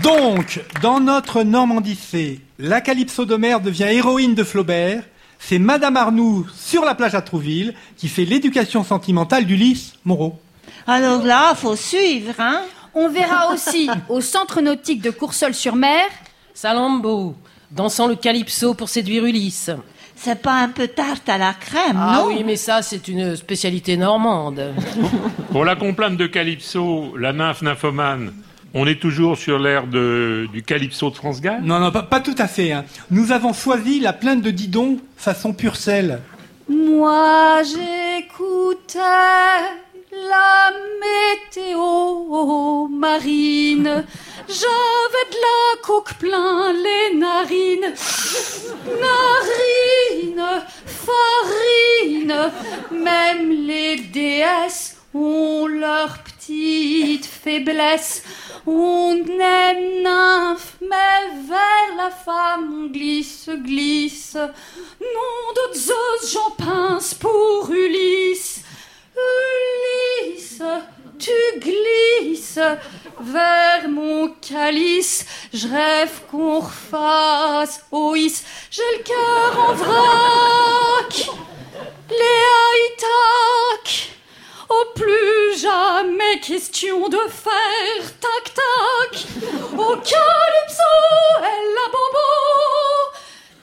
Donc, dans notre Normandie la Calypso d'Homère devient héroïne de Flaubert. C'est Madame Arnoux sur la plage à Trouville qui fait l'éducation sentimentale d'Ulysse Moreau. Alors là, faut suivre, hein On verra aussi au centre nautique de Coursol-sur-Mer. Salambo, dansant le calypso pour séduire Ulysse. C'est pas un peu tarte à la crème, Ah non oui, mais ça, c'est une spécialité normande. Pour la complainte de Calypso, la nymphe nymphomane, on est toujours sur l'air de- du Calypso de France Gall? Non, non, pas, pas tout à fait. hein. Nous avons choisi la plainte de Didon façon pure sel. Moi j'écoutais la météo marine. J'avais de la coque plein les narines. Narines, farine, même les déesses leur petite faiblesse. On est nymphe, mais vers la femme on glisse, glisse. Nom de Zeus, j'en pince pour Ulysse. Ulysse, tu glisses vers mon calice. Je rêve qu'on refasse Oïs. J'ai le cœur en vrac. Les tac. Oh, plus jamais question de faire tac-tac. Oh, Calypso, elle a bobo.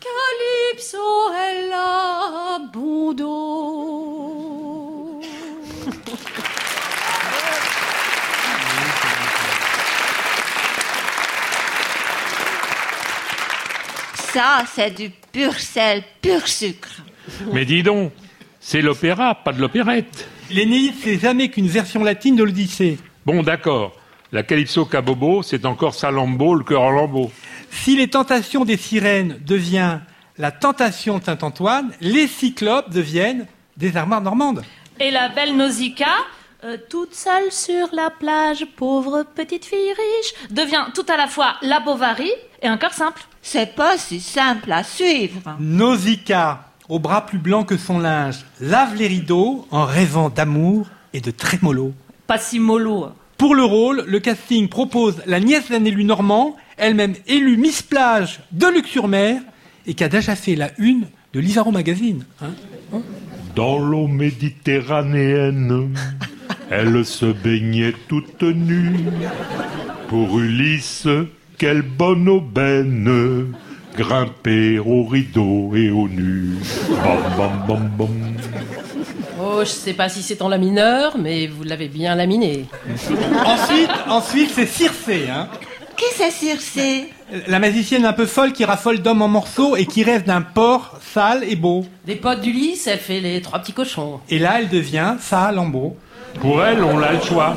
Calypso, elle a bon dos. Ça, c'est du pur sel, pur sucre. Mais dis donc, c'est l'opéra, pas de l'opérette. L'Énéide, c'est jamais qu'une version latine de l'Odyssée. Bon, d'accord. La Calypso Cabobo, c'est encore Salambo, le cœur en lambeau. Si les tentations des sirènes deviennent la tentation de Saint-Antoine, les cyclopes deviennent des armoires normandes. Et la belle Nausicaa, euh, toute seule sur la plage, pauvre petite fille riche, devient tout à la fois la Bovary et un cœur simple. C'est pas si simple à suivre. Nausicaa, au bras plus blanc que son linge, lave les rideaux en rêvant d'amour et de trémolo. Pas si mollo. Pour le rôle, le casting propose la nièce d'un élu normand, elle-même élue Miss Plage de Luc-sur-Mer, et qui a déjà fait la une de l'Isaro Magazine. hein. Dans l'eau méditerranéenne, elle se baignait toute nue. Pour Ulysse, quelle bonne aubaine, grimper au rideau et au nu. Bam, bam, bam, bam. Oh, je sais pas si c'est en la mineur, mais vous l'avez bien laminé. Ensuite, ensuite c'est Circé, hein. Qui c'est Circé? La magicienne un peu folle qui raffole d'hommes en morceaux et qui rêve d'un porc sale et beau. Des potes d'Ulysse, elle fait les trois petits cochons. Et là, elle devient ça, Lambeau. Pour elle, on a le choix.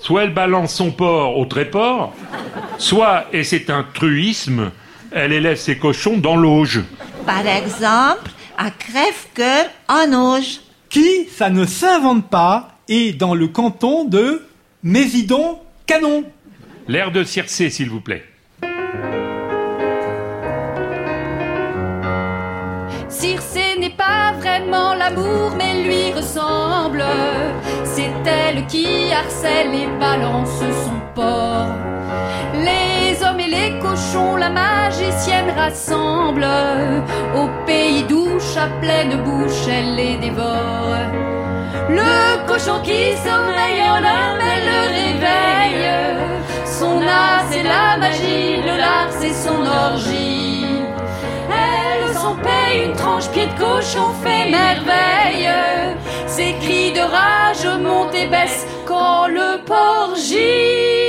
Soit elle balance son porc au tréport, soit, et c'est un truisme, elle élève ses cochons dans l'auge. Par exemple, à Crève-Cœur en Auge. Qui, ça ne s'invente pas, est dans le canton de Mésidon Canon. L'air de Circé, s'il vous plaît. L'amour, mais lui ressemble. C'est elle qui harcèle et balance son porc. Les hommes et les cochons, la magicienne rassemble. Au pays d'ouche, à pleine bouche, elle les dévore. Le cochon qui sommeille en homme, elle le réveille. Son art, c'est la magie, le lard, c'est son orgie. Une tranche, pied de cochon fait merveille. Ses cris de rage montent et baissent quand le porc gît.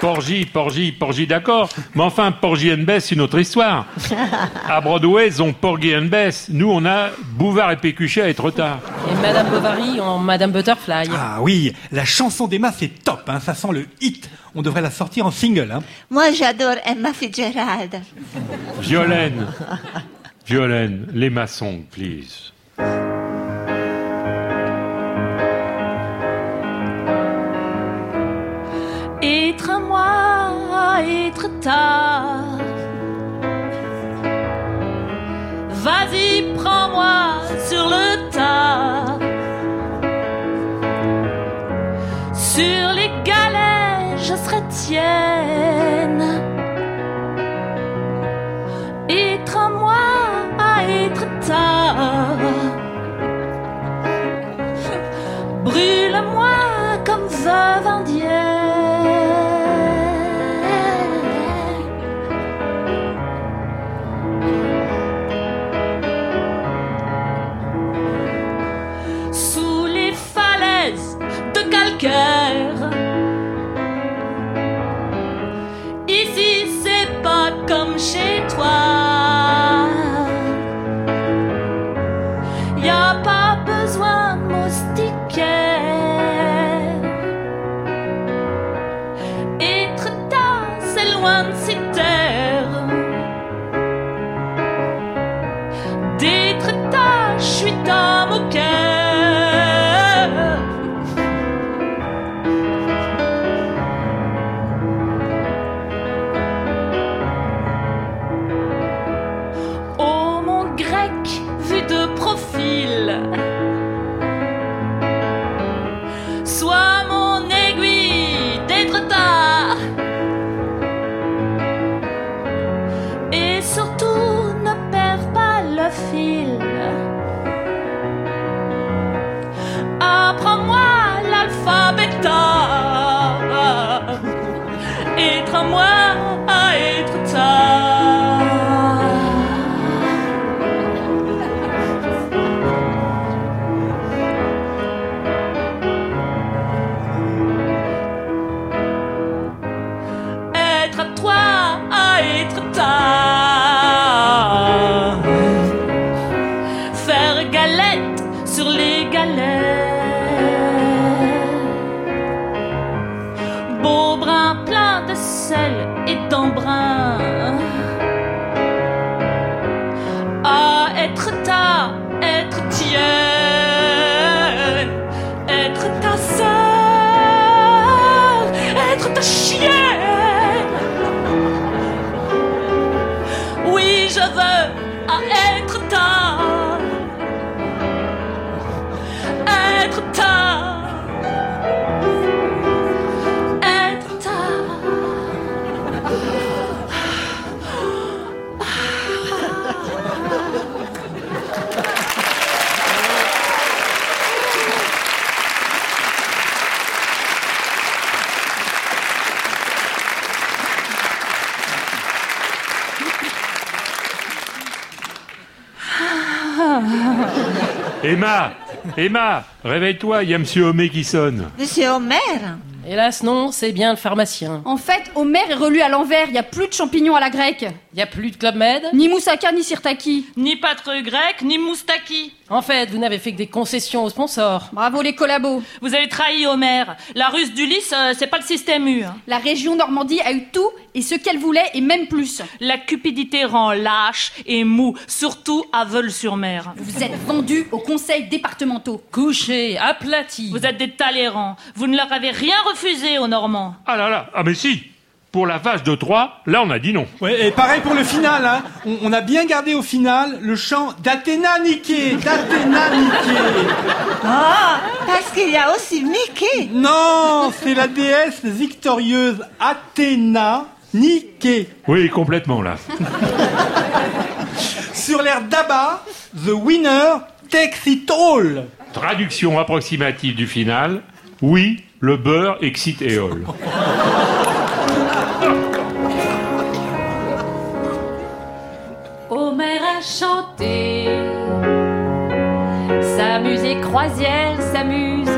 Porgy, Porgy, Porgy, d'accord. Mais enfin, Porgy and Bess, c'est une autre histoire. À Broadway, ils ont Porgy and Bess. Nous, on a Bouvard et Pécuchet à être tard. Et Madame Bovary en Madame Butterfly. Ah oui, la chanson d'Emma, c'est top, hein, ça sent le hit. On devrait la sortir en single. Hein. Moi, j'adore Emma Fitzgerald. Violaine. Violaine, les maçons, please. Moi, être tard. Vas-y, prends-moi sur le tas. Sur les galets, je serai tienne. Être à moi, à être tard. Brûle-moi comme veuve indienne. De Emma Réveille-toi, il y a Monsieur Homé qui sonne. Monsieur Homer Hélas, non, c'est bien le pharmacien. En fait, Homer est relu à l'envers, il y a plus de champignons à la grecque. Il y a plus de Club Med Ni moussaka, ni sirtaki. Ni pâtre grec, ni moustaki. En fait, vous n'avez fait que des concessions aux sponsors. Bravo les collabos. Vous avez trahi Homer. La ruse d'Ulysse, euh, c'est pas le système U. hein. La région Normandie a eu tout et ce qu'elle voulait et même plus. La cupidité rend lâche et mou, surtout à Veul-sur-Mer. Vous êtes vendus aux conseils départementaux. Couché, aplati. Vous êtes des talérants. Vous ne leur avez rien refusé aux Normands. Ah là là, ah mais si Pour la vache de Troie, là on a dit non. Ouais, et pareil pour le final, hein. on, on a bien gardé au final le chant d'Athéna Nike, d'Athéna Nike. Ah, parce qu'il y a aussi Mickey. Non, c'est la déesse victorieuse Athéna Nike. Oui, complètement là. Sur l'air d'Abba, The winner takes it all. Traduction approximative du final. Oui, le beurre excite Éole. Homère a chanté sa musique croisière s'amuse,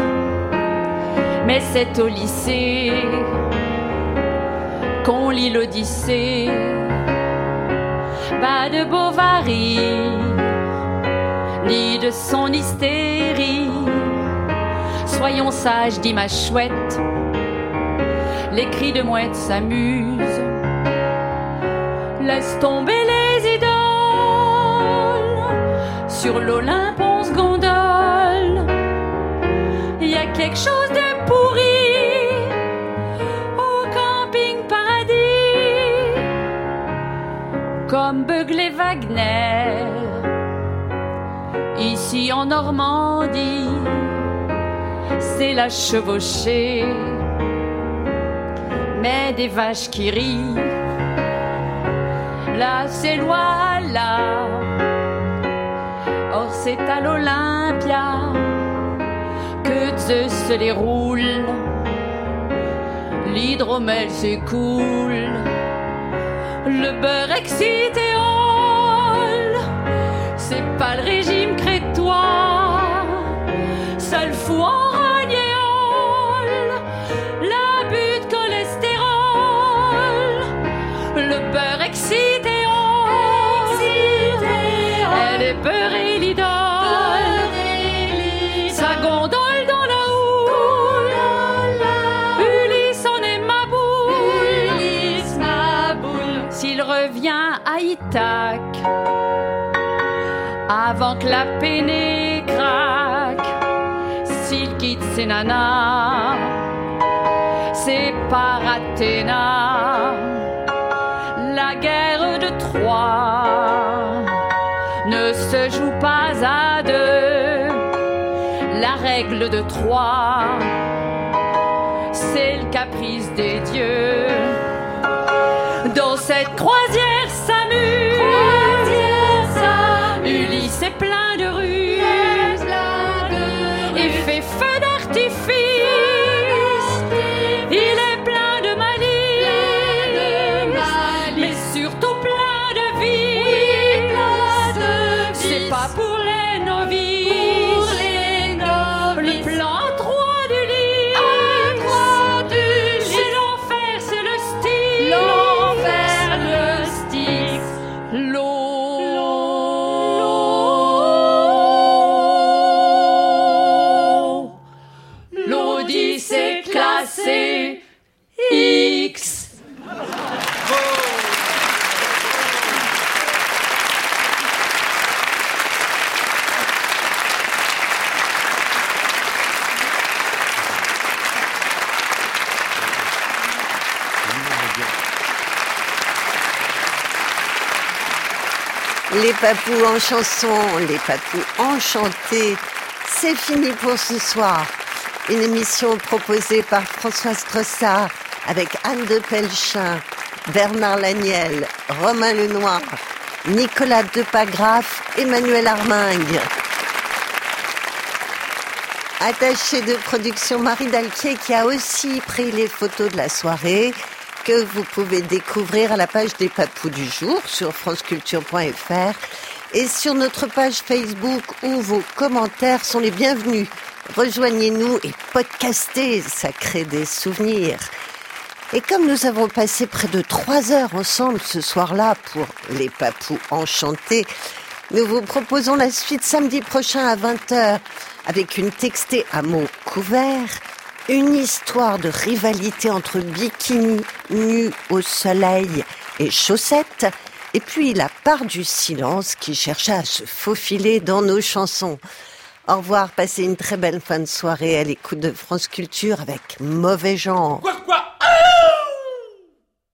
mais c'est au lycée qu'on lit l'Odyssée. Pas de Bovary, ni de son hystérie. Soyons sages, dit ma chouette. Les cris de mouette s'amusent. Laisse tomber les idoles. Sur l'Olympe, on se gondole. Il y a quelque chose de pourri au camping paradis. Comme Beugler Wagner. Ici en Normandie, c'est la chevauchée. Mais des vaches qui rient là c'est loi là. Or c'est à l'Olympia que Zeus les roule. L'hydromel s'écoule, le beurre hole. C'est pas le la peinée s'il quitte ses nanas, c'est par Athéna. La guerre de Troie ne se joue pas à deux. La règle de Troie, c'est le caprice des dieux. Dans cette croisière papous en chanson, les papous enchantés, c'est fini pour ce soir. Une émission proposée par Françoise Trossard avec Anne de Pelchin, Bernard Laniel, Romain Lenoir, Nicolas Depagraf, Emmanuel Armingue. Attaché de production Marie Dalquier qui a aussi pris les photos de la soirée que vous pouvez découvrir à la page des papous du jour sur franceculture.fr et sur notre page Facebook où vos commentaires sont les bienvenus. Rejoignez-nous et podcastez, ça crée des souvenirs. Et comme nous avons passé près de trois heures ensemble ce soir-là pour les papous enchantés, nous vous proposons la suite samedi prochain à 20h avec une textée à mots couverts, une histoire de rivalité entre bikini, nus au soleil et chaussettes, et puis la part du silence qui chercha à se faufiler dans nos chansons. Au revoir, passez une très belle fin de soirée à l'écoute de France Culture avec mauvais genre.